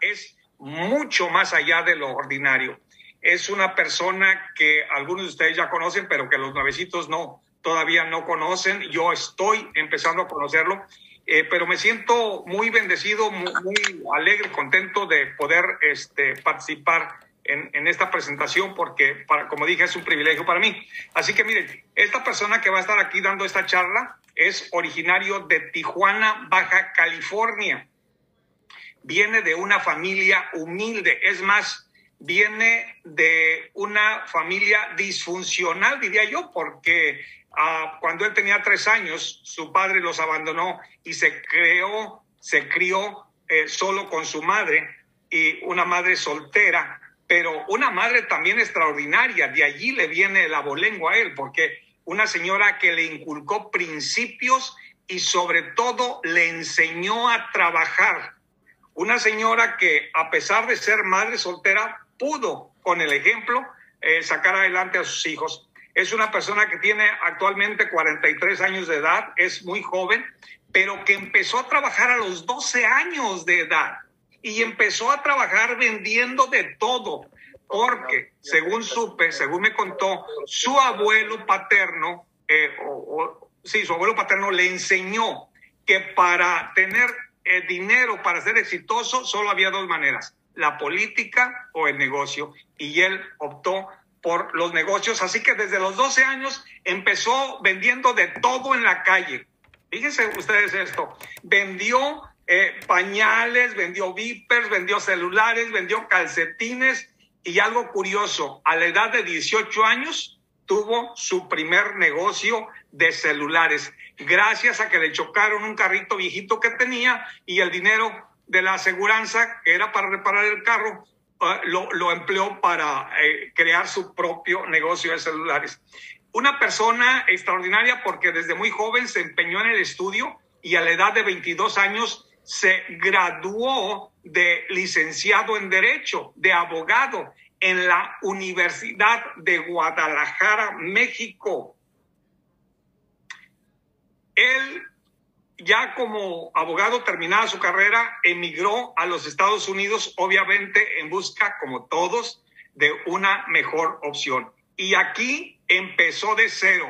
es mucho más allá de lo ordinario. Es una persona que algunos de ustedes ya conocen, pero que los nuevecitos no, todavía no conocen. Yo estoy empezando a conocerlo, eh, pero me siento muy bendecido, muy, alegre, contento de poder este, participar en, esta presentación porque, como dije, es un privilegio para mí. Así que miren, esta persona que va a estar aquí dando esta charla es originario de Tijuana, Baja California. Viene de una familia humilde, es más, viene de una familia disfuncional, diría yo, porque uh, cuando él tenía tres años, su padre los abandonó y se creó, se crió eh, solo con su madre y una madre soltera pero una madre también extraordinaria. De allí le viene el abolengo a él, porque una señora que le inculcó principios y sobre todo le enseñó a trabajar. Una señora que a pesar de ser madre soltera, pudo con el ejemplo eh, sacar adelante a sus hijos. Es una persona que tiene actualmente 43 años de edad, es muy joven, pero que empezó a trabajar a los 12 años de edad y empezó a trabajar vendiendo de todo, porque según supe, según me contó, su abuelo paterno, eh, o, sí, su abuelo paterno le enseñó que para tener eh, dinero, para ser exitoso, solo había dos maneras, la política o el negocio, y él optó por los negocios, así que desde los 12 años empezó vendiendo de todo en la calle. Fíjense ustedes esto, vendió eh, pañales, vendió vipers, vendió celulares, vendió calcetines y algo curioso, a la edad de 18 años tuvo su primer negocio de celulares, gracias a que le chocaron un carrito viejito que tenía y el dinero de la aseguranza, que era para reparar el carro, lo, lo, empleó para eh, crear su propio negocio de celulares. Una persona extraordinaria porque desde muy joven se empeñó en el estudio y a la edad de 22 años se graduó de licenciado en Derecho, de abogado, en la Universidad de Guadalajara, México. Él, ya como abogado terminada su carrera, emigró a los Estados Unidos, obviamente en busca, como todos, de una mejor opción. Y aquí empezó de cero.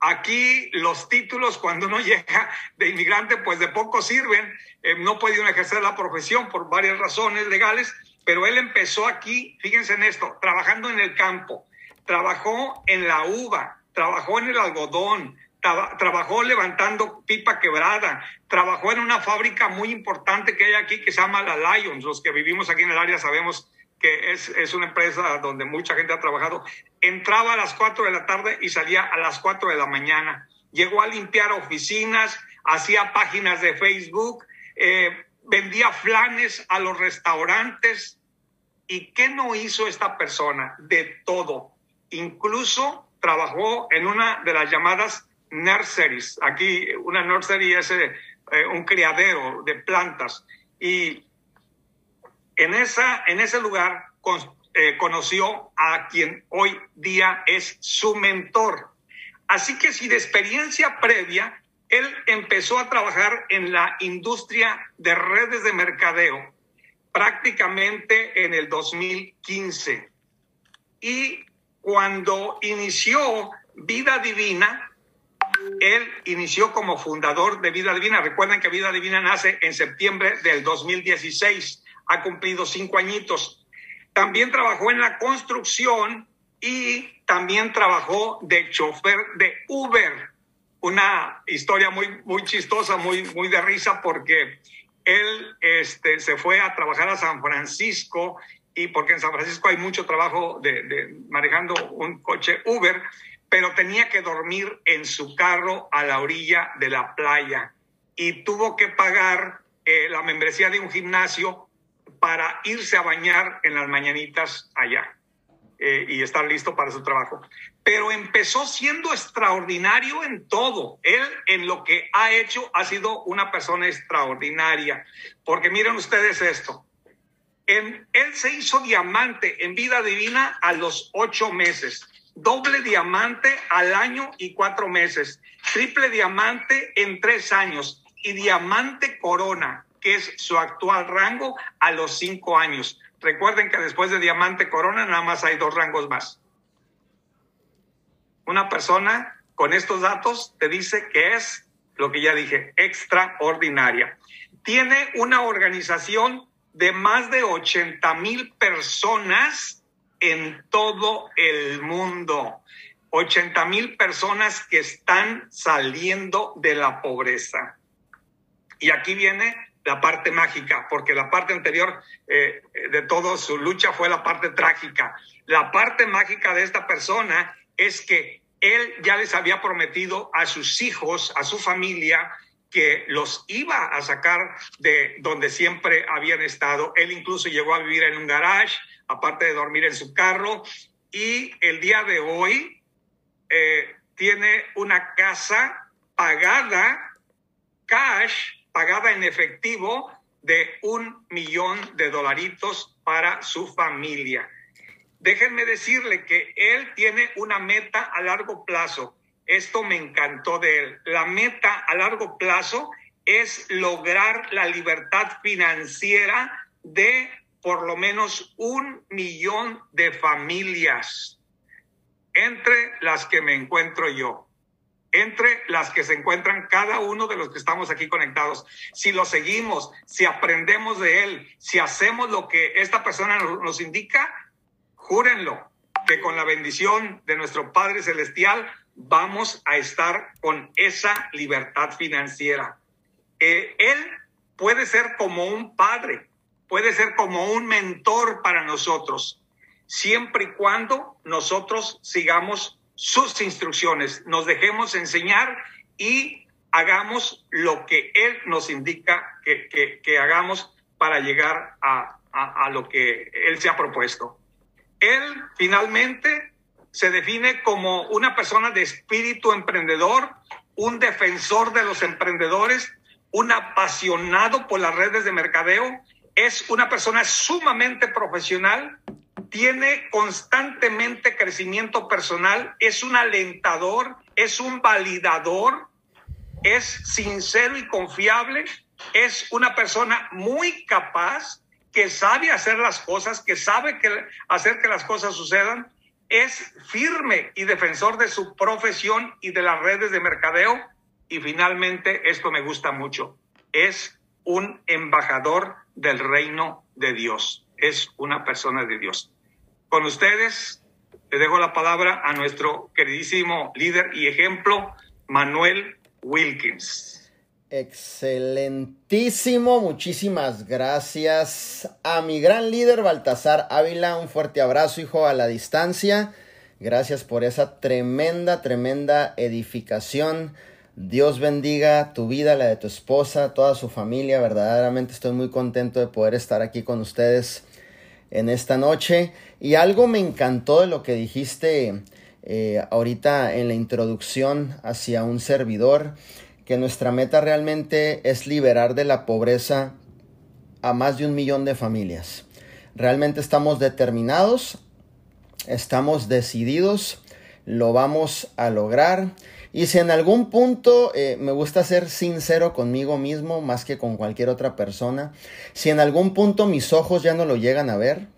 Aquí los títulos cuando uno llega de inmigrante pues de poco sirven, eh, no puede uno ejercer la profesión por varias razones legales, pero él empezó aquí, fíjense en esto, trabajando en el campo, trabajó en la uva, trabajó en el algodón, trabajó levantando pipa quebrada, trabajó en una fábrica muy importante que hay aquí que se llama la Lions, los que vivimos aquí en el área sabemos que es, es, una empresa donde mucha gente ha trabajado, entraba a las 4 de la tarde y salía a las 4 de la mañana. Llegó a limpiar oficinas, hacía páginas de Facebook, eh, vendía flanes a los restaurantes. ¿Y qué no hizo esta persona? De todo. Incluso trabajó en una de las llamadas nurseries. Aquí una nursery es eh, un criadero de plantas. Y en, esa, en ese lugar con, eh, conoció a quien hoy día es su mentor. Así que si de experiencia previa, él empezó a trabajar en la industria de redes de mercadeo prácticamente en el 2015. Y cuando inició Vida Divina, él inició como fundador de Vida Divina. Recuerden que Vida Divina nace en septiembre del 2016 ha cumplido cinco añitos. También trabajó en la construcción y también trabajó de chofer de Uber. Una historia muy, muy chistosa, muy, muy de risa, porque él este, se fue a trabajar a San Francisco y porque en San Francisco hay mucho trabajo de, de manejando un coche Uber, pero tenía que dormir en su carro a la orilla de la playa y tuvo que pagar eh, la membresía de un gimnasio para irse a bañar en las mañanitas allá eh, y estar listo para su trabajo. Pero empezó siendo extraordinario en todo. Él en lo que ha hecho ha sido una persona extraordinaria. Porque miren ustedes esto. En, él se hizo diamante en vida divina a los ocho meses, doble diamante al año y cuatro meses, triple diamante en tres años y diamante corona que es su actual rango a los cinco años. Recuerden que después de diamante corona nada más hay dos rangos más. Una persona con estos datos te dice que es lo que ya dije, extraordinaria. Tiene una organización de más de 80 mil personas en todo el mundo. 80 mil personas que están saliendo de la pobreza. Y aquí viene la parte mágica, porque la parte anterior eh, de toda su lucha fue la parte trágica. La parte mágica de esta persona es que él ya les había prometido a sus hijos, a su familia, que los iba a sacar de donde siempre habían estado. Él incluso llegó a vivir en un garage, aparte de dormir en su carro, y el día de hoy eh, tiene una casa pagada, cash, pagada en efectivo de un millón de dolaritos para su familia. Déjenme decirle que él tiene una meta a largo plazo. Esto me encantó de él. La meta a largo plazo es lograr la libertad financiera de por lo menos un millón de familias, entre las que me encuentro yo entre las que se encuentran cada uno de los que estamos aquí conectados. Si lo seguimos, si aprendemos de él, si hacemos lo que esta persona nos, indica, júrenlo que con la bendición de nuestro Padre Celestial vamos a estar con esa libertad financiera. Eh, él puede ser como un padre, puede ser como un mentor para nosotros, siempre y cuando nosotros sigamos sus instrucciones, nos dejemos enseñar y hagamos lo que Él nos indica que, hagamos para llegar a, a, lo que Él se ha propuesto. Él finalmente se define como una persona de espíritu emprendedor, un defensor de los emprendedores, un apasionado por las redes de mercadeo, es una persona sumamente profesional tiene constantemente crecimiento personal, es un alentador, es un validador, es sincero y confiable, es una persona muy capaz que sabe hacer las cosas, que sabe que hacer que las cosas sucedan, es firme y defensor de su profesión y de las redes de mercadeo. Y finalmente, esto me gusta mucho, es un embajador del reino de Dios, es una persona de Dios. Con ustedes le dejo la palabra a nuestro queridísimo líder y ejemplo, Manuel Wilkins. Excelentísimo, muchísimas gracias a mi gran líder Baltasar Ávila, un fuerte abrazo hijo a la distancia, gracias por esa tremenda, tremenda edificación. Dios bendiga tu vida, la de tu esposa, toda su familia. Verdaderamente estoy muy contento de poder estar aquí con ustedes en esta noche. Y algo me encantó de lo que dijiste eh, ahorita en la introducción hacia un servidor, que nuestra meta realmente es liberar de la pobreza a más de un millón de familias. Realmente estamos determinados, estamos decididos, lo vamos a lograr. Y si en algún punto eh, me gusta ser sincero conmigo mismo más que con cualquier otra persona, si en algún punto mis ojos ya no lo llegan a ver,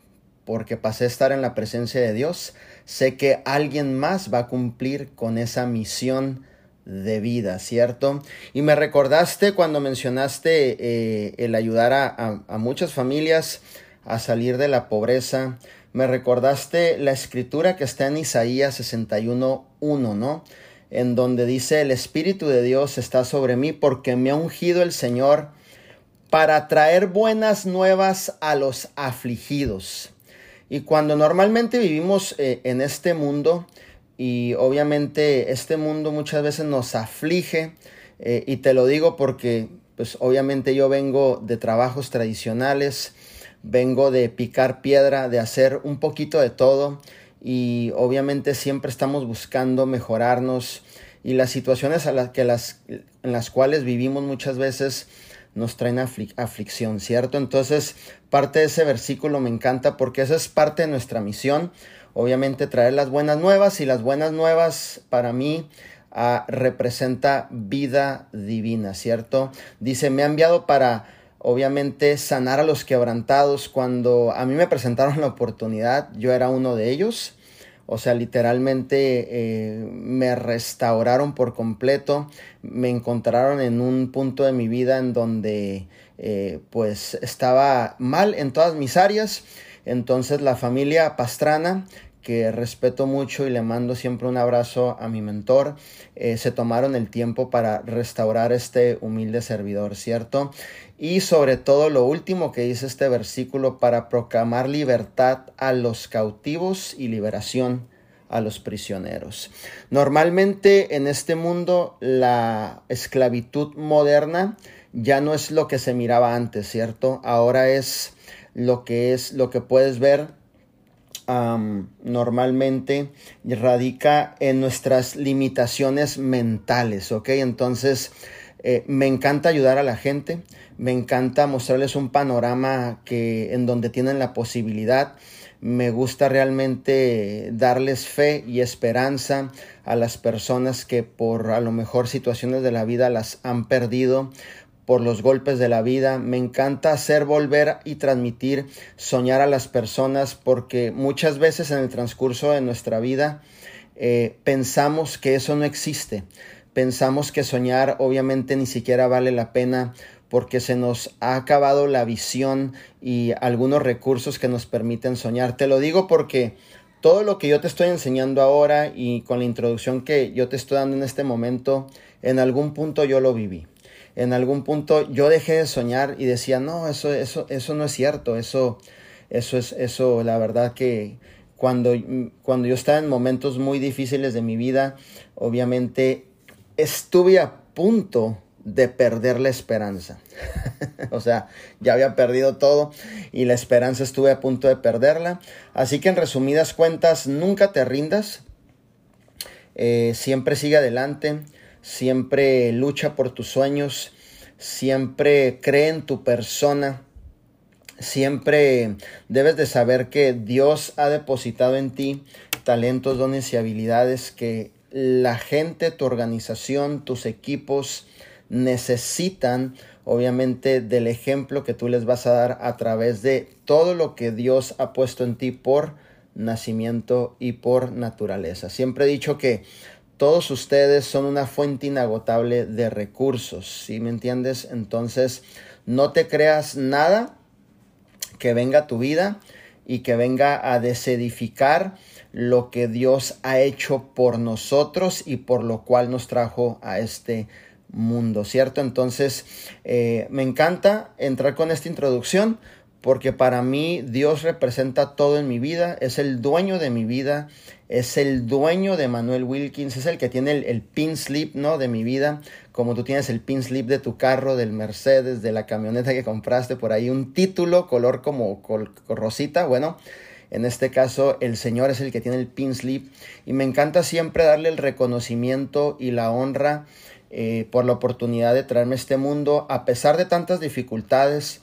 porque pasé a estar en la presencia de Dios, sé que alguien más va a cumplir con esa misión de vida, ¿cierto? Y me recordaste cuando mencionaste eh, el ayudar a, a muchas familias a salir de la pobreza, me recordaste la escritura que está en Isaías 61.1, ¿no? En donde dice, el Espíritu de Dios está sobre mí porque me ha ungido el Señor para traer buenas nuevas a los afligidos. Y cuando normalmente vivimos eh, en este mundo, y obviamente este mundo muchas veces nos aflige, eh, y te lo digo porque pues obviamente yo vengo de trabajos tradicionales, vengo de picar piedra, de hacer un poquito de todo, y obviamente siempre estamos buscando mejorarnos y las situaciones a las que las, en las cuales vivimos muchas veces nos traen aflicción, ¿cierto? Entonces, parte de ese versículo me encanta porque esa es parte de nuestra misión, obviamente traer las buenas nuevas y las buenas nuevas para mí ah, representa vida divina, ¿cierto? Dice, me ha enviado para obviamente sanar a los quebrantados. Cuando a mí me presentaron la oportunidad, yo era uno de ellos. O sea, literalmente eh, me restauraron por completo, me encontraron en un punto de mi vida en donde eh, pues estaba mal en todas mis áreas. Entonces la familia Pastrana que respeto mucho y le mando siempre un abrazo a mi mentor, eh, se tomaron el tiempo para restaurar este humilde servidor, ¿cierto? Y sobre todo lo último que dice este versículo, para proclamar libertad a los cautivos y liberación a los prisioneros. Normalmente en este mundo la esclavitud moderna ya no es lo que se miraba antes, ¿cierto? Ahora es lo que es lo que puedes ver normalmente radica en nuestras limitaciones mentales, ¿ok? Entonces, eh, me encanta ayudar a la gente, me encanta mostrarles un panorama que en donde tienen la posibilidad. Me gusta realmente darles fe y esperanza a las personas que por a lo mejor situaciones de la vida las han perdido por los golpes de la vida. Me encanta hacer volver y transmitir, soñar a las personas porque muchas veces en el transcurso de nuestra vida eh, pensamos que eso no existe. Pensamos que soñar obviamente ni siquiera vale la pena porque se nos ha acabado la visión y algunos recursos que nos permiten soñar. Te lo digo porque todo lo que yo te estoy enseñando ahora y con la introducción que yo te estoy dando en este momento, en algún punto yo lo viví en algún punto yo dejé de soñar y decía, no, eso, eso, eso no es cierto, eso, eso es, eso, la verdad que cuando, cuando yo estaba en momentos muy difíciles de mi vida, obviamente estuve a punto de perder la esperanza. o sea, ya había perdido todo y la esperanza estuve a punto de perderla. Así que en resumidas cuentas, nunca te rindas, eh, siempre sigue adelante siempre lucha por tus sueños, siempre cree en tu persona, siempre debes de saber que Dios ha depositado en ti talentos, dones y habilidades que la gente, tu organización, tus equipos necesitan obviamente del ejemplo que tú les vas a dar a través de todo lo que Dios ha puesto en ti por nacimiento y por naturaleza. Siempre he dicho que todos ustedes son una fuente inagotable de recursos, ¿sí me entiendes? Entonces, no te creas nada que venga a tu vida y que venga a desedificar lo que Dios ha hecho por nosotros y por lo cual nos trajo a este mundo, ¿cierto? Entonces, eh, me encanta entrar con esta introducción porque para mí Dios representa todo en mi vida, es el dueño de mi vida, es el dueño de Manuel Wilkins, es el que tiene el, pin slip, ¿no? De mi vida, como tú tienes el pin slip de tu carro, del Mercedes, de la camioneta que compraste, por ahí un título, color como rosita, bueno, en este caso el Señor es el que tiene el pin slip. Y me encanta siempre darle el reconocimiento y la honra eh, por la oportunidad de traerme a este mundo, a pesar de tantas dificultades,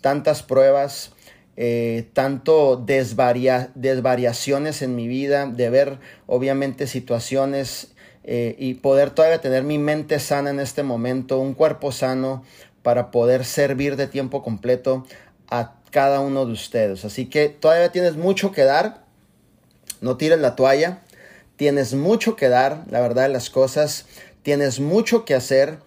tantas pruebas, eh, tanto desvariaciones en mi vida, de ver obviamente situaciones eh, y poder todavía tener mi mente sana en este momento, un cuerpo sano para poder servir de tiempo completo a cada uno de ustedes. Así que todavía tienes mucho que dar, no tires la toalla, tienes mucho que dar, la verdad de las cosas, tienes mucho que hacer,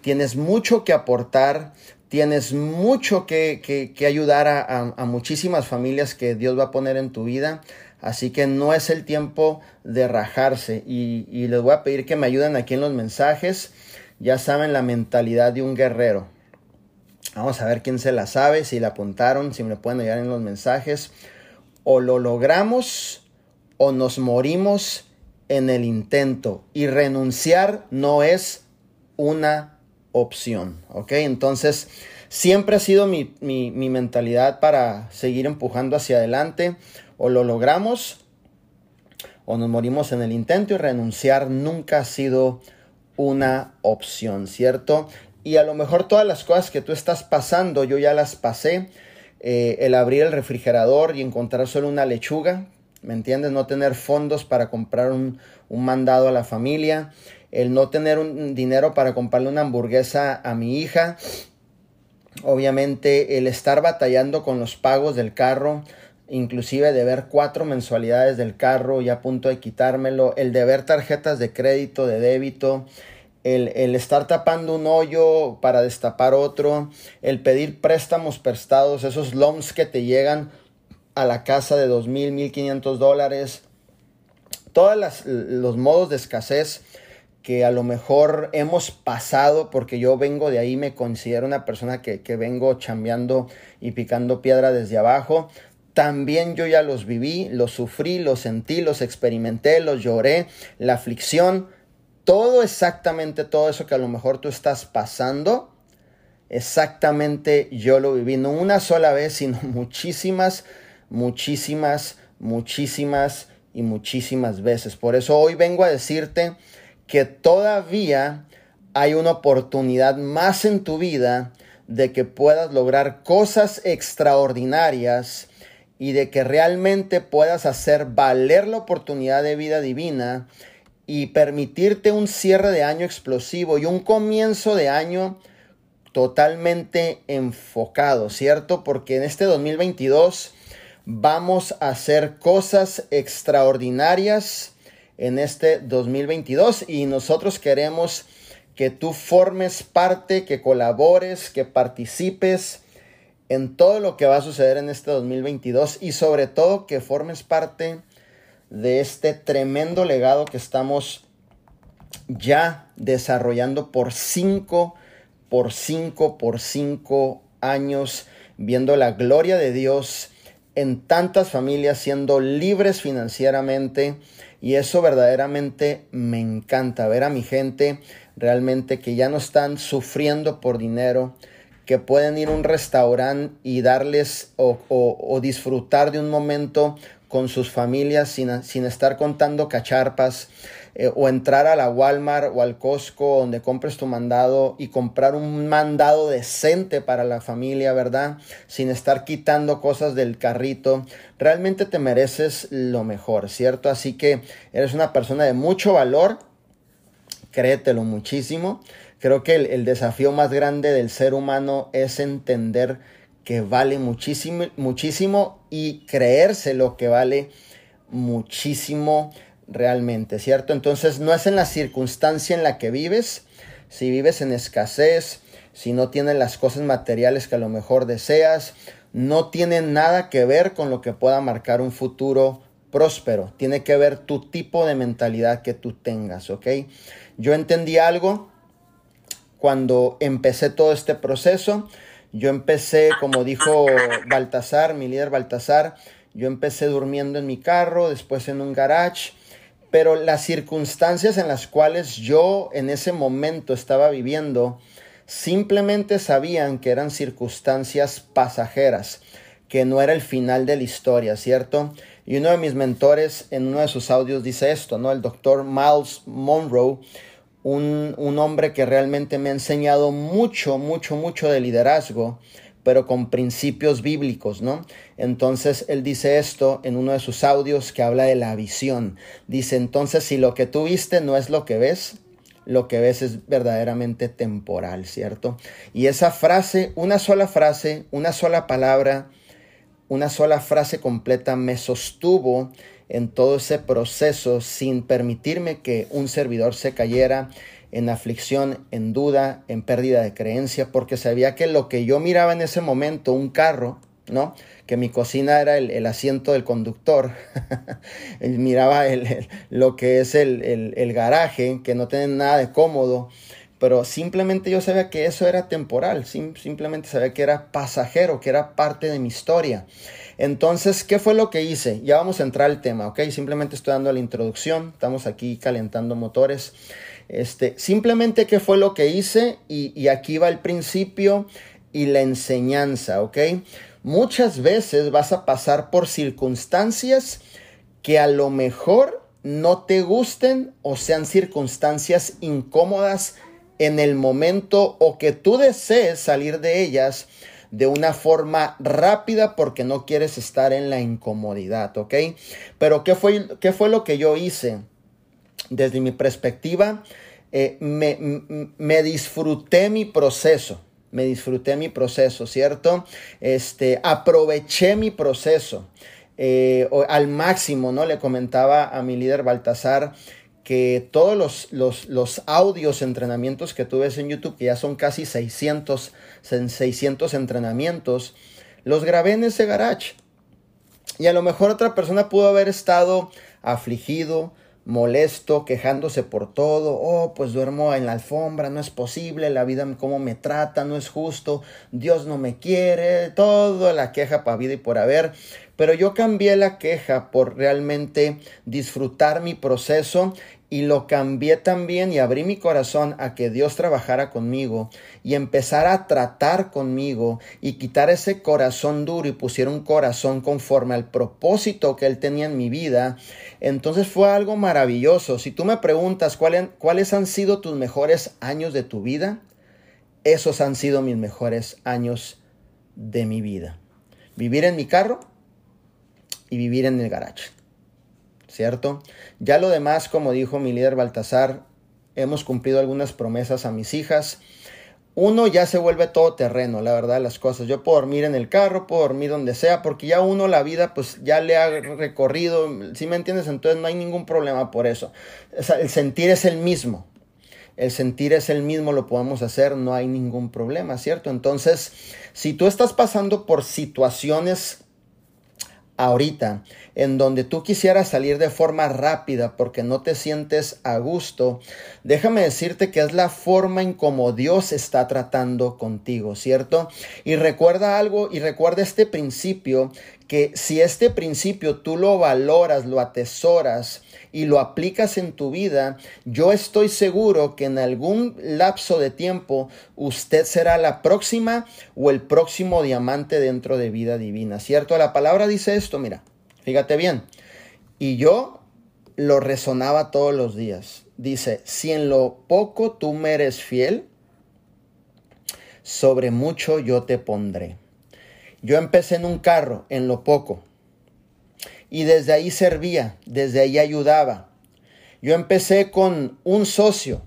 tienes mucho que aportar, tienes mucho que, ayudar a, muchísimas familias que Dios va a poner en tu vida. Así que no es el tiempo de rajarse. Y, les voy a pedir que me ayuden aquí en los mensajes. Ya saben la mentalidad de un guerrero. Vamos a ver quién se la sabe, si la apuntaron, si me pueden ayudar en los mensajes. O lo logramos o nos morimos en el intento. Y renunciar no es una opción, ¿ok? Entonces, siempre ha sido mi, mentalidad para seguir empujando hacia adelante. O lo logramos o nos morimos en el intento y renunciar nunca ha sido una opción, ¿cierto? Y a lo mejor todas las cosas que tú estás pasando, yo ya las pasé. Eh, el abrir el refrigerador y encontrar solo una lechuga, ¿me entiendes? No tener fondos para comprar un, un mandado a la familia, el no tener un dinero para comprarle una hamburguesa a mi hija, obviamente el estar batallando con los pagos del carro, inclusive de ver cuatro mensualidades del carro ya a punto de quitármelo, el de ver tarjetas de crédito, de débito, el, el, estar tapando un hoyo para destapar otro, el pedir préstamos prestados, esos loans que te llegan a la casa de dos mil, mil quinientos dólares, todos los modos de escasez que a lo mejor hemos pasado, porque yo vengo de ahí, me considero una persona que, que vengo chambeando y picando piedra desde abajo. También yo ya los viví, los sufrí, los sentí, los experimenté, los lloré, la aflicción, todo exactamente todo eso que a lo mejor tú estás pasando, exactamente yo lo viví, no una sola vez, sino muchísimas, muchísimas, muchísimas y muchísimas veces. Por eso hoy vengo a decirte que todavía hay una oportunidad más en tu vida de que puedas lograr cosas extraordinarias y de que realmente puedas hacer valer la oportunidad de vida divina y permitirte un cierre de año explosivo y un comienzo de año totalmente enfocado, ¿cierto? Porque en este 2022 vamos a hacer cosas extraordinarias en este 2022 y nosotros queremos que tú formes parte, que colabores, que participes en todo lo que va a suceder en este 2022 y sobre todo que formes parte de este tremendo legado que estamos ya desarrollando por cinco, por cinco, por cinco años, viendo la gloria de Dios en tantas familias, siendo libres financieramente, y eso verdaderamente me encanta, ver a mi gente realmente que ya no están sufriendo por dinero, que pueden ir a un restaurante y darles o, disfrutar de un momento con sus familias sin, sin estar contando cacharpas, eh, o entrar a la Walmart o al Costco donde compres tu mandado y comprar un mandado decente para la familia, ¿verdad? Sin estar quitando cosas del carrito. Realmente te mereces lo mejor, ¿cierto? Así que eres una persona de mucho valor, créetelo muchísimo. Creo que el, el desafío más grande del ser humano es entender que vale muchísimo, muchísimo y creérselo que vale muchísimo realmente, ¿cierto? Entonces no es en la circunstancia en la que vives, si vives en escasez, si no tienes las cosas materiales que a lo mejor deseas, no tiene nada que ver con lo que pueda marcar un futuro próspero, tiene que ver tu tipo de mentalidad que tú tengas, ¿ok? Yo entendí algo cuando empecé todo este proceso, yo empecé, como dijo Baltasar, mi líder Baltasar, yo empecé durmiendo en mi carro, después en un garage, pero las circunstancias en las cuales yo en ese momento estaba viviendo simplemente sabían que eran circunstancias pasajeras, que no era el final de la historia, ¿cierto? Y uno de mis mentores en uno de sus audios dice esto, ¿no? El doctor Miles Monroe, un, un hombre que realmente me ha enseñado mucho, mucho, mucho de liderazgo pero con principios bíblicos, ¿no? Entonces él dice esto en uno de sus audios que habla de la visión. Dice, entonces si lo que tú viste no es lo que ves, lo que ves es verdaderamente temporal, ¿cierto? Y esa frase, una sola frase, una sola palabra, una sola frase completa me sostuvo en todo ese proceso sin permitirme que un servidor se cayera en aflicción, en duda, en pérdida de creencia, porque sabía que lo que yo miraba en ese momento, un carro, ¿no? Que mi cocina era el, asiento del conductor, miraba el, lo que es el, garaje, que no tiene nada de cómodo, pero simplemente yo sabía que eso era temporal, simplemente sabía que era pasajero, que era parte de mi historia. Entonces, ¿qué fue lo que hice? Ya vamos a entrar al tema, ¿ok? Simplemente estoy dando la introducción, estamos aquí calentando motores. Este, simplemente qué fue lo que hice y, aquí va el principio y la enseñanza, ¿ok? Muchas veces vas a pasar por circunstancias que a lo mejor no te gusten o sean circunstancias incómodas en el momento o que tú desees salir de ellas de una forma rápida porque no quieres estar en la incomodidad, ¿ok? Pero ¿qué fue, qué fue lo que yo hice? Desde mi perspectiva, eh, me, disfruté mi proceso, me disfruté mi proceso, ¿cierto? Este, aproveché mi proceso eh, al máximo, ¿no? Le comentaba a mi líder Baltasar que todos los, los, los, audios, entrenamientos que tú ves en YouTube, que ya son casi 600, 600 entrenamientos, los grabé en ese garage. Y a lo mejor otra persona pudo haber estado afligido, molesto, quejándose por todo, oh, pues duermo en la alfombra, no es posible, la vida como me trata, no es justo, Dios no me quiere, todo la queja para vida y por haber. Pero yo cambié la queja por realmente disfrutar mi proceso y lo cambié también y abrí mi corazón a que Dios trabajara conmigo y empezara a tratar conmigo y quitar ese corazón duro y pusiera un corazón conforme al propósito que Él tenía en mi vida, entonces fue algo maravilloso. Si tú me preguntas cuáles, han sido tus mejores años de tu vida, esos han sido mis mejores años de mi vida. Vivir en mi carro y vivir en el garage. ¿Cierto? Ya lo demás, como dijo mi líder Baltasar, hemos cumplido algunas promesas a mis hijas. Uno ya se vuelve todo terreno, la verdad, las cosas. Yo puedo dormir en el carro, puedo dormir donde sea, porque ya uno la vida, pues ya le ha recorrido, si me entiendes? Entonces no hay ningún problema por eso. el sentir es el mismo. El sentir es el mismo, lo podemos hacer, no hay ningún problema, ¿cierto? Entonces, si tú estás pasando por situaciones ahorita, en donde tú quisieras salir de forma rápida porque no te sientes a gusto, déjame decirte que es la forma en como Dios está tratando contigo, ¿cierto? Y recuerda algo y recuerda este principio, que si este principio tú lo valoras, lo atesoras, y lo aplicas en tu vida, yo estoy seguro que en algún lapso de tiempo usted será la próxima o el próximo diamante dentro de vida divina, ¿cierto? La palabra dice esto, mira, fíjate bien. Y yo lo resonaba todos los días. Dice, si en lo poco tú me eres fiel, sobre mucho yo te pondré. Yo empecé en un carro, en lo poco y desde ahí servía, desde ahí ayudaba. Yo empecé con un socio,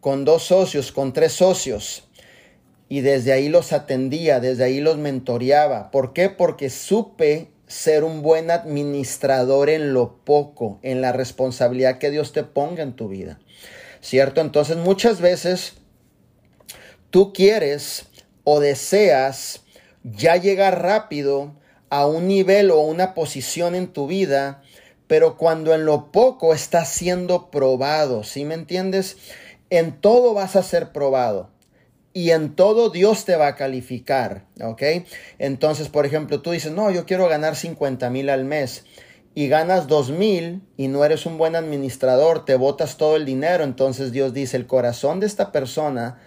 con dos socios, con tres socios y desde ahí los atendía, desde ahí los mentoreaba. ¿Por qué? Porque supe ser un buen administrador en lo poco, en la responsabilidad que Dios te ponga en tu vida. ¿Cierto? Entonces muchas veces tú quieres o deseas ya llegar rápido a un nivel o una posición en tu vida, pero cuando en lo poco estás siendo probado, ¿sí me entiendes? En todo vas a ser probado y en todo Dios te va a calificar, ¿ok? Entonces, por ejemplo, tú dices, no, yo quiero ganar 50 mil al mes y ganas 2 mil y no eres un buen administrador, te botas todo el dinero, entonces Dios dice, el corazón de esta persona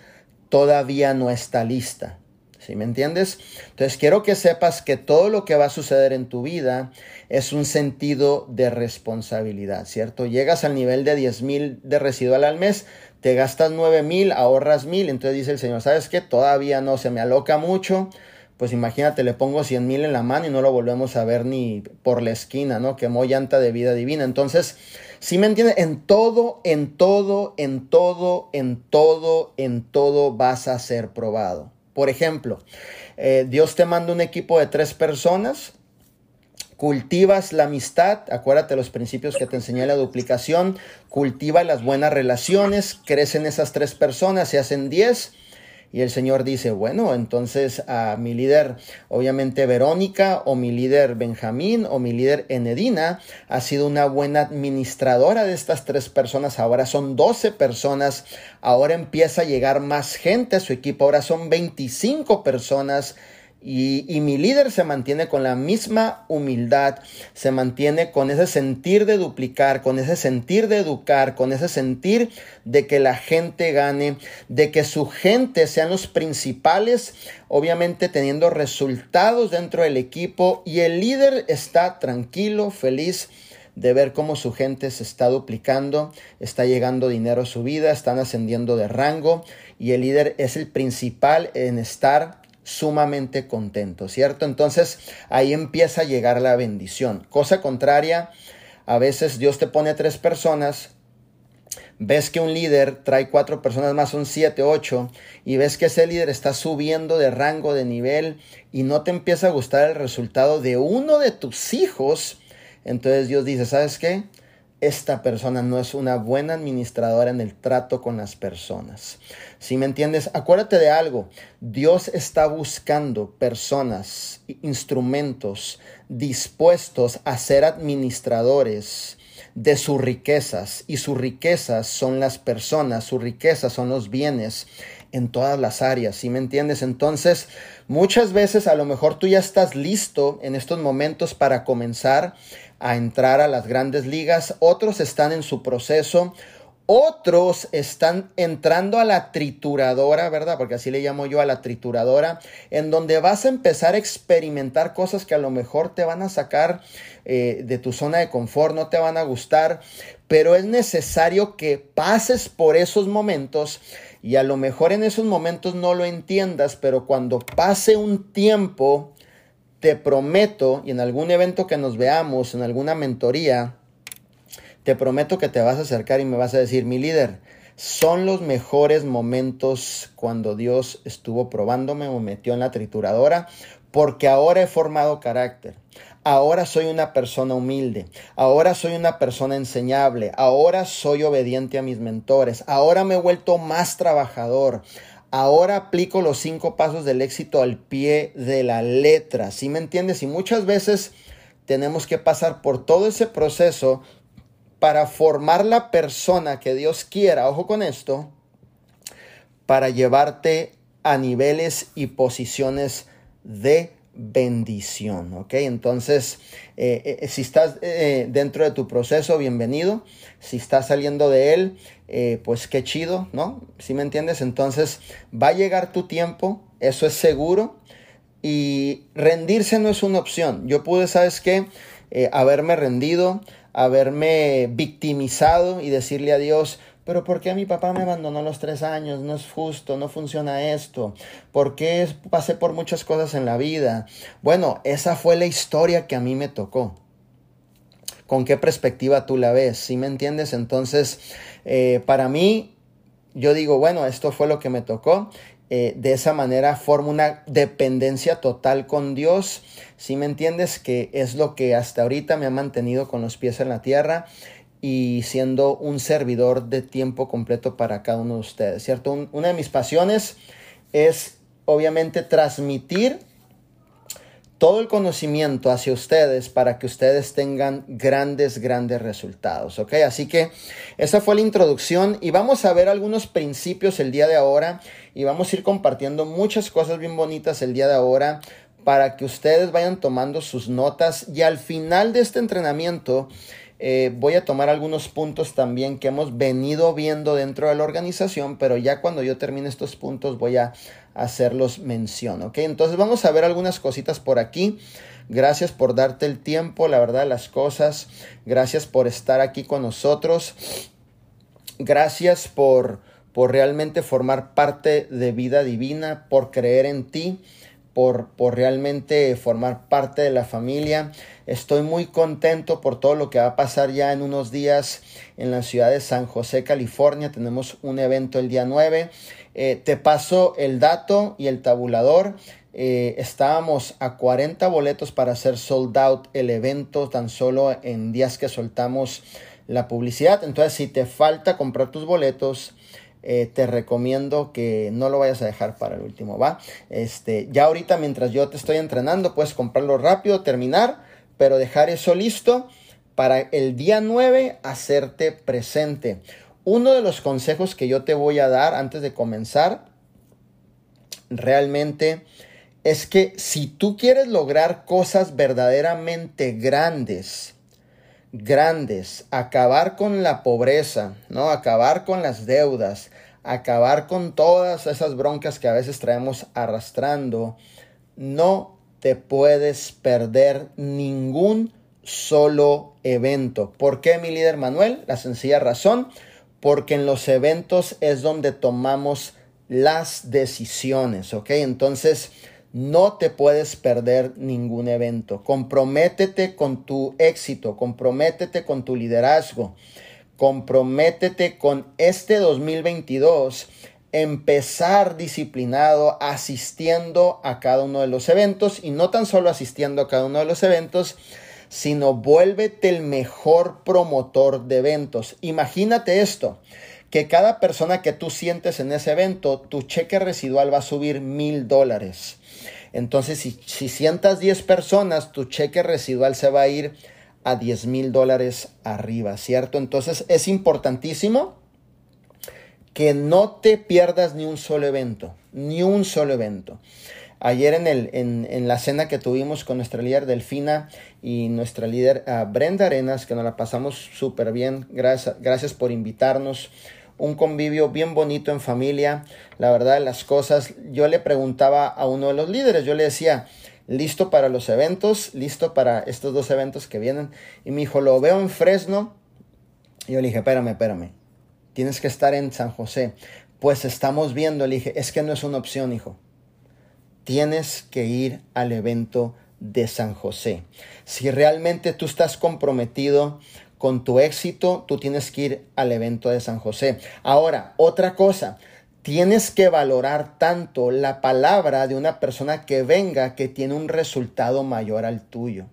todavía no está lista. ¿Sí me entiendes? Entonces quiero que sepas que todo lo que va a suceder en tu vida es un sentido de responsabilidad, ¿cierto? Llegas al nivel de 10 mil de residual al mes, te gastas 9 mil, ahorras mil, entonces dice el Señor, ¿sabes qué? Todavía no, se me aloca mucho, pues imagínate, le pongo 100 mil en la mano y no lo volvemos a ver ni por la esquina, ¿no? Quemó llanta de vida divina. Entonces, si me entiendes, en todo, en todo, en todo, en todo, en todo vas a ser probado. Por ejemplo, eh, Dios te manda un equipo de tres personas, cultivas la amistad, acuérdate los principios que te enseñé en la duplicación, cultiva las buenas relaciones, crecen esas tres personas, se hacen diez, y el Señor dice, bueno, entonces a mi líder, obviamente Verónica, o mi líder Benjamín, o mi líder Enedina, ha sido una buena administradora de estas tres personas. Ahora son 12 personas. Ahora empieza a llegar más gente a su equipo. Ahora son 25 personas y, mi líder se mantiene con la misma humildad, se mantiene con ese sentir de duplicar, con ese sentir de educar, con ese sentir de que la gente gane, de que su gente sean los principales, obviamente teniendo resultados dentro del equipo y el líder está tranquilo, feliz de ver cómo su gente se está duplicando, está llegando dinero a su vida, están ascendiendo de rango y el líder es el principal en estar sumamente contento, ¿cierto? Entonces ahí empieza a llegar la bendición. Cosa contraria, a veces Dios te pone tres personas, ves que un líder trae cuatro personas más, son siete, ocho, y ves que ese líder está subiendo de rango, de nivel, y no te empieza a gustar el resultado de uno de tus hijos, entonces Dios dice, ¿sabes qué? esta persona no es una buena administradora en el trato con las personas. Si me entiendes, acuérdate de algo. Dios está buscando personas, instrumentos dispuestos a ser administradores de sus riquezas. Y sus riquezas son las personas, sus riquezas son los bienes en todas las áreas, ¿sí me entiendes? Entonces, muchas veces a lo mejor tú ya estás listo en estos momentos para comenzar a entrar a las grandes ligas, otros están en su proceso, otros están entrando a la trituradora, ¿verdad? Porque así le llamo yo a la trituradora, en donde vas a empezar a experimentar cosas que a lo mejor te van a sacar eh, de tu zona de confort, no te van a gustar, pero es necesario que pases por esos momentos y a lo mejor en esos momentos no lo entiendas, pero cuando pase un tiempo, te prometo, y en algún evento que nos veamos, en alguna mentoría, te prometo que te vas a acercar y me vas a decir, mi líder, son los mejores momentos cuando Dios estuvo probándome, me metió en la trituradora, porque ahora he formado carácter. Ahora soy una persona humilde, ahora soy una persona enseñable, ahora soy obediente a mis mentores, ahora me he vuelto más trabajador, ahora aplico los cinco pasos del éxito al pie de la letra. ¿Sí me entiendes? Y muchas veces tenemos que pasar por todo ese proceso para formar la persona que Dios quiera, ojo con esto, para llevarte a niveles y posiciones de bendición, ¿ok? Entonces, eh, eh, si estás eh, dentro de tu proceso, bienvenido. Si estás saliendo de él, pues qué chido, ¿no? Si me entiendes? Entonces, va a llegar tu tiempo, eso es seguro. Y rendirse no es una opción. Yo pude, ¿sabes qué? haberme rendido, haberme victimizado y decirle a Dios, pero ¿por qué mi papá me abandonó a los tres años? No es justo, no funciona esto. ¿Por qué pasé por muchas cosas en la vida? Bueno, esa fue la historia que a mí me tocó. ¿Con qué perspectiva tú la ves? ¿Sí me entiendes? Entonces, eh, para mí, yo digo, bueno, esto fue lo que me tocó. Eh, de esa manera formo una dependencia total con Dios. Si me entiendes que es lo que hasta ahorita me ha mantenido con los pies en la tierra y siendo un servidor de tiempo completo para cada uno de ustedes, ¿cierto? una de mis pasiones es obviamente transmitir todo el conocimiento hacia ustedes para que ustedes tengan grandes, grandes resultados, ¿ok? Así que esa fue la introducción y vamos a ver algunos principios el día de ahora y vamos a ir compartiendo muchas cosas bien bonitas el día de ahora para que ustedes vayan tomando sus notas y al final de este entrenamiento eh, voy a tomar algunos puntos también que hemos venido viendo dentro de la organización, pero ya cuando yo termine estos puntos voy a hacerlos mención, ¿ok? Entonces vamos a ver algunas cositas por aquí. Gracias por darte el tiempo, la verdad, las cosas. Gracias por estar aquí con nosotros. Gracias por, por realmente formar parte de vida divina, por creer en ti por, por realmente formar parte de la familia. Estoy muy contento por todo lo que va a pasar ya en unos días en la ciudad de San José, California. Tenemos un evento el día 9. Eh, te paso el dato y el tabulador. Eh, estábamos a 40 boletos para hacer sold out el evento tan solo en días que soltamos la publicidad. Entonces, si te falta comprar tus boletos, eh, te recomiendo que no lo vayas a dejar para el último, ¿va? Este, ya ahorita mientras yo te estoy entrenando, puedes comprarlo rápido, terminar, pero dejar eso listo para el día 9 hacerte presente. Uno de los consejos que yo te voy a dar antes de comenzar realmente es que si tú quieres lograr cosas verdaderamente grandes, grandes, acabar con la pobreza, ¿no? Acabar con las deudas, acabar con todas esas broncas que a veces traemos arrastrando, no te puedes perder ningún solo evento. ¿Por qué, mi líder Manuel? La sencilla razón, porque en los eventos es donde tomamos las decisiones, ¿ok? Entonces, no te puedes perder ningún evento. Comprométete con tu éxito, comprométete con tu liderazgo, comprométete con este 2022 empezar disciplinado asistiendo a cada uno de los eventos y no tan solo asistiendo a cada uno de los eventos, sino vuélvete el mejor promotor de eventos. Imagínate esto, que cada persona que tú sientes en ese evento, tu cheque residual va a subir mil dólares. Entonces, si, si sientas 10 personas, tu cheque residual se va a ir a 10 mil dólares arriba, ¿cierto? Entonces, es importantísimo que no te pierdas ni un solo evento, ni un solo evento. Ayer en, el, en, la cena que tuvimos con nuestra líder Delfina y nuestra líder ah, Brenda Arenas, que nos la pasamos súper bien, gracias, gracias por invitarnos. Un convivio bien bonito en familia, la verdad las cosas. Yo le preguntaba a uno de los líderes, yo le decía, listo para los eventos, listo para estos dos eventos que vienen. Y me dijo, lo veo en Fresno. Y yo le dije, espérame, espérame tienes que estar en San José. Pues estamos viendo, le dije, es que no es una opción, hijo. Tienes que ir al evento de San José. Si realmente tú estás comprometido con tu éxito, tú tienes que ir al evento de San José. Ahora, otra cosa, tienes que valorar tanto la palabra de una persona que venga que tiene un resultado mayor al tuyo.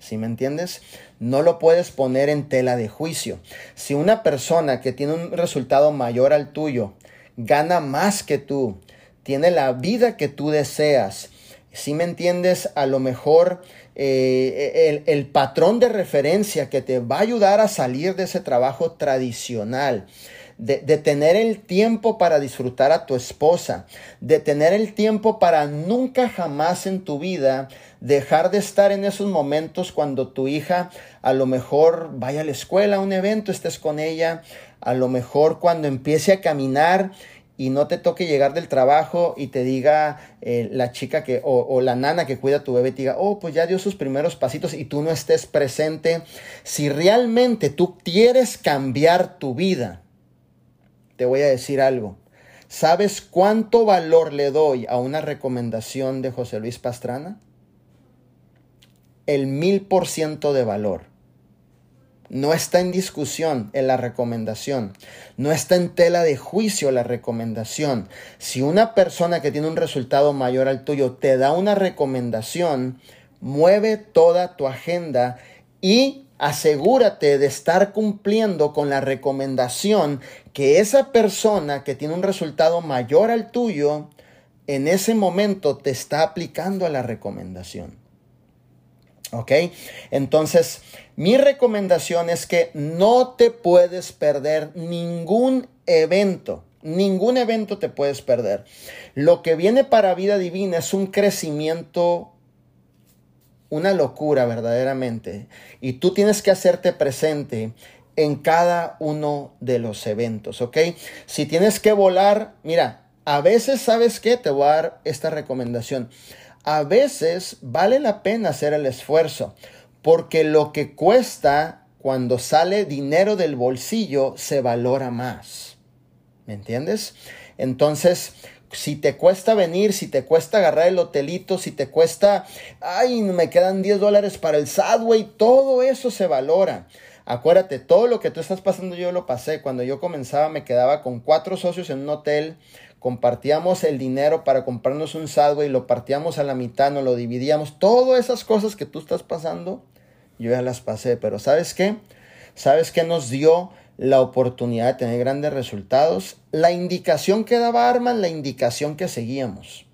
¿Sí me entiendes? No lo puedes poner en tela de juicio. Si una persona que tiene un resultado mayor al tuyo gana más que tú, tiene la vida que tú deseas, si me entiendes, a lo mejor eh, el, patrón de referencia que te va a ayudar a salir de ese trabajo tradicional, de, de, tener el tiempo para disfrutar a tu esposa, de tener el tiempo para nunca jamás en tu vida dejar de estar en esos momentos cuando tu hija a lo mejor vaya a la escuela, a un evento, estés con ella, a lo mejor cuando empiece a caminar y no te toque llegar del trabajo y te diga eh, la chica que o, la nana que cuida a tu bebé te diga, oh, pues ya dio sus primeros pasitos y tú no estés presente. Si realmente tú quieres cambiar tu vida, te voy a decir algo. ¿Sabes cuánto valor le doy a una recomendación de José Luis Pastrana? el mil por ciento de valor. No está en discusión en la recomendación. No está en tela de juicio la recomendación. Si una persona que tiene un resultado mayor al tuyo te da una recomendación, mueve toda tu agenda y asegúrate de estar cumpliendo con la recomendación que esa persona que tiene un resultado mayor al tuyo, en ese momento te está aplicando a la recomendación. ¿Ok? Entonces, mi recomendación es que no te puedes perder ningún evento. Ningún evento te puedes perder. Lo que viene para vida divina es un crecimiento, una locura verdaderamente. Y tú tienes que hacerte presente en cada uno de los eventos, ¿ok? Si tienes que volar, mira, a veces, ¿sabes qué? Te voy a dar esta recomendación a veces vale la pena hacer el esfuerzo, porque lo que cuesta cuando sale dinero del bolsillo se valora más. ¿Me entiendes? Entonces, si te cuesta venir, si te cuesta agarrar el hotelito, si te cuesta, ay, me quedan 10 dólares para el Sadway, todo eso se valora. Acuérdate, todo lo que tú estás pasando yo lo pasé. Cuando yo comenzaba me quedaba con cuatro socios en un hotel compartíamos el dinero para comprarnos un y lo partíamos a la mitad, nos lo dividíamos. Todas esas cosas que tú estás pasando, yo ya las pasé. Pero ¿sabes qué? ¿Sabes qué nos dio la oportunidad de tener grandes resultados? La indicación que daba Arman, la indicación que seguíamos.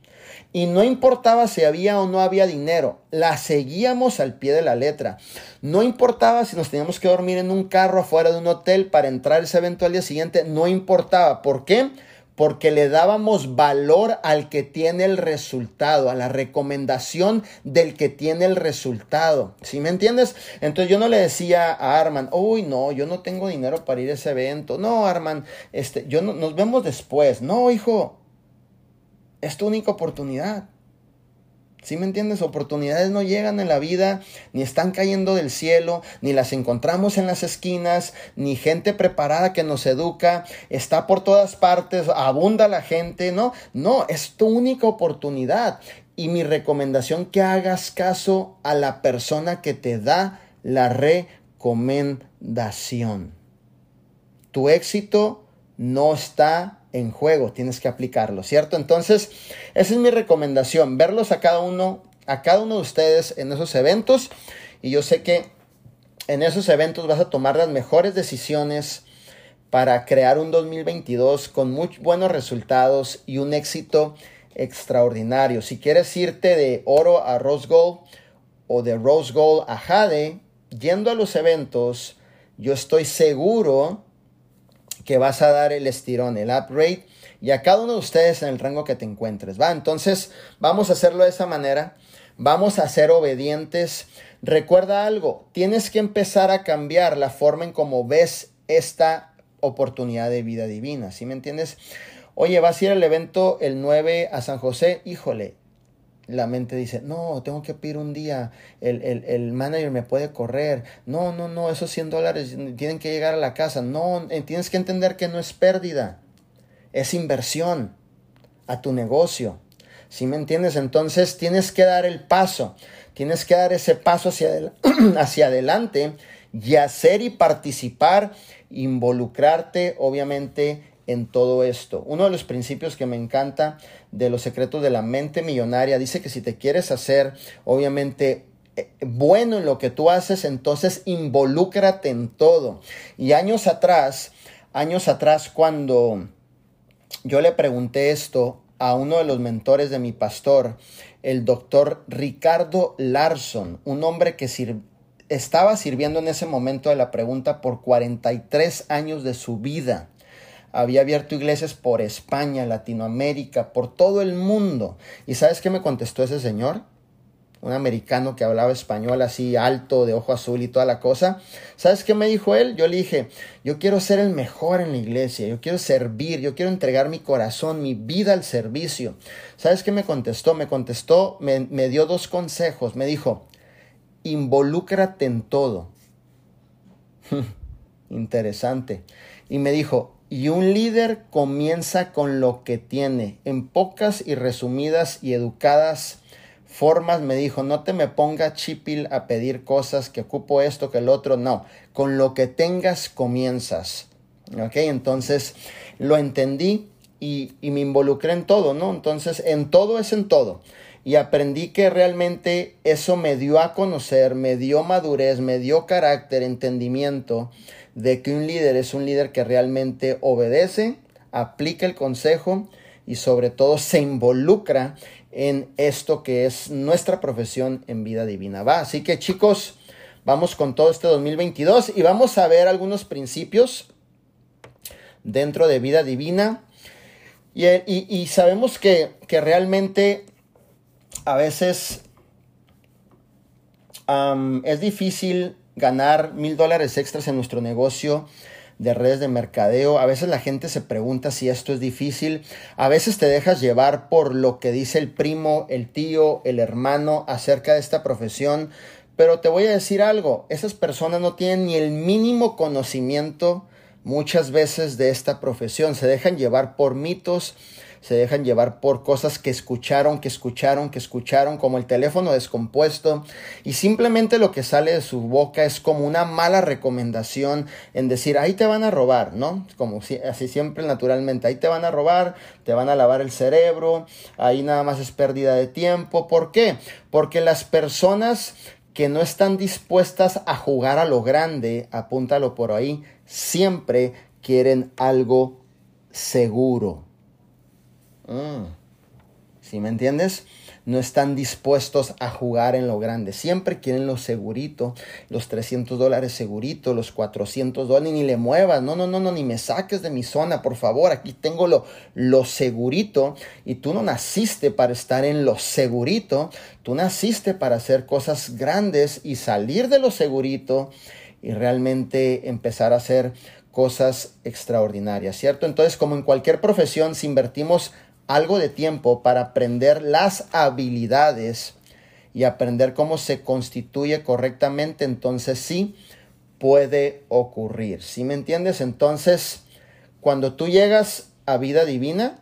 Y no importaba si había o no había dinero, la seguíamos al pie de la letra. No importaba si nos teníamos que dormir en un carro afuera de un hotel para entrar ese evento al día siguiente, no importaba. ¿Por qué? Porque le dábamos valor al que tiene el resultado, a la recomendación del que tiene el resultado. ¿Sí me entiendes? Entonces yo no le decía a Arman, uy, no, yo no tengo dinero para ir a ese evento. No, Arman, este, yo no, nos vemos después. No, hijo, es tu única oportunidad. ¿Sí me entiendes? Oportunidades no llegan en la vida, ni están cayendo del cielo, ni las encontramos en las esquinas, ni gente preparada que nos educa, está por todas partes, abunda la gente, ¿no? No, es tu única oportunidad. Y mi recomendación que hagas caso a la persona que te da la recomendación. tu éxito no está en juego, tienes que aplicarlo, ¿cierto? Entonces, esa es mi recomendación, verlos a cada uno, a cada uno de ustedes en esos eventos y yo sé que en esos eventos vas a tomar las mejores decisiones para crear un 2022 con muy buenos resultados y un éxito extraordinario. Si quieres irte de oro a rose gold o de rose gold a jade, yendo a los eventos, yo estoy seguro que vas a dar el estirón, el upgrade y a cada uno de ustedes en el rango que te encuentres, ¿va? Entonces, vamos a hacerlo de esa manera. Vamos a ser obedientes. Recuerda algo, tienes que empezar a cambiar la forma en cómo ves esta oportunidad de vida divina, ¿sí me entiendes? Oye, vas a ir al evento el 9 a San José, híjole, la mente dice, no, tengo que pedir un día, el, el, el, manager me puede correr, no, no, no, esos 100 dólares tienen que llegar a la casa, no, eh, tienes que entender que no es pérdida, es inversión a tu negocio, ¿sí me entiendes? Entonces tienes que dar el paso, tienes que dar ese paso hacia, hacia adelante y hacer y participar, involucrarte, obviamente, en todo esto. Uno de los principios que me encanta de los secretos de la mente millonaria dice que si te quieres hacer, obviamente, eh, bueno en lo que tú haces, entonces involúcrate en todo. Y años atrás, años atrás, cuando yo le pregunté esto a uno de los mentores de mi pastor, el doctor Ricardo Larson, un hombre que estaba sirviendo en ese momento de la pregunta por 43 años de su vida había abierto iglesias por España, Latinoamérica, por todo el mundo. ¿Y sabes qué me contestó ese señor? Un americano que hablaba español así alto, de ojo azul y toda la cosa. ¿Sabes qué me dijo él? Yo le dije, yo quiero ser el mejor en la iglesia, yo quiero servir, yo quiero entregar mi corazón, mi vida al servicio. ¿Sabes qué me contestó? Me contestó, me, me dio dos consejos. Me dijo, involúcrate en todo. Interesante. Y me dijo, y un líder comienza con lo que tiene. En pocas y resumidas y educadas formas me dijo, no te me ponga chipil a pedir cosas que ocupo esto, que el otro, no. Con lo que tengas comienzas. ¿Ok? Entonces lo entendí y, y me involucré en todo, ¿no? Entonces en todo es en todo. Y aprendí que realmente eso me dio a conocer, me dio madurez, me dio carácter, entendimiento de que un líder es un líder que realmente obedece, aplica el consejo y sobre todo se involucra en esto que es nuestra profesión en vida divina. Va, así que chicos, vamos con todo este 2022 y vamos a ver algunos principios dentro de vida divina. Y, sabemos que, realmente a veces es difícil ganar mil dólares extras en nuestro negocio de redes de mercadeo. A veces la gente se pregunta si esto es difícil. A veces te dejas llevar por lo que dice el primo, el tío, el hermano acerca de esta profesión. Pero te voy a decir algo, esas personas no tienen ni el mínimo conocimiento muchas veces de esta profesión. Se dejan llevar por mitos se dejan llevar por cosas que escucharon, que escucharon, que escucharon, como el teléfono descompuesto, y simplemente lo que sale de su boca es como una mala recomendación en decir, ahí te van a robar, ¿no? Como si, así siempre naturalmente, ahí te van a robar, te van a lavar el cerebro, ahí nada más es pérdida de tiempo. ¿Por qué? Porque las personas que no están dispuestas a jugar a lo grande, apúntalo por ahí, siempre quieren algo seguro. Mm. ¿Sí me entiendes? No están dispuestos a jugar en lo grande. Siempre quieren lo segurito, los 300 dólares segurito, los 400 dólares, ni le muevas. No, no, no, no, ni me saques de mi zona, por favor. Aquí tengo lo, lo segurito y tú no naciste para estar en lo segurito. Tú naciste para hacer cosas grandes y salir de lo segurito y realmente empezar a hacer cosas extraordinarias, ¿cierto? Entonces, como en cualquier profesión, si invertimos algo de tiempo para aprender las habilidades y aprender cómo se constituye correctamente, entonces sí puede ocurrir. ¿Sí me entiendes? Entonces, cuando tú llegas a vida divina,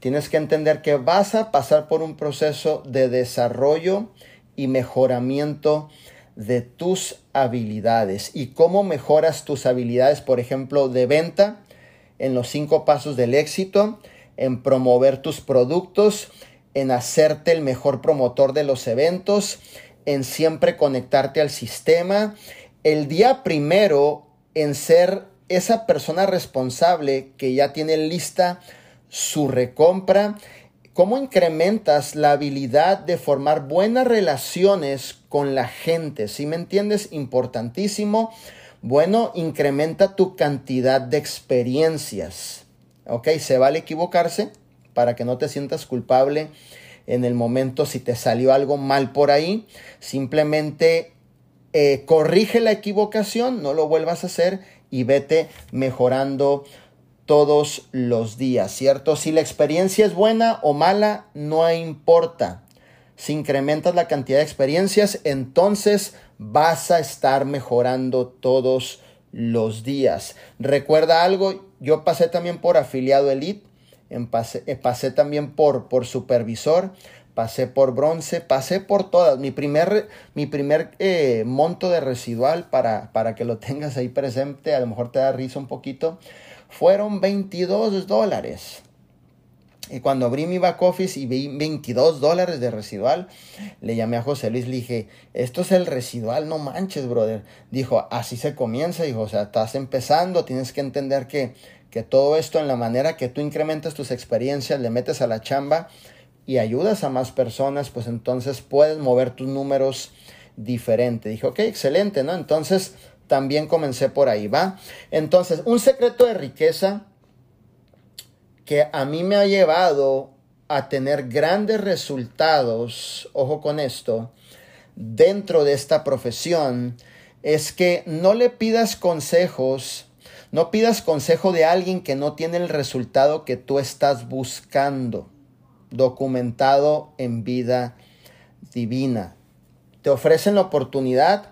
tienes que entender que vas a pasar por un proceso de desarrollo y mejoramiento de tus habilidades y cómo mejoras tus habilidades, por ejemplo, de venta en los cinco pasos del éxito, en promover tus productos, en hacerte el mejor promotor de los eventos, en siempre conectarte al sistema. El día primero en ser esa persona responsable que ya tiene lista su recompra. ¿Cómo incrementas la habilidad de formar buenas relaciones con la gente? Si me entiendes, importantísimo. Bueno, incrementa tu cantidad de experiencias. ¿Ok? Se vale equivocarse para que no te sientas culpable en el momento si te salió algo mal por ahí. Simplemente eh, corrige la equivocación, no lo vuelvas a hacer y vete mejorando todos los días, ¿cierto? Si la experiencia es buena o mala, no importa. Si incrementas la cantidad de experiencias, entonces vas a estar mejorando todos los días. Recuerda algo, yo pasé también por afiliado elite, pasé, eh, pasé también por, por supervisor, pasé por bronce, pasé por todas. Mi primer, mi primer eh, monto de residual, para, para que lo tengas ahí presente, a lo mejor te da risa un poquito, fueron 22 dólares. Y cuando abrí mi back office y vi 22 dólares de residual, le llamé a José Luis, le dije, esto es el residual, no manches, brother. Dijo, así se comienza, dijo, o sea, estás empezando, tienes que entender que, que todo esto en la manera que tú incrementas tus experiencias, le metes a la chamba, y ayudas a más personas, pues entonces puedes mover tus números diferente. Dije, ok, excelente, ¿no? Entonces también comencé por ahí, ¿va? Entonces, un secreto de riqueza que a mí me ha llevado a tener grandes resultados, ojo con esto, dentro de esta profesión, es que no le pidas consejos, no pidas consejo de alguien que no tiene el resultado que tú estás buscando documentado en vida divina. Te ofrecen la oportunidad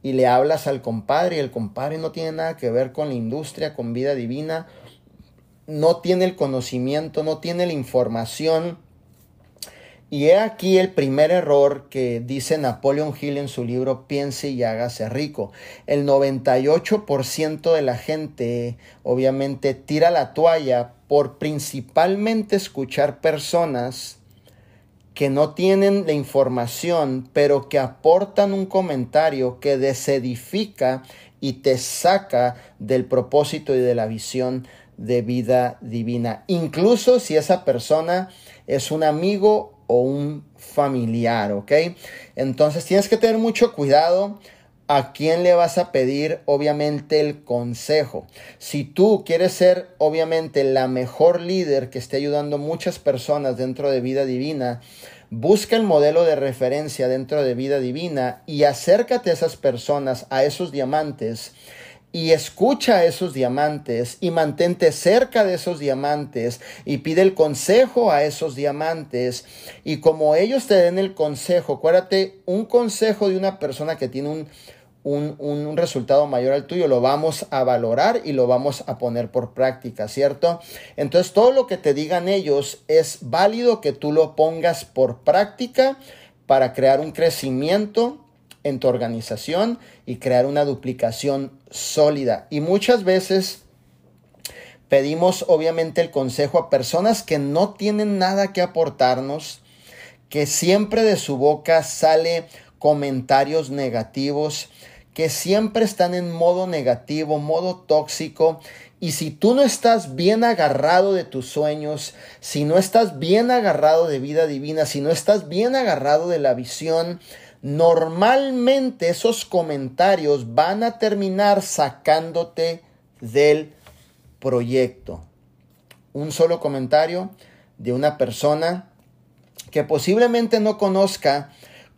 y le hablas al compadre y el compadre no tiene nada que ver con la industria, con vida divina, no tiene el conocimiento, no tiene la información. Y he aquí el primer error que dice Napoleon Hill en su libro Piense y hágase rico. El 98% de la gente obviamente tira la toalla por principalmente escuchar personas que no tienen la información, pero que aportan un comentario que desedifica y te saca del propósito y de la visión de vida divina. Incluso si esa persona es un amigo o un familiar, ¿ok? Entonces tienes que tener mucho cuidado ¿A quién le vas a pedir obviamente el consejo? Si tú quieres ser obviamente la mejor líder que esté ayudando muchas personas dentro de vida divina, busca el modelo de referencia dentro de vida divina y acércate a esas personas, a esos diamantes y escucha a esos diamantes y mantente cerca de esos diamantes y pide el consejo a esos diamantes y como ellos te den el consejo, acuérdate, un consejo de una persona que tiene un un, resultado mayor al tuyo, lo vamos a valorar y lo vamos a poner por práctica, ¿cierto? Entonces todo lo que te digan ellos es válido que tú lo pongas por práctica para crear un crecimiento en tu organización y crear una duplicación sólida. Y muchas veces pedimos obviamente el consejo a personas que no tienen nada que aportarnos, que siempre de su boca sale comentarios negativos, que siempre están en modo negativo, modo tóxico. Y si tú no estás bien agarrado de tus sueños, si no estás bien agarrado de vida divina, si no estás bien agarrado de la visión, normalmente esos comentarios van a terminar sacándote del proyecto. Un solo comentario de una persona que posiblemente no conozca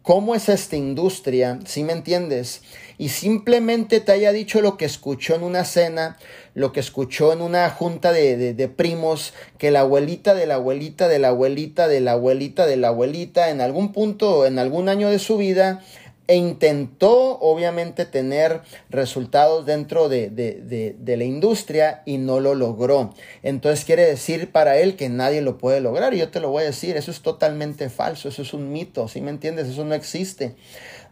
cómo es esta industria, si me entiendes, y simplemente te haya dicho lo que escuchó en una cena, lo que escuchó en una junta de, de, primos, que la abuelita de la abuelita de la abuelita de la abuelita de la abuelita en algún punto, en algún año de su vida, e intentó obviamente tener resultados dentro de, de, de, la industria y no lo logró. Entonces quiere decir para él que nadie lo puede lograr y yo te lo voy a decir, eso es totalmente falso, eso es un mito, ¿sí me entiendes? Eso no existe.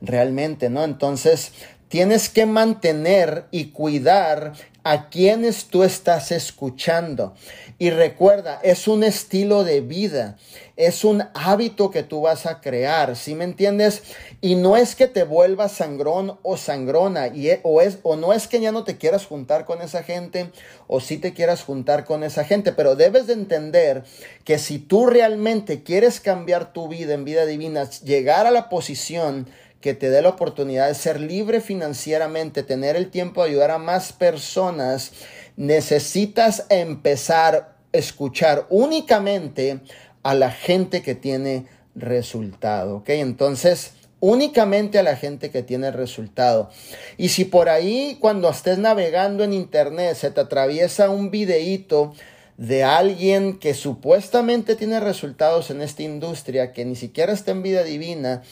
realmente, ¿no? Entonces, tienes que mantener y cuidar a quienes tú estás escuchando. Y recuerda, es un estilo de vida, es un hábito que tú vas a crear, ¿sí me entiendes? Y no es que te vuelvas sangrón o sangrona, y, e, o, es, o no es que ya no te quieras juntar con esa gente, o sí te quieras juntar con esa gente, pero debes de entender que si tú realmente quieres cambiar tu vida en vida divina, llegar a la posición que te dé la oportunidad de ser libre financieramente, tener el tiempo de ayudar a más personas, necesitas empezar a escuchar únicamente a la gente que tiene resultado, ¿ok? Entonces, únicamente a la gente que tiene resultado. Y si por ahí cuando estés navegando en internet se te atraviesa un videíto de alguien que supuestamente tiene resultados en esta industria, que ni siquiera está en vida divina,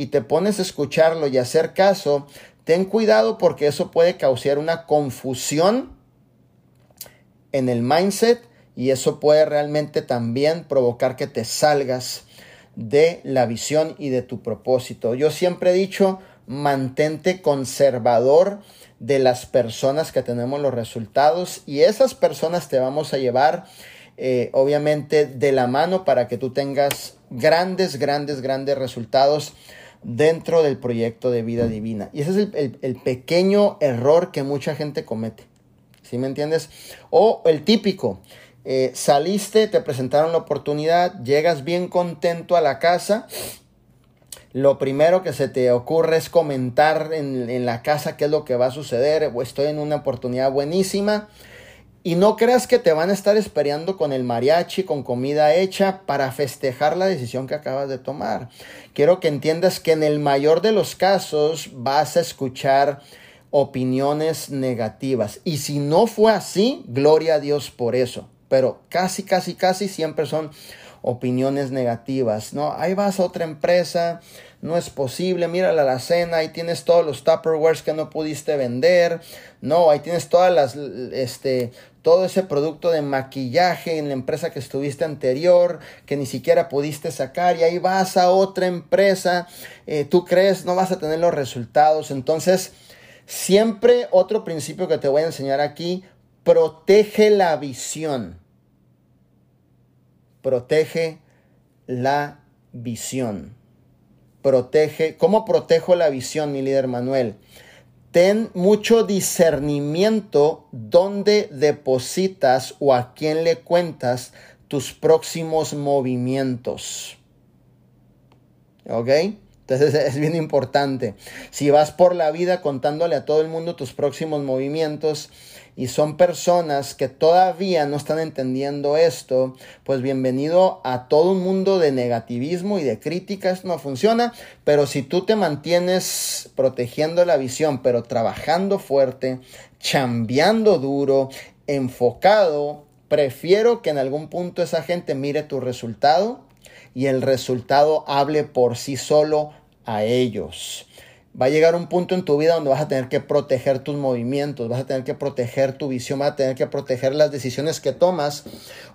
y te pones a escucharlo y hacer caso, ten cuidado porque eso puede causar una confusión en el mindset y eso puede realmente también provocar que te salgas de la visión y de tu propósito. Yo siempre he dicho, mantente conservador de las personas que tenemos los resultados y esas personas te vamos a llevar eh, obviamente de la mano para que tú tengas grandes, grandes, grandes resultados dentro del proyecto de vida divina. Y ese es el, pequeño error que mucha gente comete. ¿Sí me entiendes? O el típico, eh, saliste, te presentaron la oportunidad, llegas bien contento a la casa lo primero que se te ocurre es comentar en, la casa qué es lo que va a suceder, estoy en una oportunidad buenísima. Y no creas que te van a estar esperando con el mariachi, con comida hecha para festejar la decisión que acabas de tomar. Quiero que entiendas que en el mayor de los casos vas a escuchar opiniones negativas. Y si no fue así, gloria a Dios por eso. Pero casi, casi, casi siempre son opiniones negativas, ¿no? Ahí vas a otra empresa, no es posible, mira la cena, ahí tienes todos los Tupperwares que no pudiste vender, no, ahí tienes todas las, este, todo ese producto de maquillaje en la empresa que estuviste anterior, que ni siquiera pudiste sacar, y ahí vas a otra empresa, eh, tú crees no vas a tener los resultados, entonces, siempre otro principio que te voy a enseñar aquí, protege la visión protege la visión. Protege, ¿cómo protejo la visión, mi líder Manuel? Ten mucho discernimiento dónde depositas o a quién le cuentas tus próximos movimientos. ¿Ok? Entonces es bien importante. Si vas por la vida contándole a todo el mundo tus próximos movimientos, y son personas que todavía no están entendiendo esto, pues bienvenido a todo un mundo de negativismo y de críticas, no funciona, pero si tú te mantienes protegiendo la visión, pero trabajando fuerte, chambeando duro, enfocado, prefiero que en algún punto esa gente mire tu resultado y el resultado hable por sí solo a ellos va a llegar un punto en tu vida donde vas a tener que proteger tus movimientos, vas a tener que proteger tu visión, vas a tener que proteger las decisiones que tomas,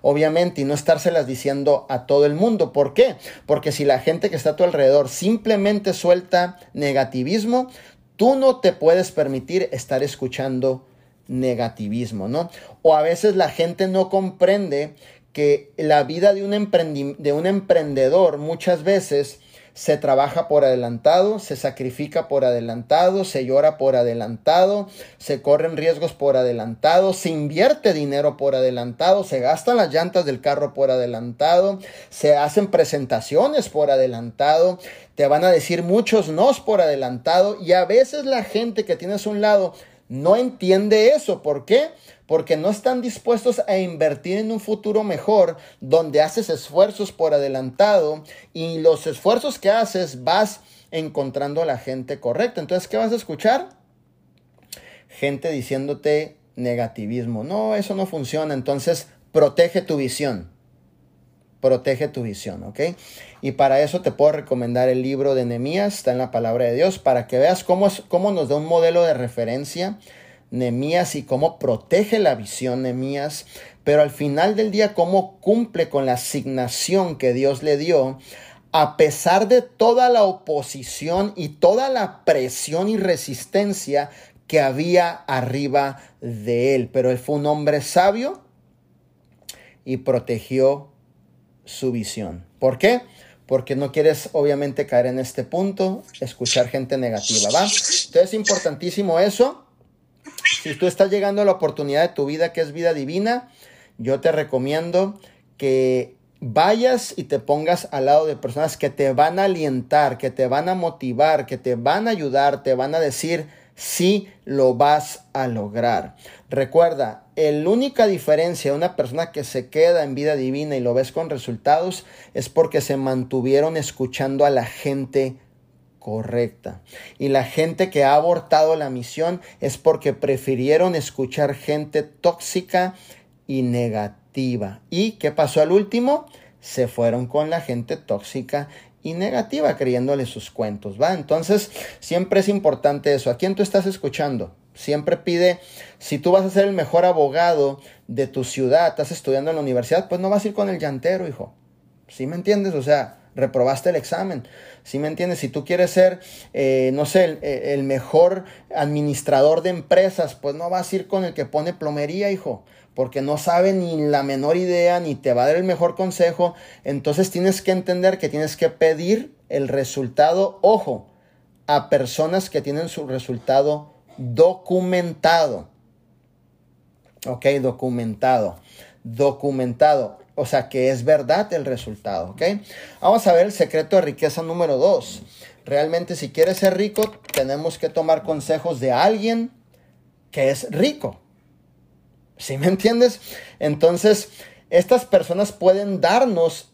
obviamente, y no estárselas diciendo a todo el mundo. ¿Por qué? Porque si la gente que está a tu alrededor simplemente suelta negativismo, tú no te puedes permitir estar escuchando negativismo, ¿no? O a veces la gente no comprende que la vida de un, de un emprendedor muchas veces se trabaja por adelantado, se sacrifica por adelantado, se llora por adelantado, se corren riesgos por adelantado, se invierte dinero por adelantado, se gastan las llantas del carro por adelantado, se hacen presentaciones por adelantado, te van a decir muchos nos por adelantado y a veces la gente que tienes a un lado no entiende eso. ¿Por qué? porque no están dispuestos a invertir en un futuro mejor donde haces esfuerzos por adelantado y los esfuerzos que haces vas encontrando a la gente correcta. Entonces, ¿qué vas a escuchar? Gente diciéndote negativismo. No, eso no funciona. Entonces, protege tu visión. Protege tu visión, ¿ok? Y para eso te puedo recomendar el libro de Nehemías, está en la palabra de Dios, para que veas cómo, cómo nos da un modelo de referencia Nemías y cómo protege la visión Nemías, pero al final del día cómo cumple con la asignación que Dios le dio a pesar de toda la oposición y toda la presión y resistencia que había arriba de él. Pero él fue un hombre sabio y protegió su visión. ¿Por qué? Porque no quieres obviamente caer en este punto, escuchar gente negativa, ¿va? Entonces es importantísimo eso. Si tú estás llegando a la oportunidad de tu vida que es vida divina, yo te recomiendo que vayas y te pongas al lado de personas que te van a alientar, que te van a motivar, que te van a ayudar, te van a decir, si lo vas a lograr. Recuerda, la única diferencia de una persona que se queda en vida divina y lo ves con resultados es porque se mantuvieron escuchando a la gente correcta. Y la gente que ha abortado la misión es porque prefirieron escuchar gente tóxica y negativa. ¿Y qué pasó al último? Se fueron con la gente tóxica y negativa creyéndole sus cuentos, ¿va? Entonces, siempre es importante eso. ¿A quién tú estás escuchando? Siempre pide, si tú vas a ser el mejor abogado de tu ciudad, estás estudiando en la universidad, pues no vas a ir con el llantero, hijo. ¿Sí me entiendes? O sea, reprobaste el examen. ¿Sí me entiendes? Si tú quieres ser, eh, no sé, el, el, mejor administrador de empresas, pues no vas a ir con el que pone plomería, hijo porque no sabe ni la menor idea, ni te va a dar el mejor consejo. Entonces tienes que entender que tienes que pedir el resultado, ojo, a personas que tienen su resultado documentado. Ok, documentado. Documentado. O sea, que es verdad el resultado. Ok. Vamos a ver el secreto de riqueza número dos. Realmente si quieres ser rico, tenemos que tomar consejos de alguien que es rico. ¿Sí me entiendes? Entonces, estas personas pueden darnos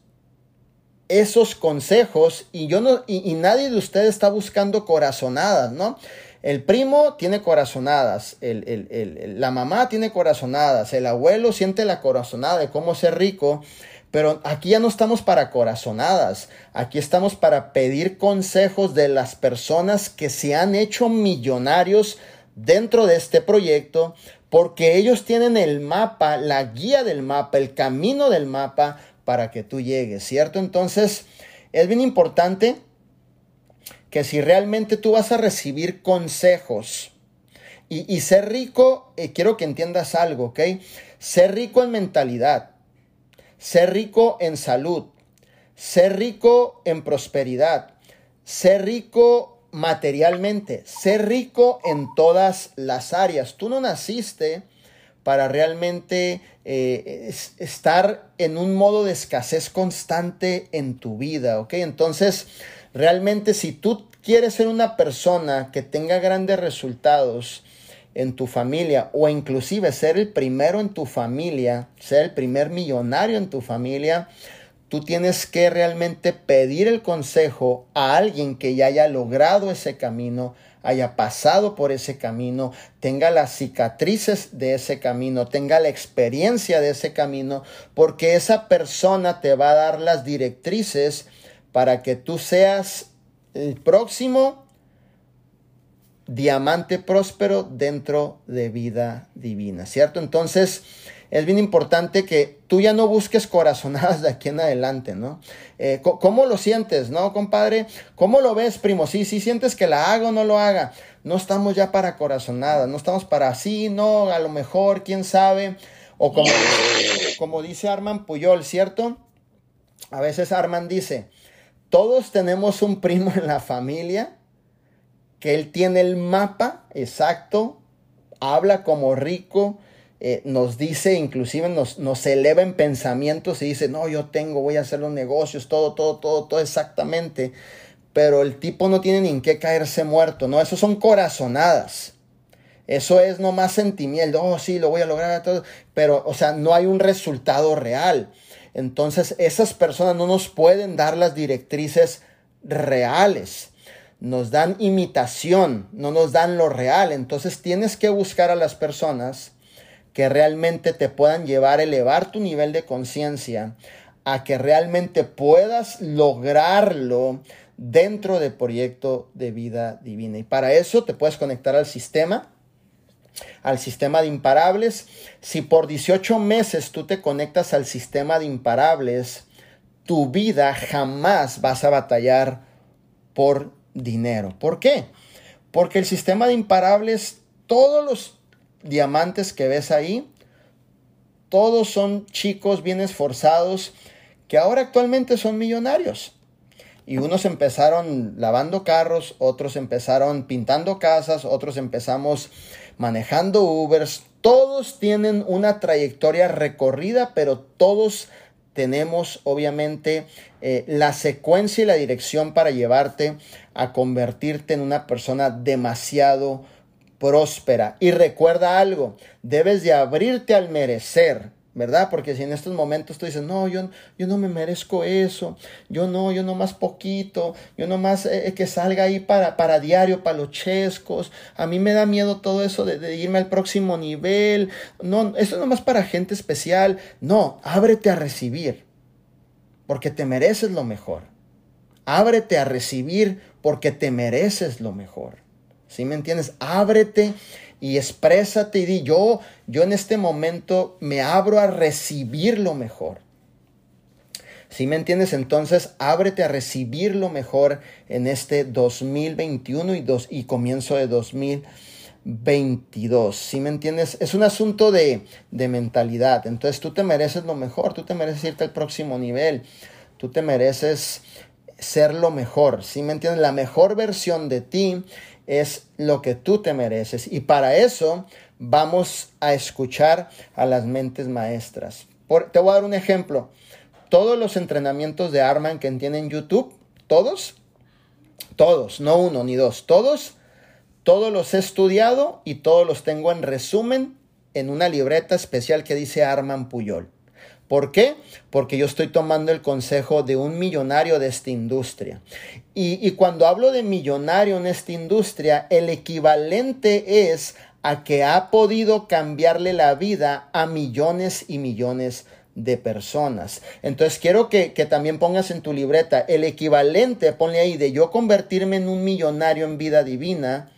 esos consejos y yo no, y, nadie de ustedes está buscando corazonadas, ¿no? El primo tiene corazonadas, la mamá tiene corazonadas, el abuelo siente la corazonada de cómo ser rico, pero aquí ya no estamos para corazonadas, aquí estamos para pedir consejos de las personas que se han hecho millonarios dentro de este proyecto, porque ellos tienen el mapa, la guía del mapa, el camino del mapa para que tú llegues, ¿cierto? Entonces, es bien importante que si realmente tú vas a recibir consejos y, ser rico, eh, quiero que entiendas algo, ¿ok? Ser rico en mentalidad, ser rico en salud, ser rico en prosperidad, ser rico materialmente, ser rico en todas las áreas. Tú no naciste para realmente eh, estar en un modo de escasez constante en tu vida, ¿ok? Entonces, realmente si tú quieres ser una persona que tenga grandes resultados en tu familia o inclusive ser el primero en tu familia, ser el primer millonario en tu familia, Tú tienes que realmente pedir el consejo a alguien que ya haya logrado ese camino, haya pasado por ese camino, tenga las cicatrices de ese camino, tenga la experiencia de ese camino, porque esa persona te va a dar las directrices para que tú seas el próximo diamante próspero dentro de vida divina, ¿cierto? Entonces, es bien importante que tú ya no busques corazonadas de aquí en adelante, ¿no? Eh, ¿Cómo lo sientes, no, compadre? ¿Cómo lo ves, primo? Sí, sí sientes que la haga o no lo haga. No estamos ya para corazonadas, no estamos para sí, no, a lo mejor, quién sabe. O como, como dice Arman Puyol, ¿cierto? A veces Arman dice, todos tenemos un primo en la familia que él tiene el mapa exacto, habla como rico, eh, nos dice, inclusive nos, nos eleva en pensamientos y dice, no, yo tengo, voy a hacer los negocios, todo, todo, todo, todo exactamente. Pero el tipo no tiene ni en qué caerse muerto, ¿no? Eso son corazonadas. Eso es nomás sentimiento, oh, sí, lo voy a lograr, todo. pero, o sea, no hay un resultado real. Entonces, esas personas no nos pueden dar las directrices reales. Nos dan imitación, no nos dan lo real. Entonces, tienes que buscar a las personas que realmente te puedan llevar a elevar tu nivel de conciencia, a que realmente puedas lograrlo dentro del proyecto de vida divina. Y para eso te puedes conectar al sistema, al sistema de imparables. Si por 18 meses tú te conectas al sistema de imparables, tu vida jamás vas a batallar por dinero. ¿Por qué? Porque el sistema de imparables, todos los diamantes que ves ahí, todos son chicos bien esforzados que ahora actualmente son millonarios. Y unos empezaron lavando carros, otros empezaron pintando casas, otros empezamos manejando Ubers. Todos tienen una trayectoria recorrida, pero todos tenemos obviamente eh, la secuencia y la dirección para llevarte a convertirte en una persona demasiado próspera. Y recuerda algo, debes de abrirte al merecer. ¿Verdad? Porque si en estos momentos tú dices, no, yo, yo no me merezco eso, yo no, yo no más poquito, yo no más eh, eh, que salga ahí para, para diario, para los chescos, a mí me da miedo todo eso de, de irme al próximo nivel, no, eso no más para gente especial, no, ábrete a recibir, porque te mereces lo mejor, ábrete a recibir porque te mereces lo mejor, ¿sí me entiendes? Ábrete y exprésate y di, yo, yo en este momento me abro a recibir lo mejor. Si me entiendes? Entonces ábrete a recibir lo mejor en este 2021 y, dos, y comienzo de 2022. Si me entiendes? Es un asunto de, de mentalidad. Entonces tú te mereces lo mejor, tú te mereces irte al próximo nivel, tú te mereces ser lo mejor. Si me entiendes? La mejor versión de ti es lo que tú te mereces. Y para eso vamos a escuchar a las mentes maestras. te voy a dar un ejemplo. Todos los entrenamientos de Arman que tienen YouTube, todos, todos, no uno ni dos, todos, todos los he estudiado y todos los tengo en resumen en una libreta especial que dice Arman Puyol. ¿Por qué? Porque yo estoy tomando el consejo de un millonario de esta industria. Y, cuando hablo de millonario en esta industria, el equivalente es a que ha podido cambiarle la vida a millones y millones de personas. Entonces quiero que, que, también pongas en tu libreta el equivalente, ponle ahí, de yo convertirme en un millonario en vida divina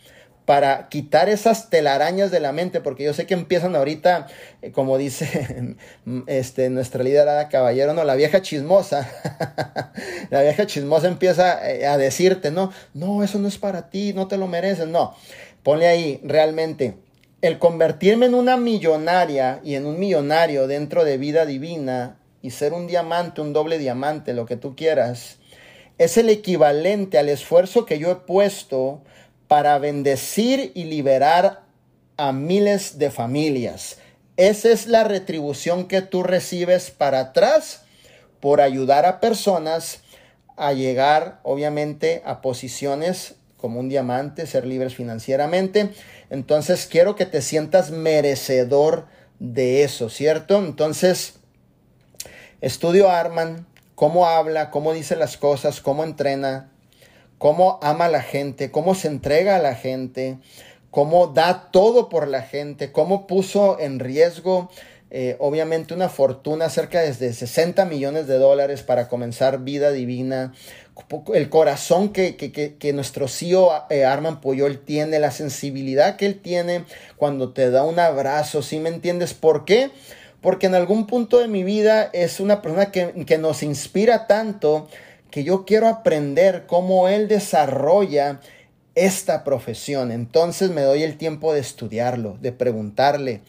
para quitar esas telarañas de la mente, porque yo sé que empiezan ahorita, eh, como dice este, nuestra liderada caballero, no, la vieja chismosa, la vieja chismosa empieza eh, a decirte, no, no, eso no es para ti, no te lo mereces, no, ponle ahí, realmente, el convertirme en una millonaria y en un millonario dentro de vida divina y ser un diamante, un doble diamante, lo que tú quieras, es el equivalente al esfuerzo que yo he puesto para bendecir y liberar a miles de familias. Esa es la retribución que tú recibes para atrás por ayudar a personas a llegar, obviamente, a posiciones como un diamante, ser libres financieramente. Entonces, quiero que te sientas merecedor de eso, ¿cierto? Entonces, estudio Arman, cómo habla, cómo dice las cosas, cómo entrena, cómo ama a la gente, cómo se entrega a la gente, cómo da todo por la gente, cómo puso en riesgo eh, obviamente una fortuna cerca de 60 millones de dólares para comenzar vida divina, el corazón que, que, nuestro CEO eh, Arman Puyol tiene, la sensibilidad que él tiene cuando te da un abrazo, ¿sí me entiendes? ¿Por qué? Porque en algún punto de mi vida es una persona que, que nos inspira tanto que yo quiero aprender cómo él desarrolla esta profesión. Entonces me doy el tiempo de estudiarlo, de preguntarle.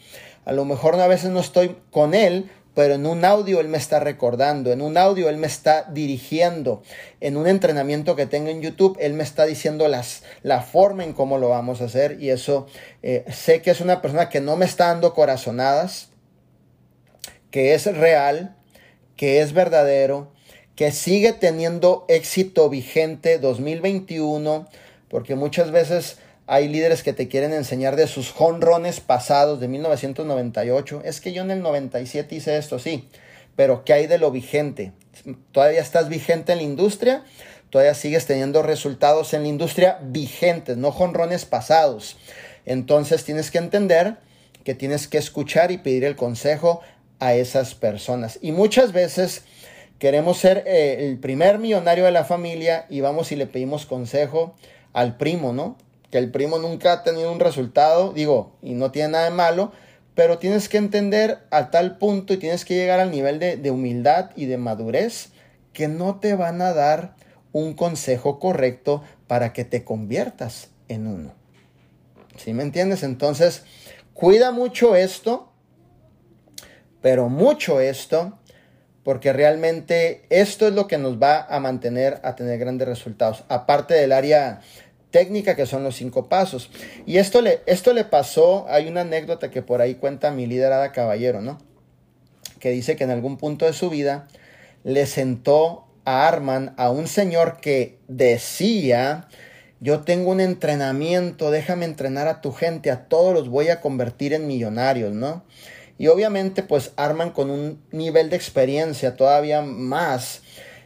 A lo mejor a veces no estoy con él, pero en un audio él me está recordando, en un audio él me está dirigiendo, en un entrenamiento que tengo en YouTube, él me está diciendo las, la forma en cómo lo vamos a hacer y eso eh, sé que es una persona que no me está dando corazonadas, que es real, que es verdadero, que sigue teniendo éxito vigente 2021, porque muchas veces hay líderes que te quieren enseñar de sus jonrones pasados de 1998. Es que yo en el 97 hice esto, sí, pero ¿qué hay de lo vigente? ¿Todavía estás vigente en la industria? Todavía sigues teniendo resultados en la industria vigentes, no jonrones pasados. Entonces tienes que entender que tienes que escuchar y pedir el consejo a esas personas. Y muchas veces queremos ser eh, el primer millonario de la familia y vamos y le pedimos consejo al primo, ¿no? Que el primo nunca ha tenido un resultado, digo, y no tiene nada de malo, pero tienes que entender a tal punto y tienes que llegar al nivel de, de humildad y de madurez que no te van a dar un consejo correcto para que te conviertas en uno. ¿Sí me entiendes? Entonces, cuida mucho esto, pero mucho esto, porque realmente esto es lo que nos va a mantener a tener grandes resultados, aparte del área técnica que son los cinco pasos. Y esto le, esto le pasó, hay una anécdota que por ahí cuenta mi liderada caballero, ¿no? Que dice que en algún punto de su vida le sentó a Arman a un señor que decía, yo tengo un entrenamiento, déjame entrenar a tu gente, a todos los voy a convertir en millonarios, ¿no? Y obviamente pues Arman con un nivel de experiencia todavía más,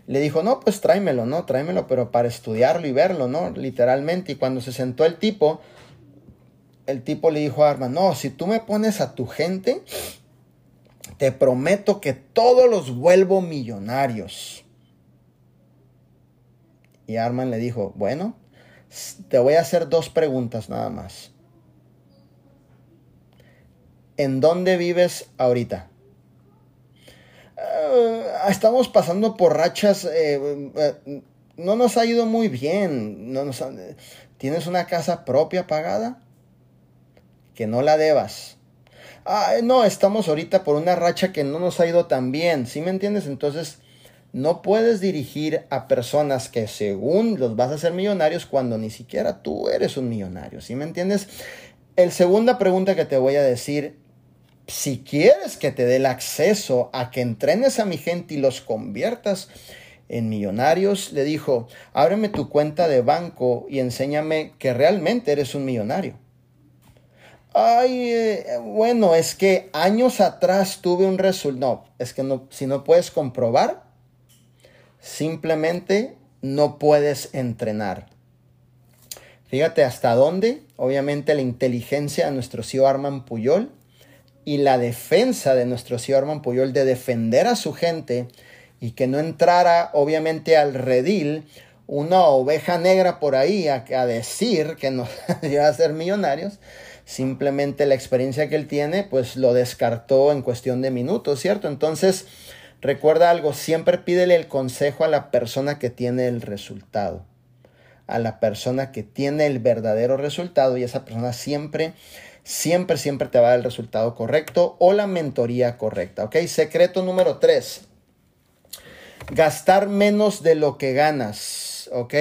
le dijo, no, pues tráemelo, ¿no? Tráemelo, pero para estudiarlo y verlo, ¿no? Literalmente. Y cuando se sentó el tipo, el tipo le dijo a Arman, no, si tú me pones a tu gente, te prometo que todos los vuelvo millonarios. Y Arman le dijo, bueno, te voy a hacer dos preguntas nada más. ¿En dónde vives ahorita? Eh, estamos pasando por rachas, eh, eh, no nos ha ido muy bien. No nos ¿Tienes una casa propia pagada? Que no la debas. Ah, no, estamos ahorita por una racha que no nos ha ido tan bien. ¿Sí me entiendes? Entonces, no puedes dirigir a personas que según los vas a hacer millonarios cuando ni siquiera tú eres un millonario. ¿Sí me entiendes? El segunda pregunta que te voy a decir si quieres que te dé el acceso a que entrenes a mi gente y los conviertas en millonarios, le dijo, ábreme tu cuenta de banco y enséñame que realmente eres un millonario. Ay, eh, bueno, es que años atrás tuve un resultado. No, es que no, si no puedes comprobar, simplemente no puedes entrenar. Fíjate hasta dónde, obviamente, la inteligencia de nuestro CEO Arman Puyol y la defensa de nuestro señor Arman Puyol de defender a su gente y que no entrara obviamente al redil una oveja negra por ahí a, decir que nos iba a ser millonarios, simplemente la experiencia que él tiene pues lo descartó en cuestión de minutos, ¿cierto? Entonces, recuerda algo, siempre pídele el consejo a la persona que tiene el resultado, a la persona que tiene el verdadero resultado y esa persona siempre siempre, siempre te va a dar el resultado correcto o la mentoría correcta. ¿Ok? Secreto número 3. Gastar menos de lo que ganas. ¿Ok?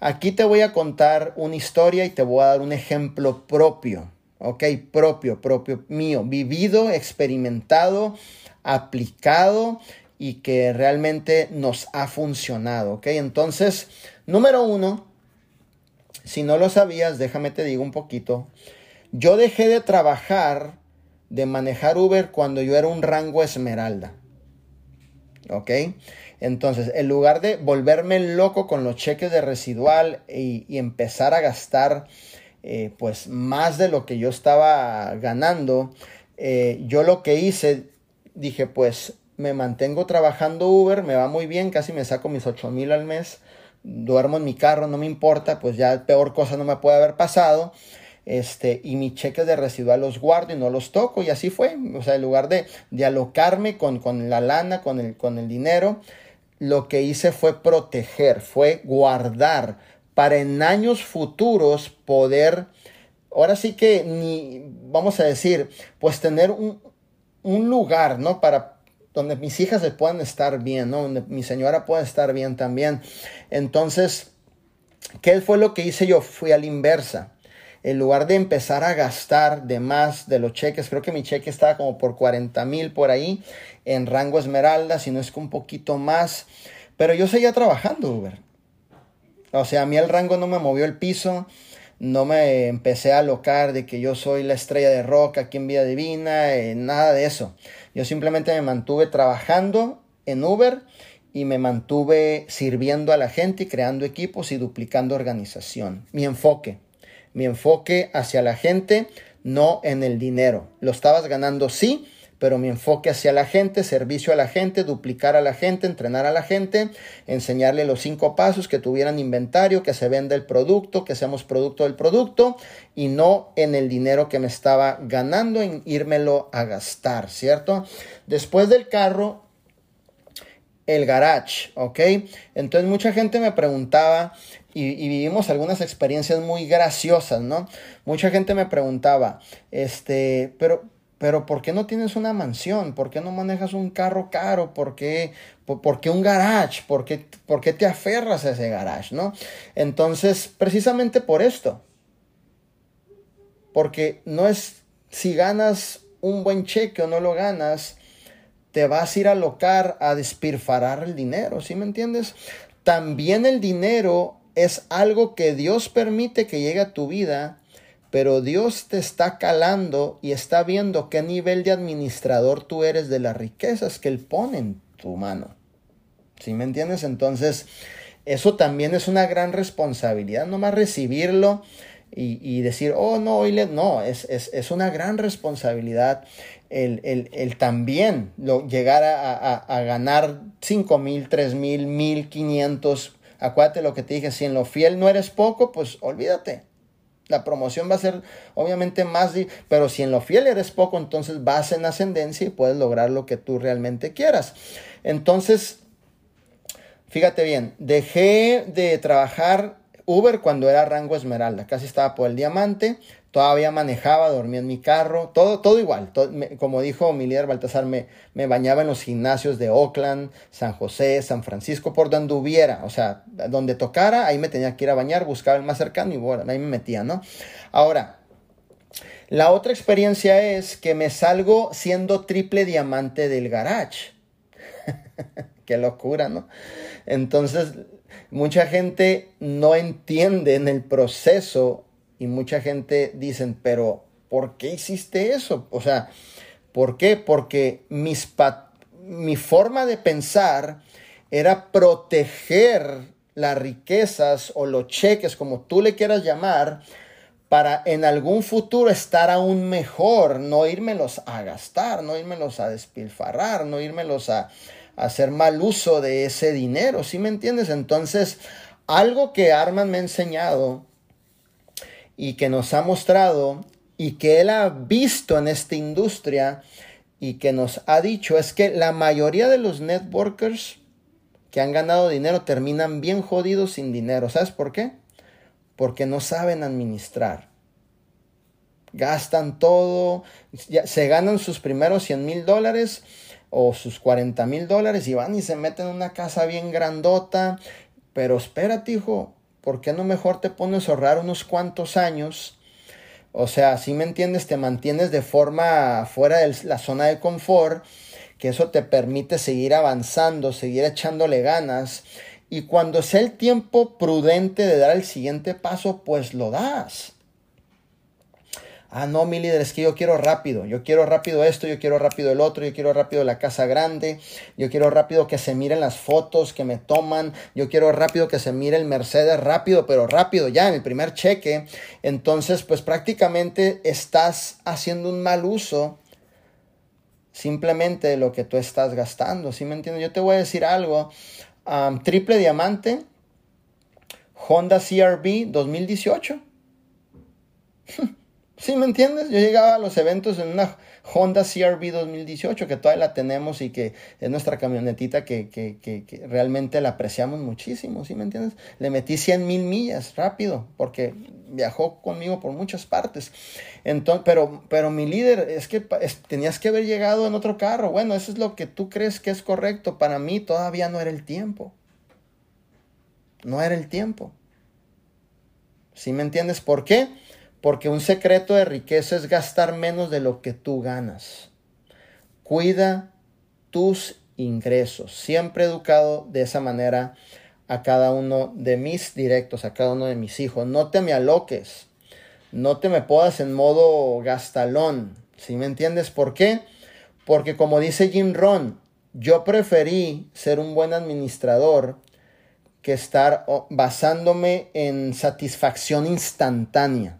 Aquí te voy a contar una historia y te voy a dar un ejemplo propio. ¿Ok? Propio, propio mío. Vivido, experimentado, aplicado y que realmente nos ha funcionado. ¿Ok? Entonces, número uno, si no lo sabías, déjame te digo un poquito. Yo dejé de trabajar, de manejar Uber cuando yo era un rango esmeralda. ¿Ok? Entonces, en lugar de volverme loco con los cheques de residual y, empezar a gastar eh, pues más de lo que yo estaba ganando, eh, yo lo que hice, dije pues me mantengo trabajando Uber, me va muy bien, casi me saco mis 8 mil al mes, duermo en mi carro, no me importa, pues ya peor cosa no me puede haber pasado este, y mis cheques de residual los guardo y no los toco, y así fue, o sea, en lugar de, de alocarme con, con la lana, con el, con el dinero, lo que hice fue proteger, fue guardar para en años futuros poder, ahora sí que ni, vamos a decir, pues tener un, un lugar, ¿no? Para donde mis hijas se puedan estar bien, ¿no? Donde mi señora pueda estar bien también. Entonces, ¿qué fue lo que hice yo? Fui a la inversa en lugar de empezar a gastar de más de los cheques, creo que mi cheque estaba como por 40 mil por ahí en rango esmeralda, si no es que un poquito más, pero yo seguía trabajando Uber. O sea, a mí el rango no me movió el piso, no me empecé a alocar de que yo soy la estrella de rock aquí en Vida Divina, eh, nada de eso. Yo simplemente me mantuve trabajando en Uber y me mantuve sirviendo a la gente y creando equipos y duplicando organización. Mi enfoque, mi enfoque hacia la gente, no en el dinero. Lo estabas ganando, sí, pero mi enfoque hacia la gente, servicio a la gente, duplicar a la gente, entrenar a la gente, enseñarle los cinco pasos, que tuvieran inventario, que se venda el producto, que seamos producto del producto y no en el dinero que me estaba ganando, en írmelo a gastar, ¿cierto? Después del carro, el garage, ¿ok? Entonces mucha gente me preguntaba y, vivimos algunas experiencias muy graciosas, ¿no? Mucha gente me preguntaba, este, pero, pero ¿por qué no tienes una mansión? ¿Por qué no manejas un carro caro? ¿Por qué, por, qué un garage? ¿Por qué, ¿Por qué te aferras a ese garage, no? Entonces, precisamente por esto. Porque no es si ganas un buen cheque o no lo ganas, te vas a ir a locar a despilfarrar el dinero, ¿sí me entiendes? También el dinero es algo que Dios permite que llegue a tu vida, pero Dios te está calando y está viendo qué nivel de administrador tú eres de las riquezas que Él pone en tu mano. ¿Sí me entiendes? Entonces, eso también es una gran responsabilidad, no más recibirlo y, decir, oh, no, hoy. No, es, es, una gran responsabilidad el, también lo, llegar a, ganar 5 mil, 3 mil, 1500. Acuérdate lo que te dije, si en lo fiel no eres poco, pues olvídate. La promoción va a ser obviamente más, pero si en lo fiel eres poco, entonces vas en ascendencia y puedes lograr lo que tú realmente quieras. Entonces, fíjate bien, dejé de trabajar Uber cuando era rango esmeralda, casi estaba por el diamante, todavía manejaba, dormía en mi carro, todo, todo igual. como dijo mi líder Baltasar, me, me, bañaba en los gimnasios de Oakland, San José, San Francisco, por donde hubiera, o sea, donde tocara, ahí me tenía que ir a bañar, buscaba el más cercano y bueno, ahí me metía, ¿no? Ahora, la otra experiencia es que me salgo siendo triple diamante del garage. Qué locura, ¿no? Entonces, mucha gente no entiende en el proceso y mucha gente dicen, pero ¿por qué hiciste eso? O sea, ¿por qué? Porque mis mi forma de pensar era proteger las riquezas o los cheques, como tú le quieras llamar, para en algún futuro estar aún mejor, no írmelos a gastar, no írmelos a despilfarrar, no írmelos a, a hacer mal uso de ese dinero, ¿sí me entiendes? Entonces, algo que Arman me ha enseñado y que nos ha mostrado y que él ha visto en esta industria y que nos ha dicho es que la mayoría de los networkers que han ganado dinero terminan bien jodidos sin dinero. ¿Sabes por qué? Porque no saben administrar. Gastan todo, se ganan sus primeros 100 mil dólares o sus 40 mil dólares y van y se meten en una casa bien grandota. Pero espérate, hijo, ¿por qué no mejor te pones a ahorrar unos cuantos años? O sea, si me entiendes, te mantienes de forma fuera de la zona de confort, que eso te permite seguir avanzando, seguir echándole ganas. Y cuando sea el tiempo prudente de dar el siguiente paso, pues lo das. Ah, no, mi líder, es que yo quiero rápido. Yo quiero rápido esto, yo quiero rápido el otro, yo quiero rápido la casa grande, yo quiero rápido que se miren las fotos que me toman, yo quiero rápido que se mire el Mercedes rápido, pero rápido, ya en el primer cheque. Entonces, pues prácticamente estás haciendo un mal uso simplemente de lo que tú estás gastando. ¿Sí me entiendes? Yo te voy a decir algo. triple diamante, Honda CRV 2018. ¿Sí me entiendes? Yo llegaba a los eventos en una Honda CRV 2018 que todavía la tenemos y que es nuestra camionetita que, que, que, realmente la apreciamos muchísimo, ¿sí me entiendes? Le metí 100 mil millas rápido porque viajó conmigo por muchas partes. Entonces, pero, pero mi líder, es que tenías que haber llegado en otro carro. Bueno, eso es lo que tú crees que es correcto. Para mí todavía no era el tiempo. No era el tiempo. ¿Sí me entiendes por qué? Porque un secreto de riqueza es gastar menos de lo que tú ganas. Cuida tus ingresos. Siempre he educado de esa manera a cada uno de mis directos, a cada uno de mis hijos. No te me aloques. No te me podas en modo gastalón. ¿Sí me entiendes por qué? Porque como dice Jim Ron, yo preferí ser un buen administrador que estar basándome en satisfacción instantánea.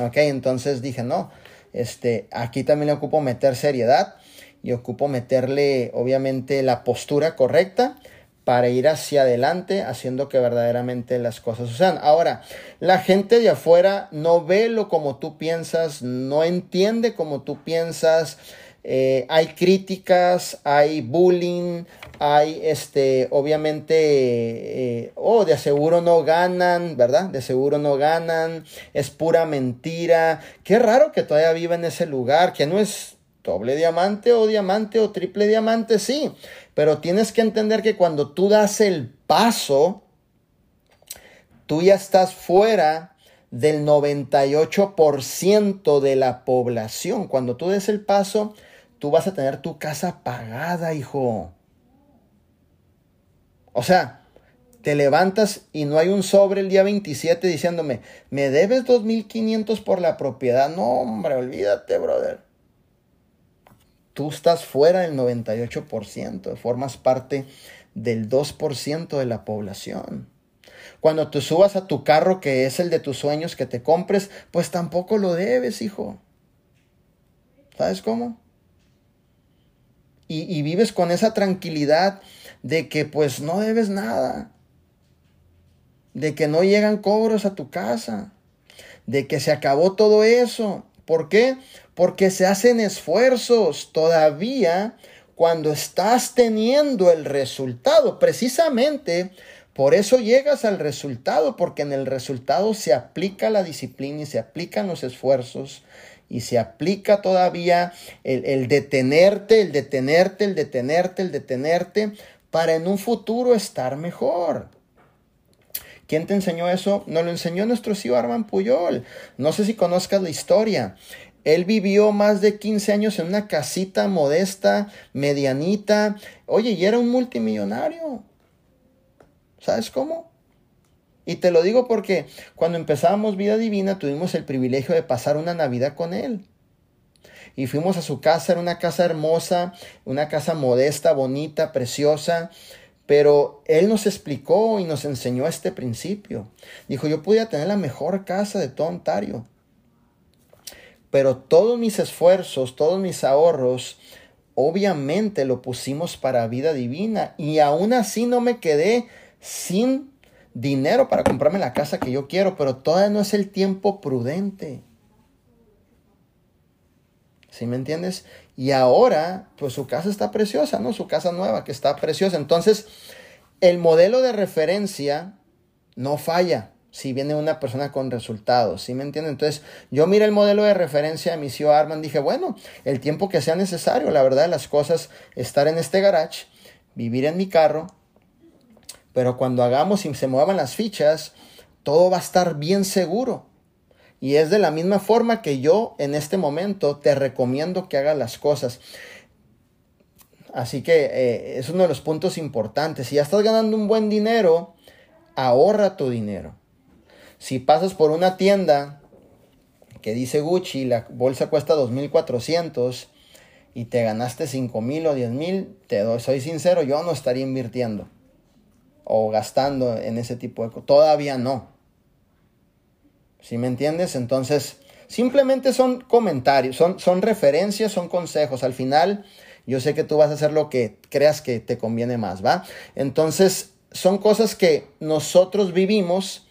Ok, entonces dije, no, este, aquí también le ocupo meter seriedad y ocupo meterle, obviamente, la postura correcta para ir hacia adelante haciendo que verdaderamente las cosas sucedan. Ahora, la gente de afuera no ve lo como tú piensas, no entiende como tú piensas, eh, hay críticas, hay bullying, hay este, obviamente, eh, oh, de seguro no ganan, ¿verdad? De seguro no ganan, es pura mentira. Qué raro que todavía viva en ese lugar, que no es doble diamante o diamante o triple diamante, sí, pero tienes que entender que cuando tú das el paso, tú ya estás fuera del 98% de la población. Cuando tú des el paso, tú vas a tener tu casa pagada, hijo. O sea, te levantas y no hay un sobre el día 27 diciéndome, me debes 2.500 por la propiedad. No, hombre, olvídate, brother. Tú estás fuera del 98%, formas parte del 2% de la población. Cuando tú subas a tu carro que es el de tus sueños que te compres, pues tampoco lo debes, hijo. ¿Sabes cómo? Y, vives con esa tranquilidad de que pues no debes nada, de que no llegan cobros a tu casa, de que se acabó todo eso. ¿Por qué? Porque se hacen esfuerzos todavía cuando estás teniendo el resultado. Precisamente por eso llegas al resultado, porque en el resultado se aplica la disciplina y se aplican los esfuerzos y se aplica todavía el, el detenerte, el detenerte, el detenerte, el detenerte, para en un futuro estar mejor. ¿Quién te enseñó eso? Nos lo enseñó nuestro tío Armand Puyol. No sé si conozcas la historia. Él vivió más de 15 años en una casita modesta, medianita. Oye, y era un multimillonario. ¿Sabes cómo? Y te lo digo porque cuando empezábamos Vida Divina tuvimos el privilegio de pasar una Navidad con él y fuimos a su casa, era una casa hermosa, una casa modesta, bonita, preciosa, pero él nos explicó y nos enseñó este principio. Dijo, yo podía tener la mejor casa de todo Ontario, pero todos mis esfuerzos, todos mis ahorros, obviamente lo pusimos para vida divina y aún así no me quedé sin dinero para comprarme la casa que yo quiero, pero todavía no es el tiempo prudente. ¿Sí me entiendes? Y ahora, pues su casa está preciosa, ¿no? Su casa nueva que está preciosa. Entonces, el modelo de referencia no falla si viene una persona con resultados, ¿sí me entiendes? Entonces, yo miré el modelo de referencia de mi CEO Arman, dije, bueno, el tiempo que sea necesario, la verdad las cosas, estar en este garage, vivir en mi carro, pero cuando hagamos y se muevan las fichas, todo va a estar bien seguro. Y es de la misma forma que yo en este momento te recomiendo que hagas las cosas. Así que eh, es uno de los puntos importantes. Si ya estás ganando un buen dinero, ahorra tu dinero. Si pasas por una tienda que dice Gucci, la bolsa cuesta 2.400 y te ganaste 5.000 o 10.000, te doy, soy sincero, yo no estaría invirtiendo o gastando en ese tipo de cosas. Todavía no. ¿Sí me entiendes? Entonces, simplemente son comentarios, son, son referencias, son consejos. Al final, yo sé que tú vas a hacer lo que creas que te conviene más, ¿va? Entonces, son cosas que nosotros vivimos,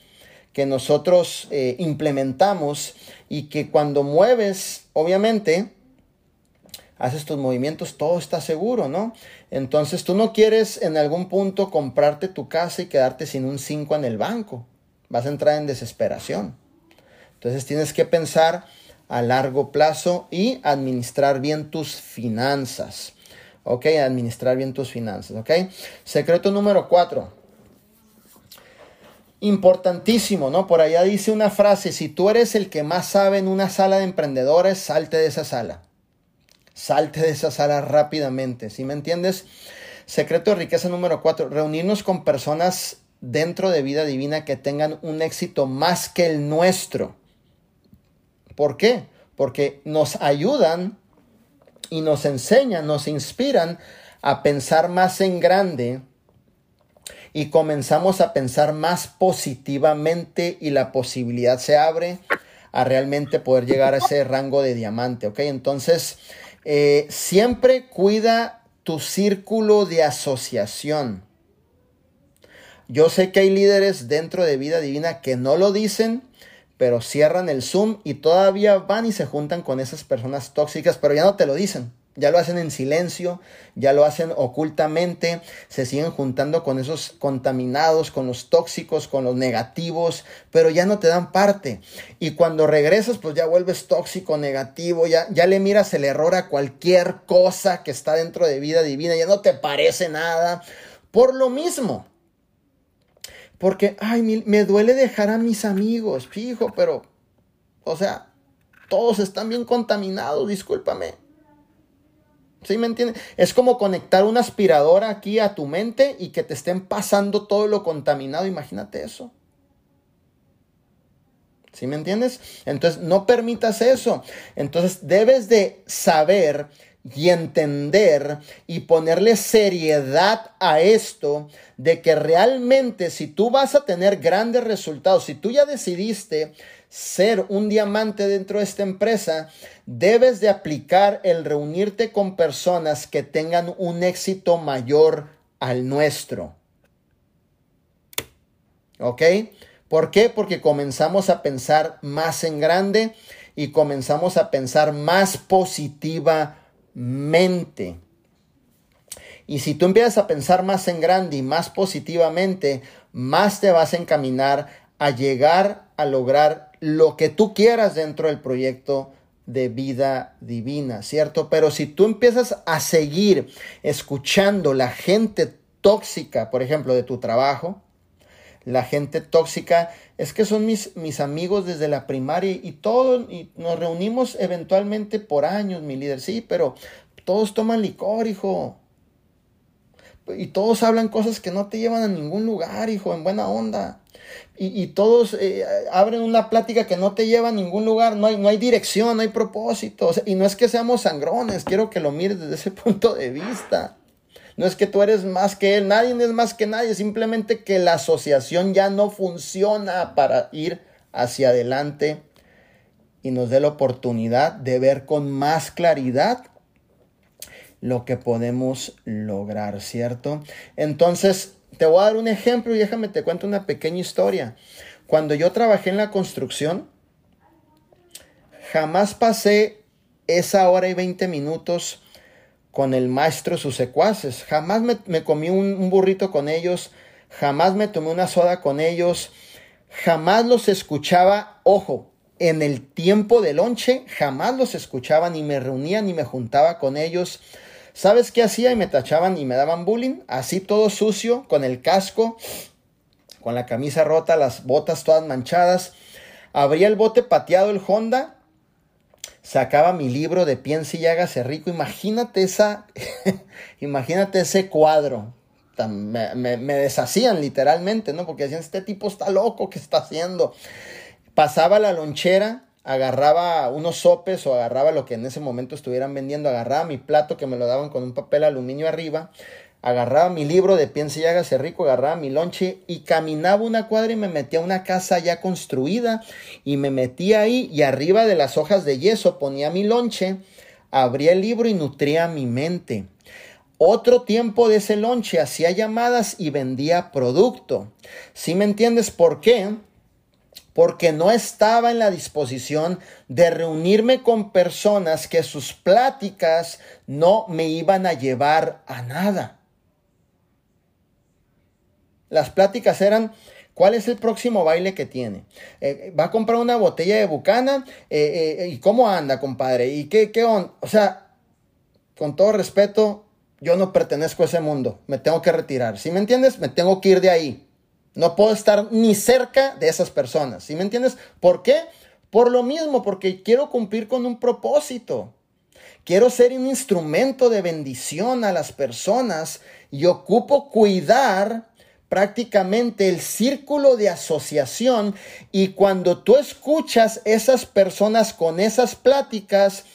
que nosotros eh, implementamos y que cuando mueves, obviamente, haces tus movimientos, todo está seguro, ¿no? Entonces tú no quieres en algún punto comprarte tu casa y quedarte sin un 5 en el banco. Vas a entrar en desesperación. Entonces tienes que pensar a largo plazo y administrar bien tus finanzas. ¿Ok? Administrar bien tus finanzas. ¿Ok? Secreto número cuatro. Importantísimo, ¿no? Por allá dice una frase, si tú eres el que más sabe en una sala de emprendedores, salte de esa sala. Salte de esa sala rápidamente, ¿sí me entiendes? Secreto de riqueza número cuatro, reunirnos con personas dentro de vida divina que tengan un éxito más que el nuestro. ¿Por qué? Porque nos ayudan y nos enseñan, nos inspiran a pensar más en grande y comenzamos a pensar más positivamente y la posibilidad se abre a realmente poder llegar a ese rango de diamante, ¿ok? Entonces, eh, siempre cuida tu círculo de asociación. Yo sé que hay líderes dentro de vida divina que no lo dicen, pero cierran el Zoom y todavía van y se juntan con esas personas tóxicas, pero ya no te lo dicen. Ya lo hacen en silencio, ya lo hacen ocultamente, se siguen juntando con esos contaminados, con los tóxicos, con los negativos, pero ya no te dan parte. Y cuando regresas, pues ya vuelves tóxico, negativo, ya, ya le miras el error a cualquier cosa que está dentro de vida divina, ya no te parece nada. Por lo mismo. Porque, ay, me duele dejar a mis amigos, fijo, pero, o sea, todos están bien contaminados, discúlpame. ¿Sí me entiendes? Es como conectar una aspiradora aquí a tu mente y que te estén pasando todo lo contaminado. Imagínate eso. ¿Sí me entiendes? Entonces, no permitas eso. Entonces, debes de saber y entender y ponerle seriedad a esto de que realmente si tú vas a tener grandes resultados, si tú ya decidiste ser un diamante dentro de esta empresa, debes de aplicar el reunirte con personas que tengan un éxito mayor al nuestro. ¿Ok? ¿Por qué? Porque comenzamos a pensar más en grande y comenzamos a pensar más positivamente. Y si tú empiezas a pensar más en grande y más positivamente, más te vas a encaminar a llegar a lograr lo que tú quieras dentro del proyecto de vida divina, ¿cierto? Pero si tú empiezas a seguir escuchando la gente tóxica, por ejemplo, de tu trabajo, la gente tóxica es que son mis, mis amigos desde la primaria y todos y nos reunimos eventualmente por años, mi líder, sí, pero todos toman licor, hijo. Y todos hablan cosas que no te llevan a ningún lugar, hijo, en buena onda y, todos eh, abren una plática que no te lleva a ningún lugar, no hay, no hay dirección, no hay propósito, y no es que seamos sangrones, quiero que lo mires desde ese punto de vista. No es que tú eres más que él, nadie es más que nadie, simplemente que la asociación ya no funciona para ir hacia adelante y nos dé la oportunidad de ver con más claridad lo que podemos lograr, ¿cierto? Entonces, te voy a dar un ejemplo y déjame te cuento una pequeña historia. Cuando yo trabajé en la construcción, jamás pasé esa hora y 20 minutos con el maestro sus secuaces. Jamás me, comí un, un, burrito con ellos, jamás me tomé una soda con ellos, jamás los escuchaba, ojo, en el tiempo de lonche, jamás los escuchaba, ni me reunía, ni me juntaba con ellos. ¿Sabes qué hacía? Y me tachaban y me daban bullying, así todo sucio, con el casco, con la camisa rota, las botas todas manchadas. Abría el bote pateado el Honda, sacaba mi libro de Piensa y hágase rico. Imagínate esa, imagínate ese cuadro. Me, me, deshacían literalmente, ¿no? Porque decían, este tipo está loco, ¿qué está haciendo? Pasaba la lonchera agarraba unos sopes o agarraba lo que en ese momento estuvieran vendiendo, agarraba mi plato que me lo daban con un papel aluminio arriba, agarraba mi libro de Piense y hágase rico, agarraba mi lonche y caminaba una cuadra y me metía a una casa ya construida y me metía ahí y arriba de las hojas de yeso ponía mi lonche, abría el libro y nutría mi mente. Otro tiempo de ese lonche hacía llamadas y vendía producto. ¿Sí me entiendes por qué? Porque no estaba en la disposición de reunirme con personas que sus pláticas no me iban a llevar a nada. Las pláticas eran, ¿cuál es el próximo baile que tiene? Eh, ¿Va a comprar una botella de bucana? Eh, eh, ¿Y cómo anda, compadre? ¿Y qué, qué on? O sea, con todo respeto, yo no pertenezco a ese mundo. Me tengo que retirar. ¿Sí me entiendes? Me tengo que ir de ahí. No puedo estar ni cerca de esas personas. ¿Sí me entiendes? ¿Por qué? Por lo mismo, porque quiero cumplir con un propósito. Quiero ser un instrumento de bendición a las personas y ocupo cuidar prácticamente el círculo de asociación y cuando tú escuchas esas personas con esas pláticas,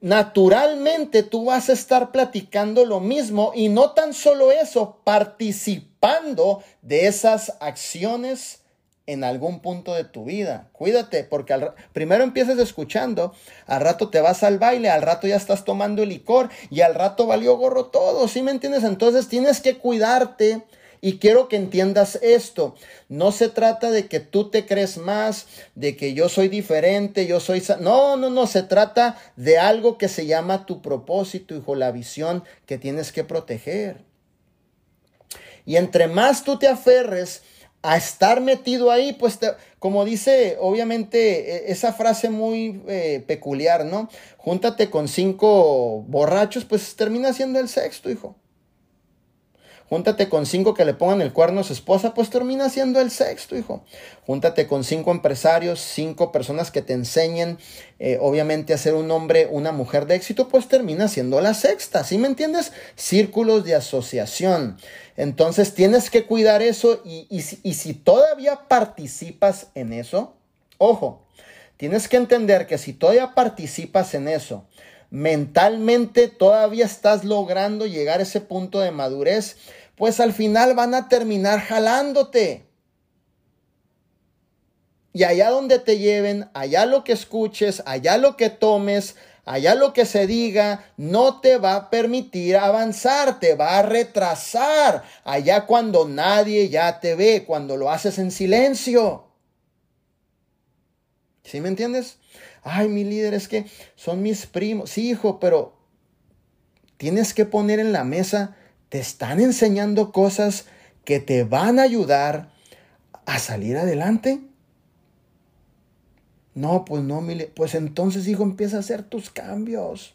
naturalmente tú vas a estar platicando lo mismo y no tan solo eso, de esas acciones en algún punto de tu vida. Cuídate, porque al, primero empiezas escuchando, al rato te vas al baile, al rato ya estás tomando licor y al rato valió gorro todo, ¿sí me entiendes? Entonces tienes que cuidarte Y quiero que entiendas esto. No se trata de que tú te crees más, de que yo soy diferente, yo soy... No, no, no, se trata de algo que se llama tu propósito, hijo, la visión que tienes que proteger. Y entre más tú te aferres a estar metido ahí, pues como dice obviamente e, esa frase muy eh, peculiar, ¿no? Júntate con cinco borrachos, pues termina siendo el sexto, hijo. Júntate con cinco que le pongan el cuerno a su esposa, pues termina siendo el sexto, hijo. Júntate con cinco empresarios, cinco personas que te enseñen, eh, obviamente, a ser un hombre, una mujer de éxito, pues termina siendo la sexta. ¿Sí me entiendes? Círculos de asociación. Entonces tienes que cuidar eso y, y si todavía participas en eso, ojo, tienes que entender que si todavía participas en eso, mentalmente todavía estás logrando llegar a ese punto de madurez, pues al final van a terminar jalándote. Y allá donde te lleven, allá lo que escuches, allá lo que tomes, allá lo que se diga, no te va a permitir avanzar, te va a retrasar. Allá cuando nadie ya te ve, cuando lo haces en silencio. ¿Sí me entiendes? Ay, mi líder, es que son mis primos. Sí, hijo, pero tienes que poner en la mesa te están enseñando cosas que te van a ayudar a salir adelante. No, pues no, pues entonces, hijo, empieza a hacer tus cambios.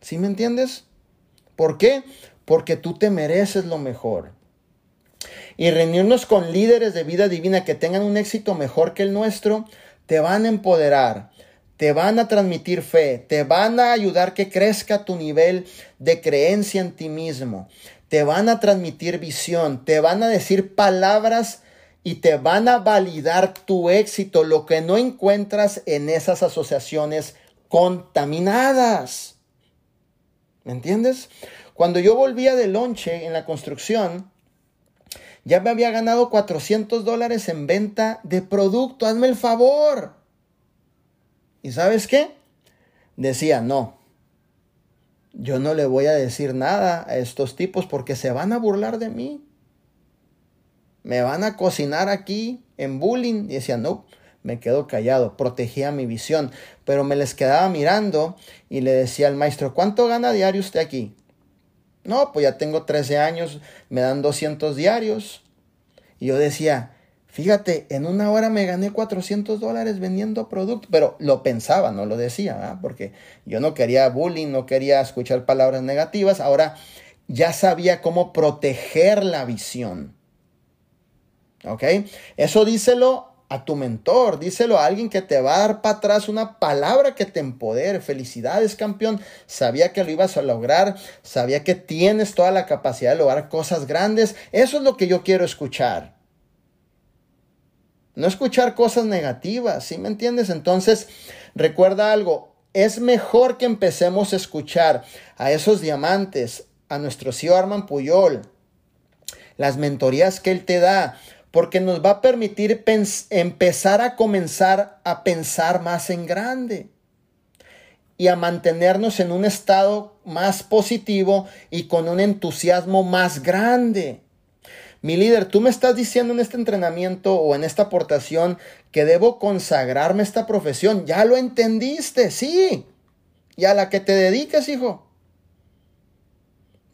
¿Sí me entiendes? ¿Por qué? Porque tú te mereces lo mejor. Y reunirnos con líderes de vida divina que tengan un éxito mejor que el nuestro, te van a empoderar, te van a transmitir fe, te van a ayudar que crezca tu nivel de creencia en ti mismo, te van a transmitir visión, te van a decir palabras y te van a validar tu éxito, lo que no encuentras en esas asociaciones contaminadas. ¿Me entiendes? Cuando yo volvía de lonche en la construcción, ya me había ganado 400 dólares en venta de producto. Hazme el favor. ¿Y sabes qué? Decía, no, yo no le voy a decir nada a estos tipos porque se van a burlar de mí. Me van a cocinar aquí en bullying. Y decía, no, me quedo callado, protegía mi visión. Pero me les quedaba mirando y le decía al maestro, ¿cuánto gana diario usted aquí? No, pues ya tengo 13 años, me dan 200 diarios. Y yo decía, Fíjate, en una hora me gané 400 dólares vendiendo productos, pero lo pensaba, no lo decía, porque yo no quería bullying, no quería escuchar palabras negativas, ahora ya sabía cómo proteger la visión. ¿Ok? Eso díselo a tu mentor, díselo a alguien que te va a dar para atrás una palabra que te empodere. Felicidades, campeón. Sabía que lo ibas a lograr, sabía que tienes toda la capacidad de lograr cosas grandes. Eso es lo que yo quiero escuchar. No escuchar cosas negativas, ¿sí me entiendes? Entonces, recuerda algo, es mejor que empecemos a escuchar a esos diamantes, a nuestro CEO Arman Puyol, las mentorías que él te da, porque nos va a permitir empezar a comenzar a pensar más en grande y a mantenernos en un estado más positivo y con un entusiasmo más grande. Mi líder, tú me estás diciendo en este entrenamiento o en esta aportación que debo consagrarme esta profesión. Ya lo entendiste, sí. Y a la que te dediques, hijo.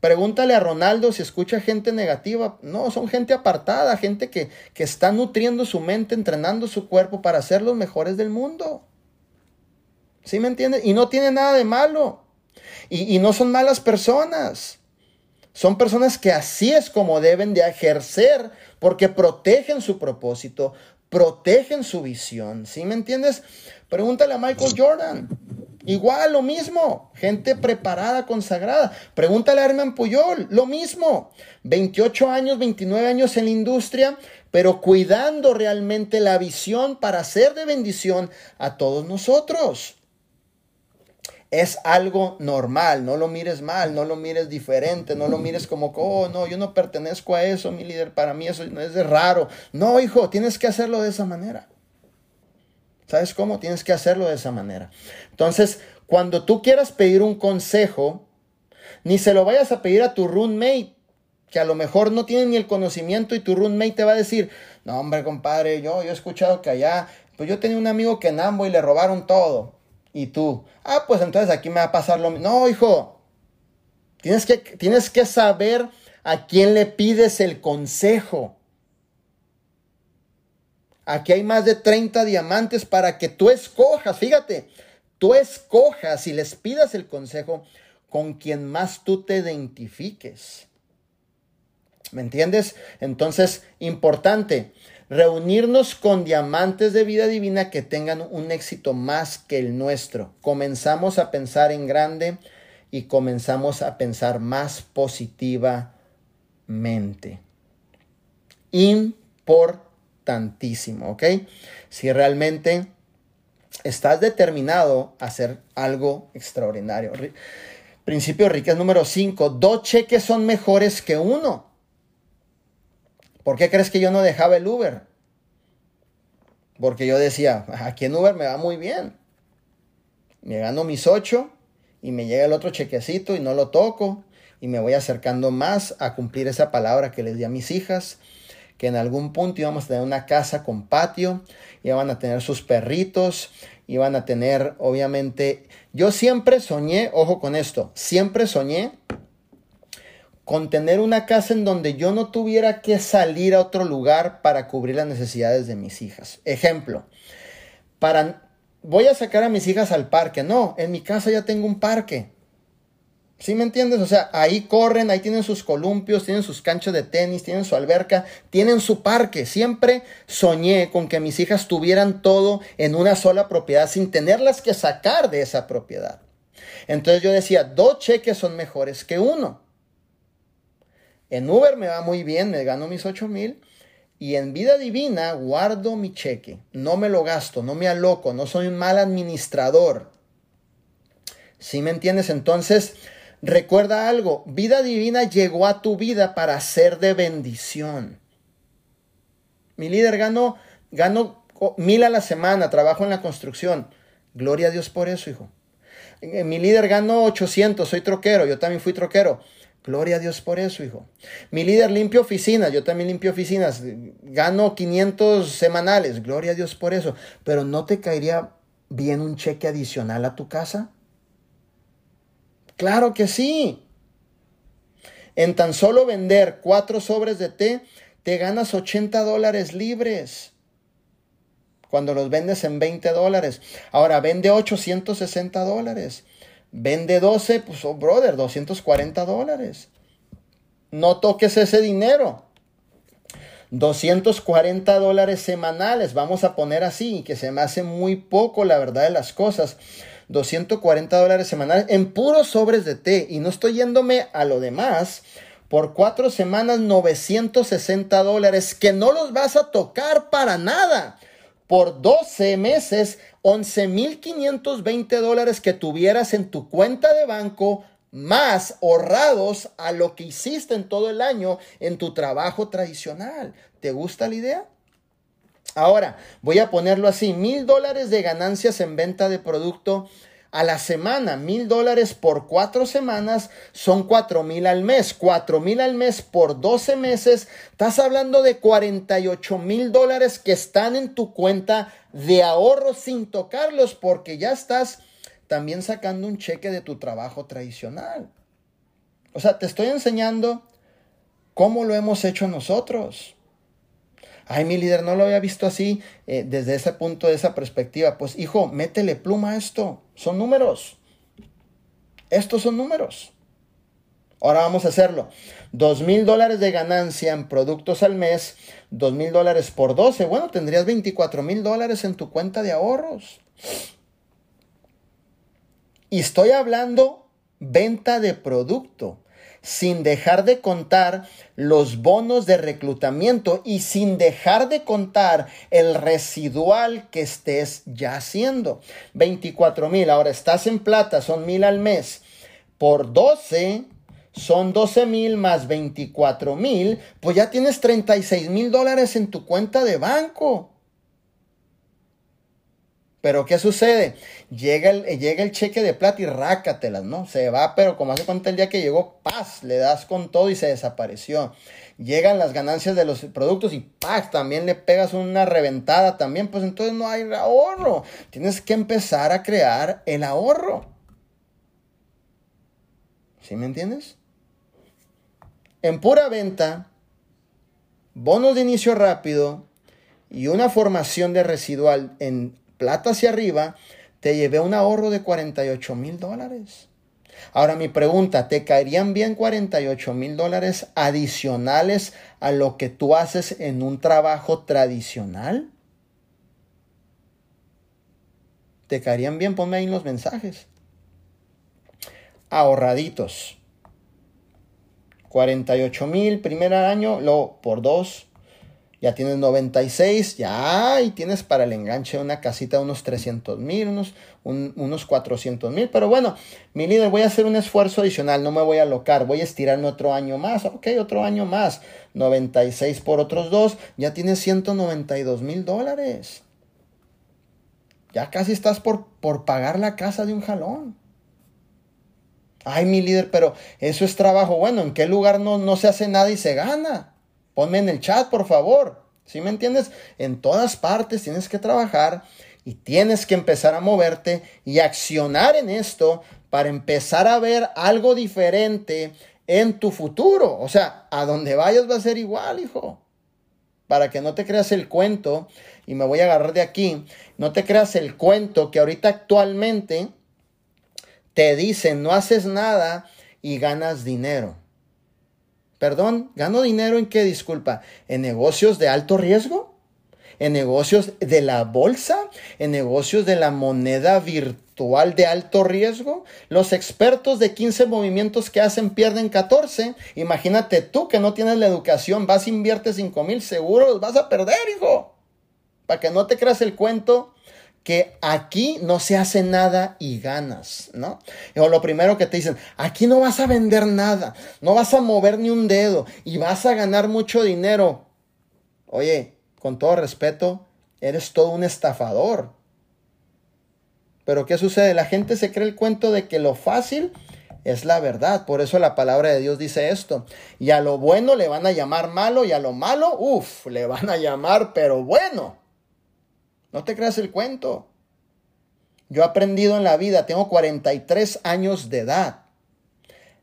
Pregúntale a Ronaldo si escucha gente negativa. No, son gente apartada, gente que, que está nutriendo su mente, entrenando su cuerpo para ser los mejores del mundo. ¿Sí me entiendes? Y no tiene nada de malo. Y, y no son malas personas. Son personas que así es como deben de ejercer porque protegen su propósito, protegen su visión. ¿Sí me entiendes? Pregúntale a Michael Jordan. Igual, lo mismo. Gente preparada, consagrada. Pregúntale a Herman Puyol. Lo mismo. 28 años, 29 años en la industria, pero cuidando realmente la visión para ser de bendición a todos nosotros es algo normal, no lo mires mal, no lo mires diferente, no lo mires como, oh, no, yo no pertenezco a eso, mi líder, para mí eso no es de raro. No, hijo, tienes que hacerlo de esa manera. ¿Sabes cómo? Tienes que hacerlo de esa manera. Entonces, cuando tú quieras pedir un consejo, ni se lo vayas a pedir a tu roommate, que a lo mejor no tienen ni el conocimiento y tu roommate te va a decir, no hombre compadre, yo, yo he escuchado que allá, pues yo tenía un amigo que en Ambo y le robaron todo. Y tú, ah, pues entonces aquí me va a pasar lo mismo. No, hijo, tienes que, tienes que saber a quién le pides el consejo. Aquí hay más de 30 diamantes para que tú escojas, fíjate, tú escojas y les pidas el consejo con quien más tú te identifiques. ¿Me entiendes? Entonces, importante, reunirnos con diamantes de vida divina que tengan un éxito más que el nuestro. Comenzamos a pensar en grande y comenzamos a pensar más positivamente. Importantísimo, ¿ok? Si realmente estás determinado a hacer algo extraordinario. Principio riqueza número 5. Dos cheques son mejores que uno. ¿Por qué crees que yo no dejaba el Uber? Porque yo decía, aquí en Uber me va muy bien. Me gano mis ocho y me llega el otro chequecito y no lo toco y me voy acercando más a cumplir esa palabra que les di a mis hijas, que en algún punto íbamos a tener una casa con patio, iban a tener sus perritos, iban a tener obviamente yo siempre soñé, ojo con esto, siempre soñé con tener una casa en donde yo no tuviera que salir a otro lugar para cubrir las necesidades de mis hijas. Ejemplo, para voy a sacar a mis hijas al parque. No, en mi casa ya tengo un parque. ¿Sí me entiendes? O sea, ahí corren, ahí tienen sus columpios, tienen sus canchas de tenis, tienen su alberca, tienen su parque. Siempre soñé con que mis hijas tuvieran todo en una sola propiedad sin tenerlas que sacar de esa propiedad. Entonces yo decía, dos cheques son mejores que uno. En Uber me va muy bien, me gano mis 8 mil. Y en vida divina guardo mi cheque, no me lo gasto, no me aloco, no soy un mal administrador. ¿Sí me entiendes? Entonces, Recuerda algo, vida divina llegó a tu vida para ser de bendición. Mi líder ganó, ganó mil a la semana, trabajo en la construcción. Gloria a Dios por eso, hijo. Eh, mi líder ganó 800, soy troquero, yo también fui troquero. Gloria a Dios por eso, hijo. Mi líder limpio oficinas, yo también limpio oficinas. Gano 500 semanales, gloria a Dios por eso. Pero ¿no te caería bien un cheque adicional a tu casa? Claro que sí. En tan solo vender cuatro sobres de té, te ganas 80 dólares libres. Cuando los vendes en 20 dólares. Ahora vende 860 dólares. Vende 12, pues, oh, brother, 240 dólares. No toques ese dinero. 240 dólares semanales, vamos a poner así, que se me hace muy poco la verdad de las cosas. 240 dólares semanales en puros sobres de té. Y no estoy yéndome a lo demás. Por cuatro semanas, 960 dólares que no los vas a tocar para nada. Por 12 meses, 11.520 dólares que tuvieras en tu cuenta de banco más ahorrados a lo que hiciste en todo el año en tu trabajo tradicional. ¿Te gusta la idea? Ahora, voy a ponerlo así, mil dólares de ganancias en venta de producto a la semana, mil dólares por cuatro semanas son cuatro mil al mes, cuatro mil al mes por doce meses, estás hablando de 48 mil dólares que están en tu cuenta de ahorro sin tocarlos porque ya estás también sacando un cheque de tu trabajo tradicional. O sea, te estoy enseñando cómo lo hemos hecho nosotros ay, mi líder no lo había visto así eh, desde ese punto, de esa perspectiva. Pues hijo, métele pluma a esto. Son números. Estos son números. Ahora vamos a hacerlo. Dos mil dólares de ganancia en productos al mes, dos mil dólares por 12. Bueno, tendrías 24 mil dólares en tu cuenta de ahorros. Y estoy hablando venta de producto sin dejar de contar los bonos de reclutamiento y sin dejar de contar el residual que estés ya haciendo. 24 mil, ahora estás en plata, son mil al mes. Por 12 son 12 mil más 24 mil, pues ya tienes 36 mil dólares en tu cuenta de banco. Pero ¿qué sucede? Llega el, llega el cheque de plata y rácatelas, ¿no? Se va, pero como hace cuenta el día que llegó, paz, le das con todo y se desapareció. Llegan las ganancias de los productos y paz, también le pegas una reventada también, pues entonces no hay ahorro. Tienes que empezar a crear el ahorro. ¿Sí me entiendes? En pura venta, bonos de inicio rápido y una formación de residual en plata hacia arriba, te llevé un ahorro de 48 mil dólares. Ahora mi pregunta, ¿te caerían bien 48 mil dólares adicionales a lo que tú haces en un trabajo tradicional? ¿Te caerían bien? Ponme ahí los mensajes. Ahorraditos. 48 mil primer año, luego por dos, ya tienes 96, ya, y tienes para el enganche una casita de unos 300 mil, unos, unos 400 mil. Pero bueno, mi líder, voy a hacer un esfuerzo adicional, no me voy a alocar, voy a estirarme otro año más, ok, otro año más. 96 por otros dos, ya tienes 192 mil dólares. Ya casi estás por, por pagar la casa de un jalón. Ay, mi líder, pero eso es trabajo. Bueno, ¿en qué lugar no, no se hace nada y se gana? Ponme en el chat, por favor. ¿Sí me entiendes? En todas partes tienes que trabajar y tienes que empezar a moverte y accionar en esto para empezar a ver algo diferente en tu futuro. O sea, a donde vayas va a ser igual, hijo. Para que no te creas el cuento, y me voy a agarrar de aquí, no te creas el cuento que ahorita actualmente te dicen no haces nada y ganas dinero. Perdón, ¿gano dinero en qué? Disculpa, ¿en negocios de alto riesgo? ¿En negocios de la bolsa? ¿En negocios de la moneda virtual de alto riesgo? Los expertos de 15 movimientos que hacen pierden 14. Imagínate tú que no tienes la educación, vas a invierte 5 mil seguros, vas a perder, hijo. Para que no te creas el cuento que aquí no se hace nada y ganas, ¿no? O lo primero que te dicen, aquí no vas a vender nada, no vas a mover ni un dedo y vas a ganar mucho dinero. Oye, con todo respeto, eres todo un estafador. Pero ¿qué sucede? La gente se cree el cuento de que lo fácil es la verdad. Por eso la palabra de Dios dice esto. Y a lo bueno le van a llamar malo y a lo malo, uff, le van a llamar pero bueno. No te creas el cuento. Yo he aprendido en la vida, tengo 43 años de edad.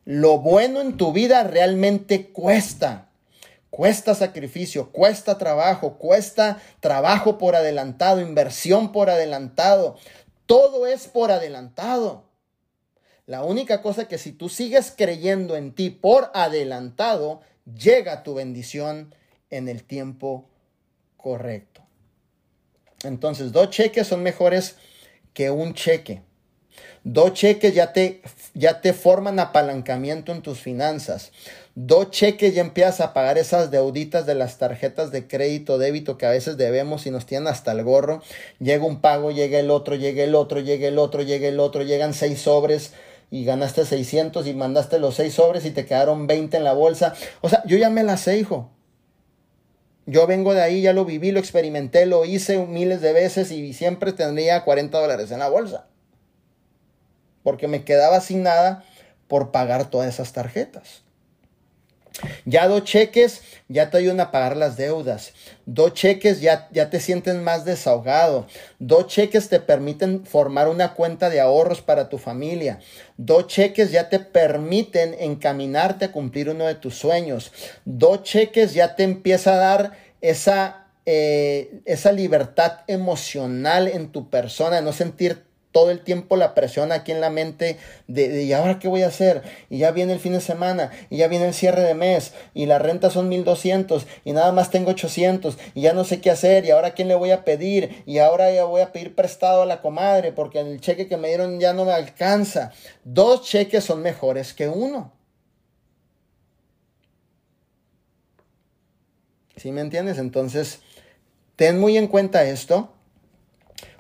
Lo bueno en tu vida realmente cuesta. Cuesta sacrificio, cuesta trabajo, cuesta trabajo por adelantado, inversión por adelantado. Todo es por adelantado. La única cosa que si tú sigues creyendo en ti por adelantado, llega tu bendición en el tiempo correcto. Entonces, dos cheques son mejores que un cheque. Dos cheques ya te, ya te forman apalancamiento en tus finanzas. Dos cheques ya empiezas a pagar esas deuditas de las tarjetas de crédito, débito que a veces debemos y nos tienen hasta el gorro. Llega un pago, llega el otro, llega el otro, llega el otro, llega el otro, llegan seis sobres y ganaste 600 y mandaste los seis sobres y te quedaron 20 en la bolsa. O sea, yo ya me la sé, hijo. Yo vengo de ahí, ya lo viví, lo experimenté, lo hice miles de veces y siempre tendría 40 dólares en la bolsa. Porque me quedaba sin nada por pagar todas esas tarjetas. Ya dos cheques ya te ayudan a pagar las deudas. Dos cheques ya, ya te sientes más desahogado. Dos cheques te permiten formar una cuenta de ahorros para tu familia. Dos cheques ya te permiten encaminarte a cumplir uno de tus sueños. Dos cheques ya te empieza a dar esa, eh, esa libertad emocional en tu persona, no sentir todo el tiempo la presión aquí en la mente de, ¿y ahora qué voy a hacer? Y ya viene el fin de semana, y ya viene el cierre de mes, y la renta son 1200, y nada más tengo 800, y ya no sé qué hacer, y ahora quién le voy a pedir, y ahora ya voy a pedir prestado a la comadre, porque el cheque que me dieron ya no me alcanza. Dos cheques son mejores que uno. ¿Sí me entiendes? Entonces, ten muy en cuenta esto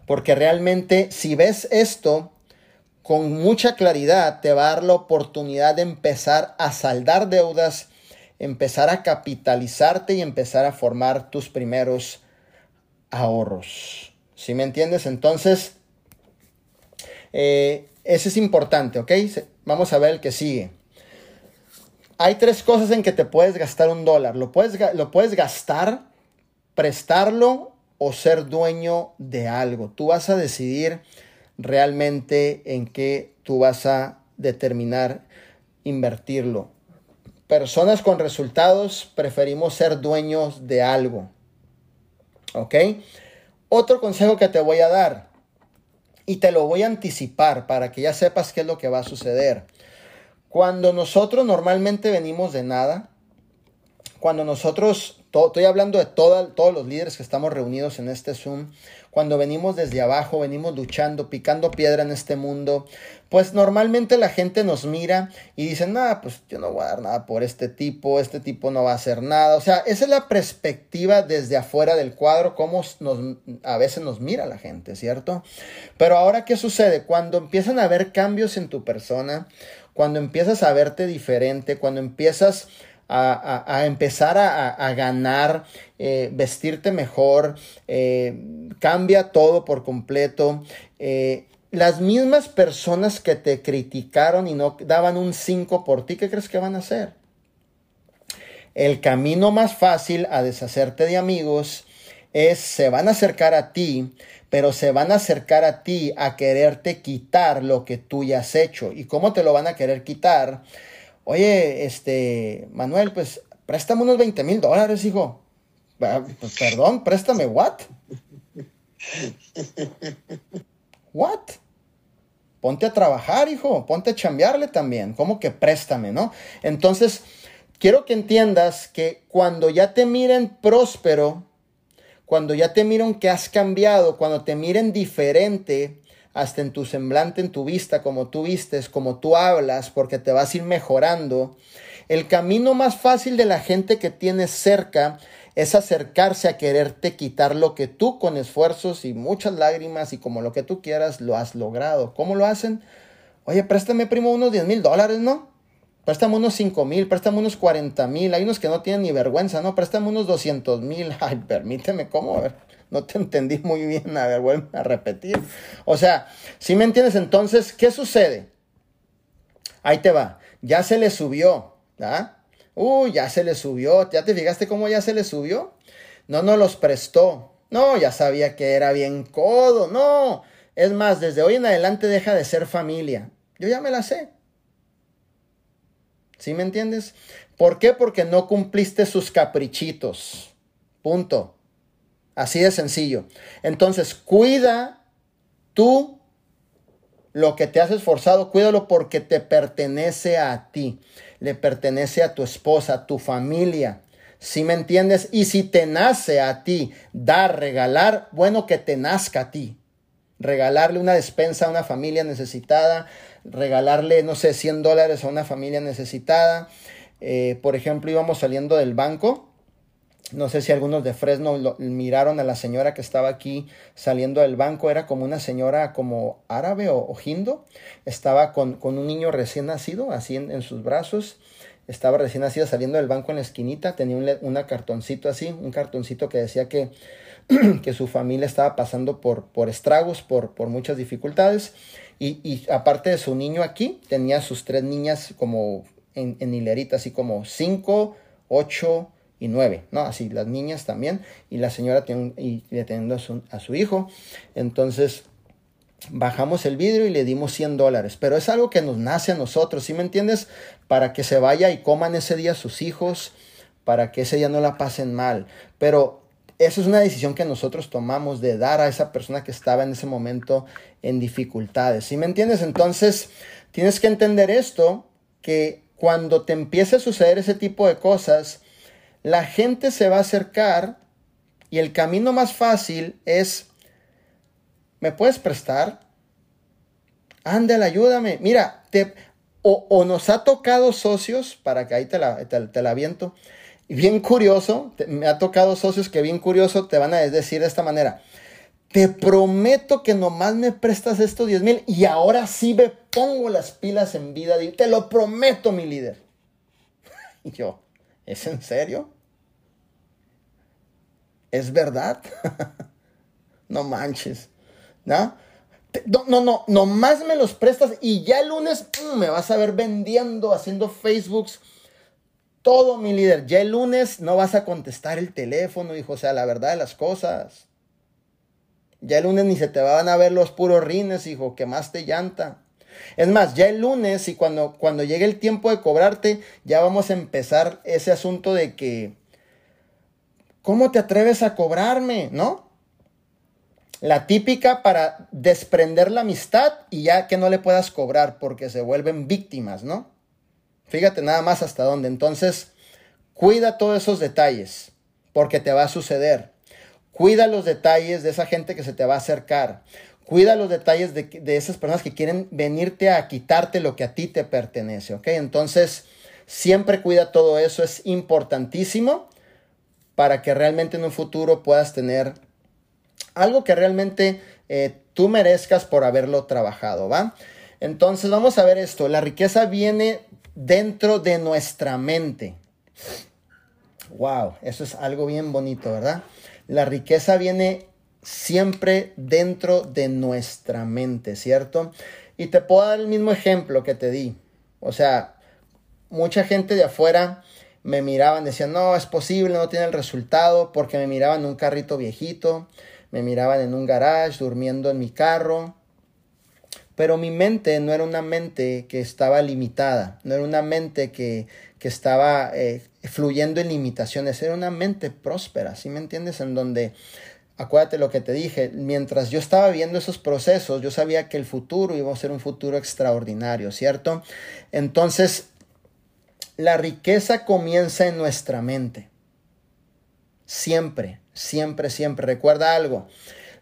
porque realmente si ves esto con mucha claridad, te va a dar la oportunidad de empezar a saldar deudas, empezar a capitalizarte y empezar a formar tus primeros ahorros. ¿Sí me entiendes? Entonces, eh, ese es importante, ¿ok? Vamos a ver el que sigue. Hay tres cosas en que te puedes gastar un dólar. Lo puedes, lo puedes gastar, prestarlo o ser dueño de algo. Tú vas a decidir realmente en qué tú vas a determinar invertirlo. Personas con resultados preferimos ser dueños de algo. ¿Ok? Otro consejo que te voy a dar y te lo voy a anticipar para que ya sepas qué es lo que va a suceder. Cuando nosotros normalmente venimos de nada, cuando nosotros, estoy hablando de todos los líderes que estamos reunidos en este Zoom, cuando venimos desde abajo, venimos luchando, picando piedra en este mundo, pues normalmente la gente nos mira y dice, nada, pues yo no voy a dar nada por este tipo, este tipo no va a hacer nada. O sea, esa es la perspectiva desde afuera del cuadro, cómo nos, a veces nos mira la gente, ¿cierto? Pero ahora, ¿qué sucede? Cuando empiezan a haber cambios en tu persona, cuando empiezas a verte diferente, cuando empiezas a, empezar a, ganar, eh, vestirte mejor, eh, cambia todo por completo. Eh, las mismas personas que te criticaron y no daban un 5 por ti, ¿qué crees que van a hacer? El camino más fácil a deshacerte de amigos es se van a acercar a ti, pero se van a acercar a ti a quererte quitar lo que tú ya has hecho. ¿Y cómo te lo van a querer quitar? Oye, este, Manuel, pues préstame unos 20 mil dólares, hijo. Ah, pues, perdón, préstame, ¿what? ¿What? Ponte a trabajar, hijo, ponte a chambearle también. ¿Cómo que préstame, no? Entonces, quiero que entiendas que cuando ya te miren próspero, cuando ya te miren que has cambiado, cuando te miren diferente, hasta en tu semblante, en tu vista, como tú vistes, como tú hablas, porque te vas a ir mejorando. El camino más fácil de la gente que tienes cerca es acercarse a quererte quitar lo que tú con esfuerzos y muchas lágrimas y como lo que tú quieras lo has logrado. ¿Cómo lo hacen? Oye, préstame primo unos 10 mil dólares, ¿no? Préstame unos 5 mil, préstame unos 40 mil. Hay unos que no tienen ni vergüenza, ¿no? Préstame unos 200 mil. Ay, permíteme, ¿cómo? No te entendí muy bien. A ver, vuelve a repetir. O sea, si me entiendes, entonces, ¿qué sucede? Ahí te va. Ya se le subió, ¿ah? Uy, ya se le subió. ¿Ya te fijaste cómo ya se le subió? No nos los prestó. No, ya sabía que era bien codo. No. Es más, desde hoy en adelante deja de ser familia. Yo ya me la sé. ¿Sí me entiendes? ¿Por qué? Porque no cumpliste sus caprichitos. Punto. Así de sencillo. Entonces, cuida tú lo que te has esforzado, cuídalo porque te pertenece a ti, le pertenece a tu esposa, a tu familia. ¿Sí me entiendes? Y si te nace a ti dar, regalar, bueno que te nazca a ti. Regalarle una despensa a una familia necesitada, regalarle, no sé, 100 dólares a una familia necesitada. Eh, por ejemplo, íbamos saliendo del banco. No sé si algunos de Fresno miraron a la señora que estaba aquí saliendo del banco. Era como una señora como árabe o, o Estaba con, un niño recién nacido, así en, sus brazos. Estaba recién nacido saliendo del banco en la esquinita. Tenía un una cartoncito así, un cartoncito que decía que, que su familia estaba pasando por, por estragos, por, por muchas dificultades. Y, aparte de su niño aquí, tenía sus tres niñas como en, en hilerita, así como cinco, ocho y ¿no? Así, las niñas también. Y la señora tiene, y deteniendo a su, a su hijo. Entonces, bajamos el vidrio y le dimos 100 dólares. Pero es algo que nos nace a nosotros, ¿sí me entiendes? Para que se vaya y coman ese día sus hijos, para que ese día no la pasen mal. Pero esa es una decisión que nosotros tomamos de dar a esa persona que estaba en ese momento en dificultades. ¿Sí me entiendes? Entonces, tienes que entender esto, que cuando te empiece a suceder ese tipo de cosas, la gente se va a acercar y el camino más fácil es, ¿me puedes prestar? Ándale, ayúdame. Mira, te, o, nos ha tocado socios, para que ahí te la, te, la aviento, bien curioso, me ha tocado socios que bien curioso te van a decir de esta manera, te prometo que nomás me prestas estos 10 mil y ahora sí me pongo las pilas en vida. Te lo prometo, mi líder. Y yo, ¿es en serio? ¿Es verdad? No manches. ¿No? No, no, no, nomás me los prestas y ya el lunes me vas a ver vendiendo, haciendo Facebooks. Todo, mi líder. Ya el lunes no vas a contestar el teléfono, hijo. O sea, la verdad de las cosas. Ya el lunes ni se te van a ver los puros rines, hijo. Que más te llanta. Es más, ya el lunes y cuando, cuando llegue el tiempo de cobrarte, ya vamos a empezar ese asunto de que, ¿cómo te atreves a cobrarme? ¿No? La típica para desprender la amistad y ya que no le puedas cobrar porque se vuelven víctimas, ¿no? Fíjate nada más hasta dónde. Entonces, cuida todos esos detalles porque te va a suceder. Cuida los detalles de esa gente que se te va a acercar. Cuida los detalles de, esas personas que quieren venirte a quitarte lo que a ti te pertenece, ¿ok? Entonces, siempre cuida todo eso, es importantísimo para que realmente en un futuro puedas tener algo que realmente eh, tú merezcas por haberlo trabajado, ¿va? Entonces vamos a ver esto, la riqueza viene dentro de nuestra mente. Wow, eso es algo bien bonito, ¿verdad? La riqueza viene siempre dentro de nuestra mente, ¿cierto? Y te puedo dar el mismo ejemplo que te di. O sea, mucha gente de afuera me miraban, decían, no, es posible, no tiene el resultado, porque me miraban en un carrito viejito, me miraban en un garage, durmiendo en mi carro. Pero mi mente no era una mente que estaba limitada, no era una mente que, que estaba eh, fluyendo en limitaciones, era una mente próspera, ¿sí me entiendes? En donde, acuérdate lo que te dije, mientras yo estaba viendo esos procesos, yo sabía que el futuro iba a ser un futuro extraordinario, ¿cierto? Entonces, la riqueza comienza en nuestra mente. Siempre, siempre, siempre. Recuerda algo.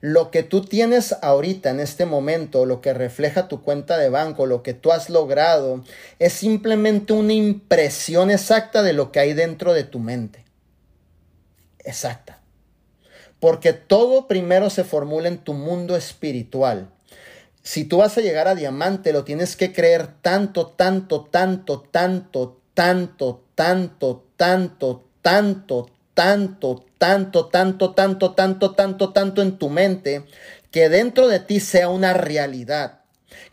Lo que tú tienes ahorita en este momento, lo que refleja tu cuenta de banco, lo que tú has logrado, es simplemente una impresión exacta de lo que hay dentro de tu mente. Exacta. Porque todo primero se formula en tu mundo espiritual. Si tú vas a llegar a diamante, lo tienes que creer tanto, tanto, tanto, tanto, tanto, tanto, tanto, tanto, tanto, tanto, tanto, tanto, tanto, tanto, tanto en tu mente, que dentro de ti sea una realidad.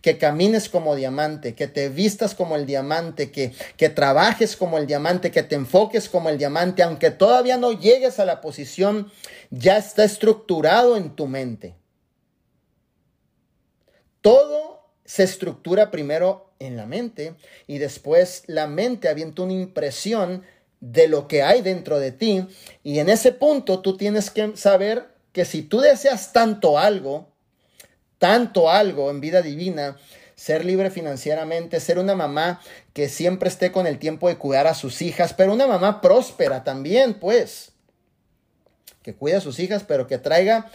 Que camines como diamante, que te vistas como el diamante, que, que trabajes como el diamante, que te enfoques como el diamante, aunque todavía no llegues a la posición, ya está estructurado en tu mente. Todo se estructura primero en la mente y después la mente avienta una impresión de lo que hay dentro de ti. Y en ese punto tú tienes que saber que si tú deseas tanto algo, tanto algo en vida divina, ser libre financieramente, ser una mamá que siempre esté con el tiempo de cuidar a sus hijas, pero una mamá próspera también, pues, que cuide a sus hijas, pero que traiga,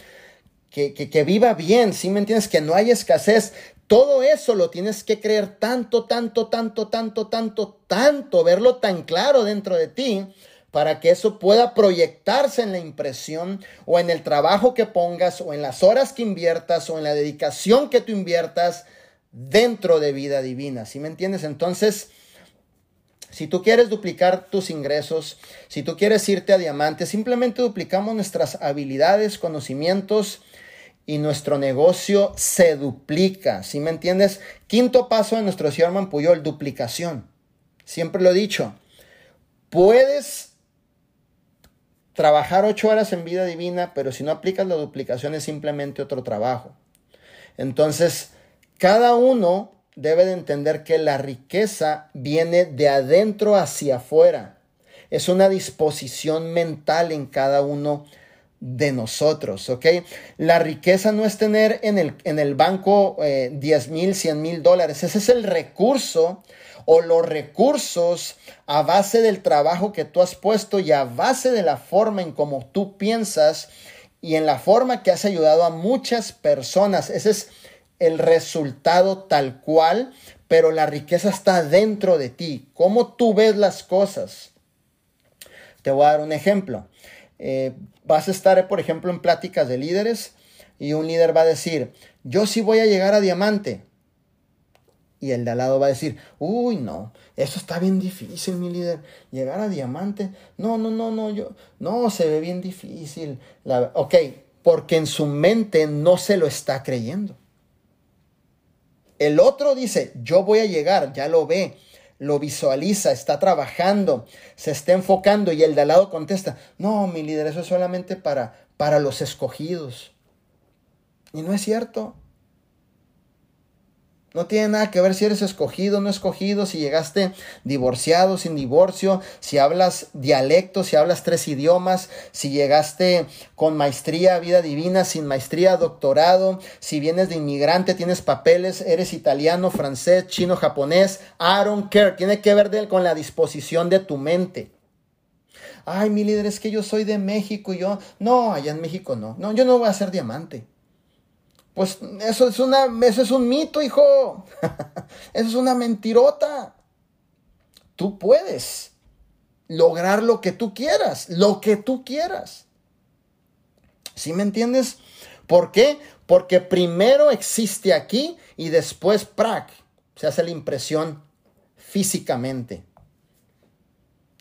que, que, que viva bien, ¿sí me entiendes? Que no haya escasez, todo eso lo tienes que creer tanto, tanto, tanto, tanto, tanto, tanto, verlo tan claro dentro de ti para que eso pueda proyectarse en la impresión o en el trabajo que pongas o en las horas que inviertas o en la dedicación que tú inviertas dentro de vida divina. ¿Sí me entiendes? Entonces, si tú quieres duplicar tus ingresos, si tú quieres irte a diamante, simplemente duplicamos nuestras habilidades, conocimientos, y nuestro negocio se duplica, ¿sí me entiendes? Quinto paso de nuestro Sherman Puyol, duplicación. Siempre lo he dicho, puedes trabajar ocho horas en vida divina, pero si no aplicas la duplicación es simplemente otro trabajo. Entonces, cada uno debe de entender que la riqueza viene de adentro hacia afuera. Es una disposición mental en cada uno de nosotros, ¿ok? La riqueza no es tener en el, en el banco 10 eh, mil, 100 mil dólares. Ese es el recurso o los recursos a base del trabajo que tú has puesto y a base de la forma en cómo tú piensas y en la forma que has ayudado a muchas personas. Ese es el resultado tal cual, pero la riqueza está dentro de ti. ¿Cómo tú ves las cosas? Te voy a dar un ejemplo. Eh, vas a estar, por ejemplo, en pláticas de líderes y un líder va a decir, yo sí voy a llegar a diamante. Y el de al lado va a decir, uy, no, eso está bien difícil, mi líder. Llegar a diamante, no, no, no, no, yo, no, se ve bien difícil. La, ok, porque en su mente no se lo está creyendo. El otro dice, yo voy a llegar, ya lo ve, lo visualiza, está trabajando, se está enfocando y el de al lado contesta, no, mi líder, eso es solamente para, para los escogidos. Y no es cierto. No tiene nada que ver si eres escogido o no escogido, si llegaste divorciado, sin divorcio, si hablas dialecto, si hablas tres idiomas, si llegaste con maestría, vida divina, sin maestría, doctorado, si vienes de inmigrante, tienes papeles, eres italiano, francés, chino, japonés. I don't care. Tiene que ver con la disposición de tu mente. Ay, mi líder, es que yo soy de México y yo. No, allá en México no. No, yo no voy a ser diamante. Pues eso es, una, eso es un mito, hijo. eso es una mentirota. Tú puedes lograr lo que tú quieras, lo que tú quieras. ¿Sí me entiendes? ¿Por qué? Porque primero existe aquí y después prac, se hace la impresión físicamente.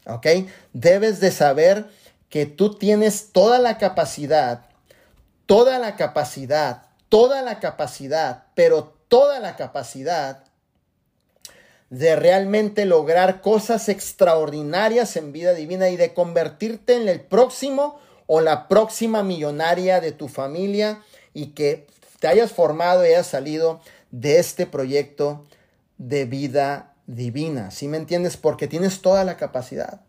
¿Ok? Debes de saber que tú tienes toda la capacidad, toda la capacidad toda la capacidad, pero toda la capacidad de realmente lograr cosas extraordinarias en vida divina y de convertirte en el próximo o la próxima millonaria de tu familia y que te hayas formado y hayas salido de este proyecto de vida divina. ¿Sí me entiendes? Porque tienes toda la capacidad.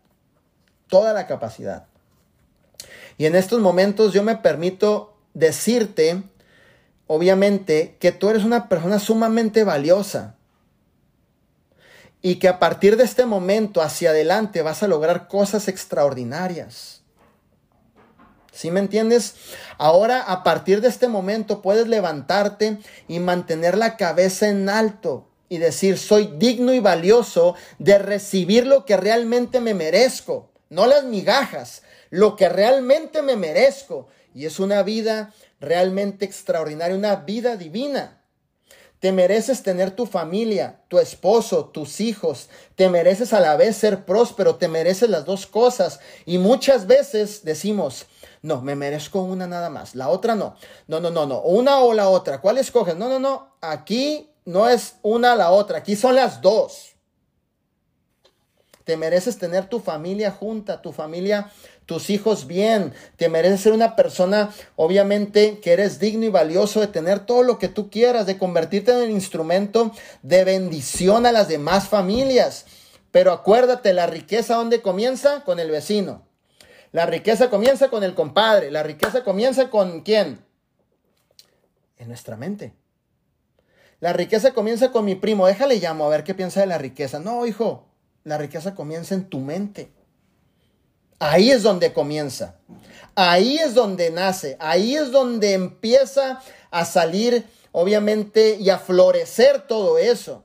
Toda la capacidad. Y en estos momentos yo me permito decirte obviamente, que tú eres una persona sumamente valiosa y que a partir de este momento hacia adelante vas a lograr cosas extraordinarias. ¿Sí me entiendes? Ahora, a partir de este momento, puedes levantarte y mantener la cabeza en alto y decir, soy digno y valioso de recibir lo que realmente me merezco, no las migajas, lo que realmente me merezco. Y es una vida realmente extraordinaria, una vida divina. Te mereces tener tu familia, tu esposo, tus hijos. Te mereces a la vez ser próspero, te mereces las dos cosas. Y muchas veces decimos, no, me merezco una nada más, la otra no. No, no, no, no, una o la otra. ¿Cuál escoges? No, no, no, aquí no es una la otra, aquí son las dos. Te mereces tener tu familia junta, tu familia tus hijos bien. Te mereces ser una persona, obviamente, que eres digno y valioso de tener todo lo que tú quieras, de convertirte en el instrumento de bendición a las demás familias. Pero acuérdate, la riqueza, ¿dónde comienza? Con el vecino. La riqueza comienza con el compadre. La riqueza comienza con quién? En nuestra mente. La riqueza comienza con mi primo. Déjale llamo a ver qué piensa de la riqueza. No, hijo. La riqueza comienza en tu mente. Ahí es donde comienza. Ahí es donde nace. Ahí es donde empieza a salir, obviamente, y a florecer todo eso.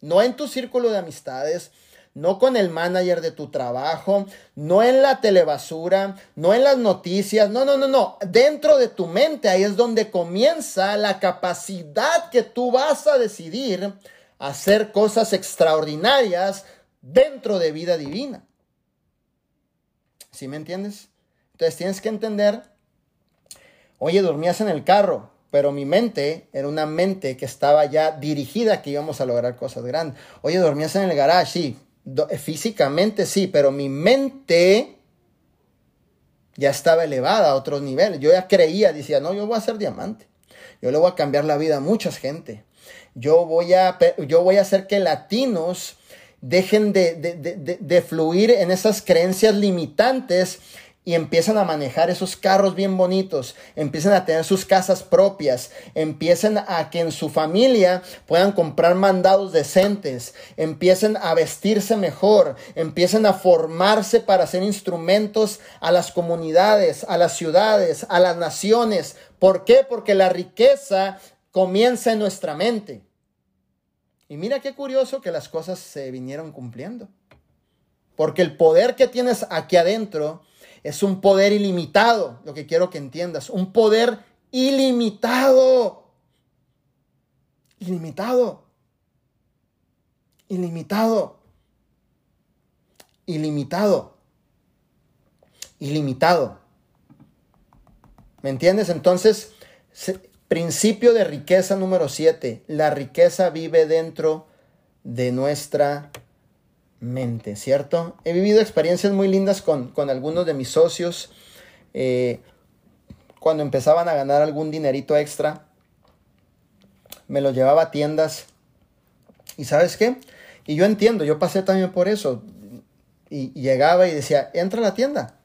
No en tu círculo de amistades, no con el manager de tu trabajo, no en la telebasura, no en las noticias, no, no, no, no, dentro de tu mente, ahí es donde comienza la capacidad que tú vas a decidir hacer cosas extraordinarias dentro de vida divina. ¿Sí me entiendes? Entonces tienes que entender, oye, dormías en el carro, pero mi mente era una mente que estaba ya dirigida que íbamos a lograr cosas grandes. Oye, dormías en el garage, sí, físicamente sí, pero mi mente ya estaba elevada a otros niveles. Yo ya creía, decía, no, yo voy a ser diamante. Yo le voy a cambiar la vida a mucha gente. Yo voy a, yo voy a hacer que latinos dejen de, fluir en esas creencias limitantes y empiezan a manejar esos carros bien bonitos, empiezan a tener sus casas propias, empiezan a que en su familia puedan comprar mandados decentes, empiecen a vestirse mejor, empiecen a formarse para ser instrumentos a las comunidades, a las ciudades, a las naciones. ¿Por qué? Porque la riqueza comienza en nuestra mente. Y mira qué curioso que las cosas se vinieron cumpliendo. Porque el poder que tienes aquí adentro es un poder ilimitado, lo que quiero que entiendas, un poder ilimitado. Ilimitado. Ilimitado. Ilimitado. Ilimitado. ¿Me entiendes? Entonces, principio de riqueza número 7. La riqueza vive dentro de nuestra mente, ¿cierto? He vivido experiencias muy lindas con, algunos de mis socios. Eh, cuando empezaban a ganar algún dinerito extra, me lo llevaba a tiendas. ¿Y sabes qué? Y yo entiendo, yo pasé también por eso. Y, llegaba y decía, entra a la tienda.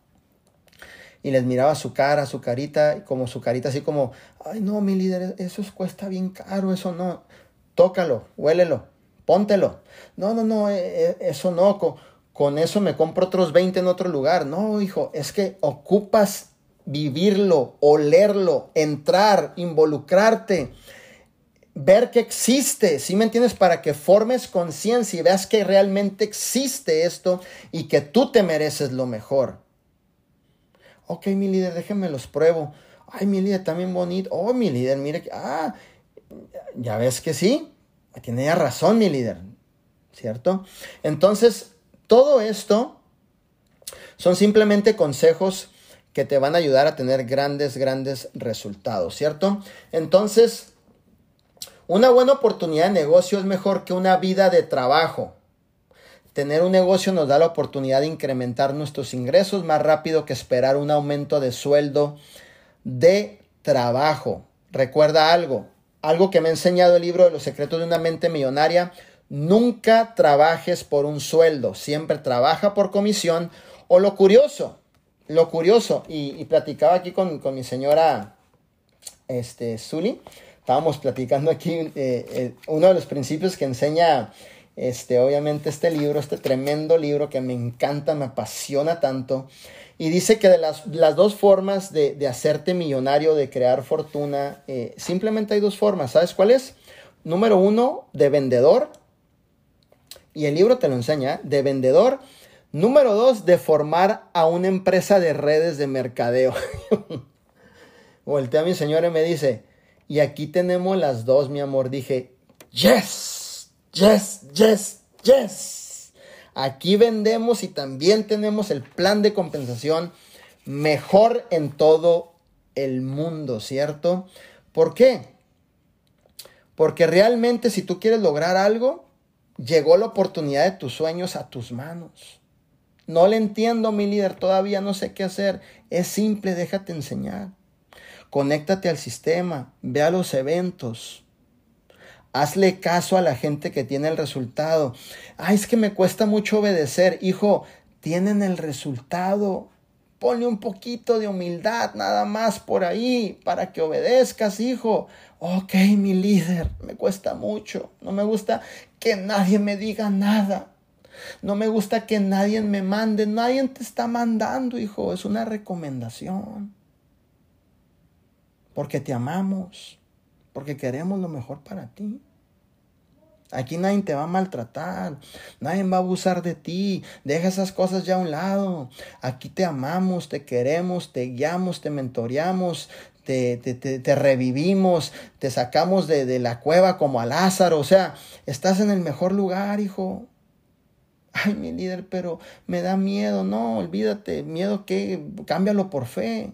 Y les miraba su cara, su carita, como su carita así como, ay no, mi líder, eso cuesta bien caro, eso no. Tócalo, huélelo, póntelo. No, no, no, eh, eh, eso no, con, con eso me compro otros 20 en otro lugar. No, hijo, es que ocupas vivirlo, olerlo, entrar, involucrarte ver que existe, ¿sí me entiendes? Para que formes conciencia y veas que realmente existe esto y que tú te mereces lo mejor. Ok, mi líder, déjenme los pruebo. Ay, mi líder, también bonito. Oh, mi líder, mire que... Ah, ya ves que sí. Tiene razón, mi líder. ¿Cierto? Entonces, todo esto son simplemente consejos que te van a ayudar a tener grandes, grandes resultados, ¿cierto? Entonces, una buena oportunidad de negocio es mejor que una vida de trabajo. Tener un negocio nos da la oportunidad de incrementar nuestros ingresos más rápido que esperar un aumento de sueldo de trabajo. Recuerda algo, algo que me ha enseñado el libro de los secretos de una mente millonaria. Nunca trabajes por un sueldo, siempre trabaja por comisión. O lo curioso, lo curioso, y, platicaba aquí con, mi señora este, Zully estábamos platicando aquí eh, eh, uno de los principios que enseña este, obviamente este libro, este tremendo libro que me encanta, me apasiona tanto. Y dice que de las, dos formas de, hacerte millonario, de crear fortuna, eh, simplemente hay dos formas. ¿Sabes cuál es? Número uno, de vendedor. Y el libro te lo enseña, de vendedor. Número dos, de formar a una empresa de redes de mercadeo. Voltea a mi señora y me dice, y aquí tenemos las dos, mi amor. Dije, yes, yes, yes, yes. Aquí vendemos y también tenemos el plan de compensación mejor en todo el mundo, ¿cierto? ¿Por qué? Porque realmente si tú quieres lograr algo, llegó la oportunidad de tus sueños a tus manos. No le entiendo, mi líder, todavía no sé qué hacer. Es simple, déjate enseñar. Conéctate al sistema, ve a los eventos. Hazle caso a la gente que tiene el resultado. Ay, es que me cuesta mucho obedecer. Hijo, tienen el resultado. Ponle un poquito de humildad nada más por ahí para que obedezcas, hijo. Ok, mi líder, me cuesta mucho. No me gusta que nadie me diga nada. No me gusta que nadie me mande. Nadie te está mandando, hijo. Es una recomendación porque te amamos, porque queremos lo mejor para ti. Aquí nadie te va a maltratar, nadie va a abusar de ti, deja esas cosas ya a un lado. Aquí te amamos, te queremos, te guiamos, te mentoreamos, te, te, revivimos, te sacamos de, de la cueva como a Lázaro. O sea, estás en el mejor lugar, hijo. Ay, mi líder, pero me da miedo. No, olvídate, miedo que cámbialo por fe.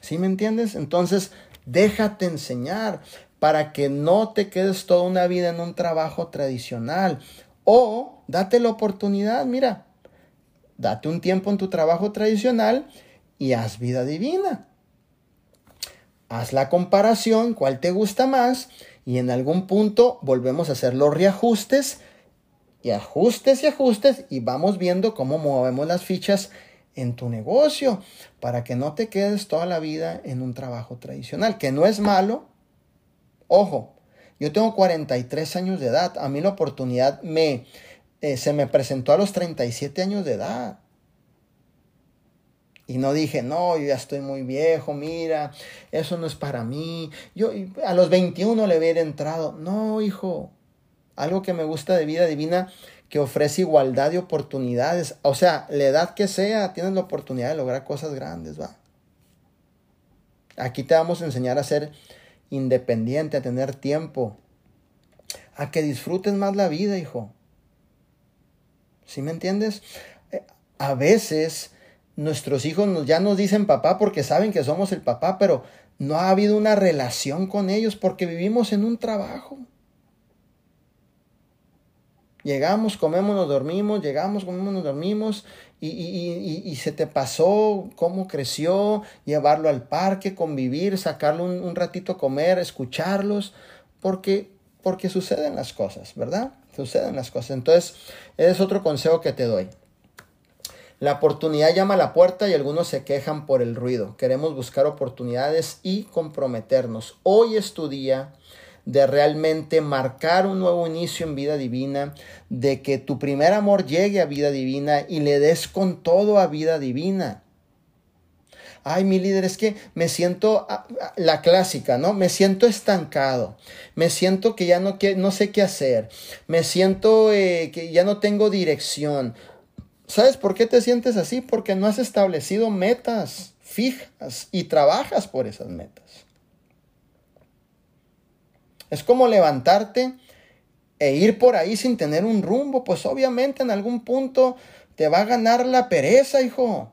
¿Sí me entiendes? Entonces, déjate enseñar para que no te quedes toda una vida en un trabajo tradicional. O date la oportunidad, mira, date un tiempo en tu trabajo tradicional y haz vida divina. Haz la comparación, cuál te gusta más, y en algún punto volvemos a hacer los reajustes y ajustes y ajustes y vamos viendo cómo movemos las fichas en tu negocio para que no te quedes toda la vida en un trabajo tradicional, que no es malo. Ojo, yo tengo 43 años de edad, a mí la oportunidad me, eh, se me presentó a los 37 años de edad. Y no dije, no, yo ya estoy muy viejo, mira, eso no es para mí. Yo a los 21 le hubiera entrado. No, hijo, algo que me gusta de vida divina que ofrece igualdad de oportunidades. O sea, la edad que sea, tienes la oportunidad de lograr cosas grandes, va. Aquí te vamos a enseñar a ser independiente, a tener tiempo, a que disfrutes más la vida, hijo. ¿Sí me entiendes? Eh, a veces nuestros hijos ya nos dicen papá porque saben que somos el papá, pero no ha habido una relación con ellos porque vivimos en un trabajo. Llegamos, comemos, nos dormimos, llegamos, comemos, nos dormimos y, y, se te pasó cómo creció, llevarlo al parque, convivir, sacarlo un, un ratito a comer, escucharlos, porque, porque suceden las cosas, ¿verdad? Suceden las cosas. Entonces, es otro consejo que te doy. La oportunidad llama a la puerta y algunos se quejan por el ruido. Queremos buscar oportunidades y comprometernos. Hoy es tu día de realmente marcar un nuevo inicio en vida divina, de que tu primer amor llegue a vida divina y le des con todo a vida divina. Ay, mi líder, es que me siento ah, ah, la clásica, ¿no? Me siento estancado, me siento que ya no, no sé qué hacer, me siento eh, que ya no tengo dirección. ¿Sabes por qué te sientes así? Porque no has establecido metas fijas y trabajas por esas metas. Es como levantarte e ir por ahí sin tener un rumbo. Pues obviamente en algún punto te va a ganar la pereza, hijo.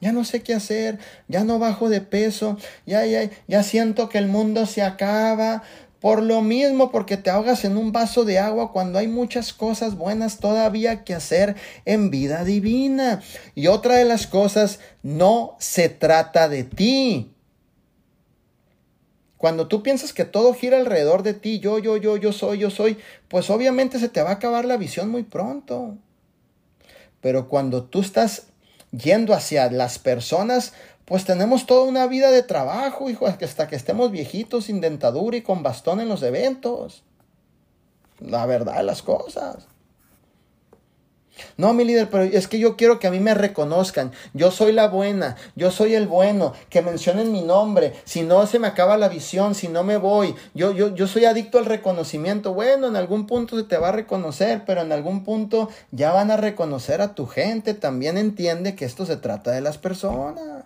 Ya no sé qué hacer, ya no bajo de peso, ya, ya, ya siento que el mundo se acaba. Por lo mismo, porque te ahogas en un vaso de agua cuando hay muchas cosas buenas todavía que hacer en vida divina. Y otra de las cosas, no se trata de ti. Cuando tú piensas que todo gira alrededor de ti, yo, yo, yo, yo soy, yo soy, pues obviamente se te va a acabar la visión muy pronto. Pero cuando tú estás yendo hacia las personas, pues tenemos toda una vida de trabajo, hijo, hasta que estemos viejitos, sin dentadura y con bastón en los eventos. La verdad, las cosas. No, mi líder, pero es que yo quiero que a mí me reconozcan. Yo soy la buena, yo soy el bueno, que mencionen mi nombre. Si no, se me acaba la visión, si no me voy. Yo, yo, yo soy adicto al reconocimiento. Bueno, en algún punto se te va a reconocer, pero en algún punto ya van a reconocer a tu gente. También entiende que esto se trata de las personas.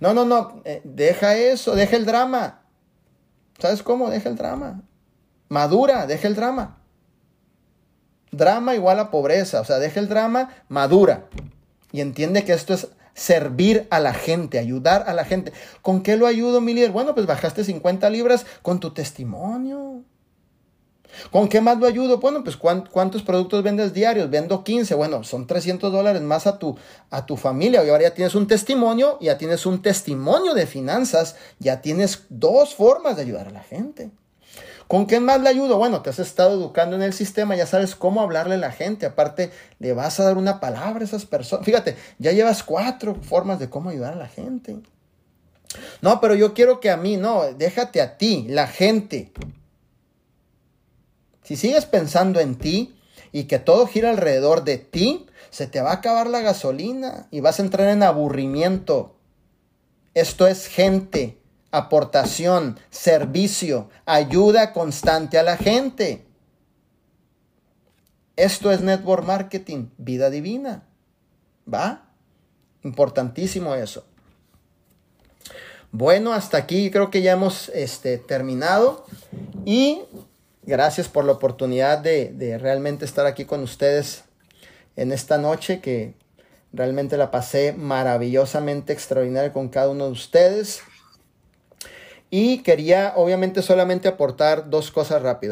No, no, no, eh, deja eso, deja el drama. ¿Sabes cómo? Deja el drama. Madura, deja el drama. Drama igual a pobreza, o sea, deja el drama, madura. Y entiende que esto es servir a la gente, ayudar a la gente. ¿Con qué lo ayudo, mi líder? Bueno, pues bajaste 50 libras con tu testimonio. ¿Con qué más lo ayudo? Bueno, pues ¿cuántos productos vendes diarios? Vendo 15. Bueno, son 300 dólares más a tu, a tu familia. Y ahora ya tienes un testimonio, ya tienes un testimonio de finanzas, ya tienes dos formas de ayudar a la gente. ¿Con qué más le ayudo? Bueno, te has estado educando en el sistema, ya sabes cómo hablarle a la gente. Aparte, le vas a dar una palabra a esas personas. Fíjate, ya llevas cuatro formas de cómo ayudar a la gente. No, pero yo quiero que a mí, no, déjate a ti, la gente. Si sigues pensando en ti y que todo gira alrededor de ti, se te va a acabar la gasolina y vas a entrar en aburrimiento. Esto es gente aportación, servicio, ayuda constante a la gente. Esto es network marketing, vida divina. ¿Va? Importantísimo eso. Bueno, hasta aquí creo que ya hemos este, terminado y gracias por la oportunidad de, de realmente estar aquí con ustedes en esta noche que realmente la pasé maravillosamente extraordinaria con cada uno de ustedes. Y quería obviamente solamente aportar dos cosas rápido.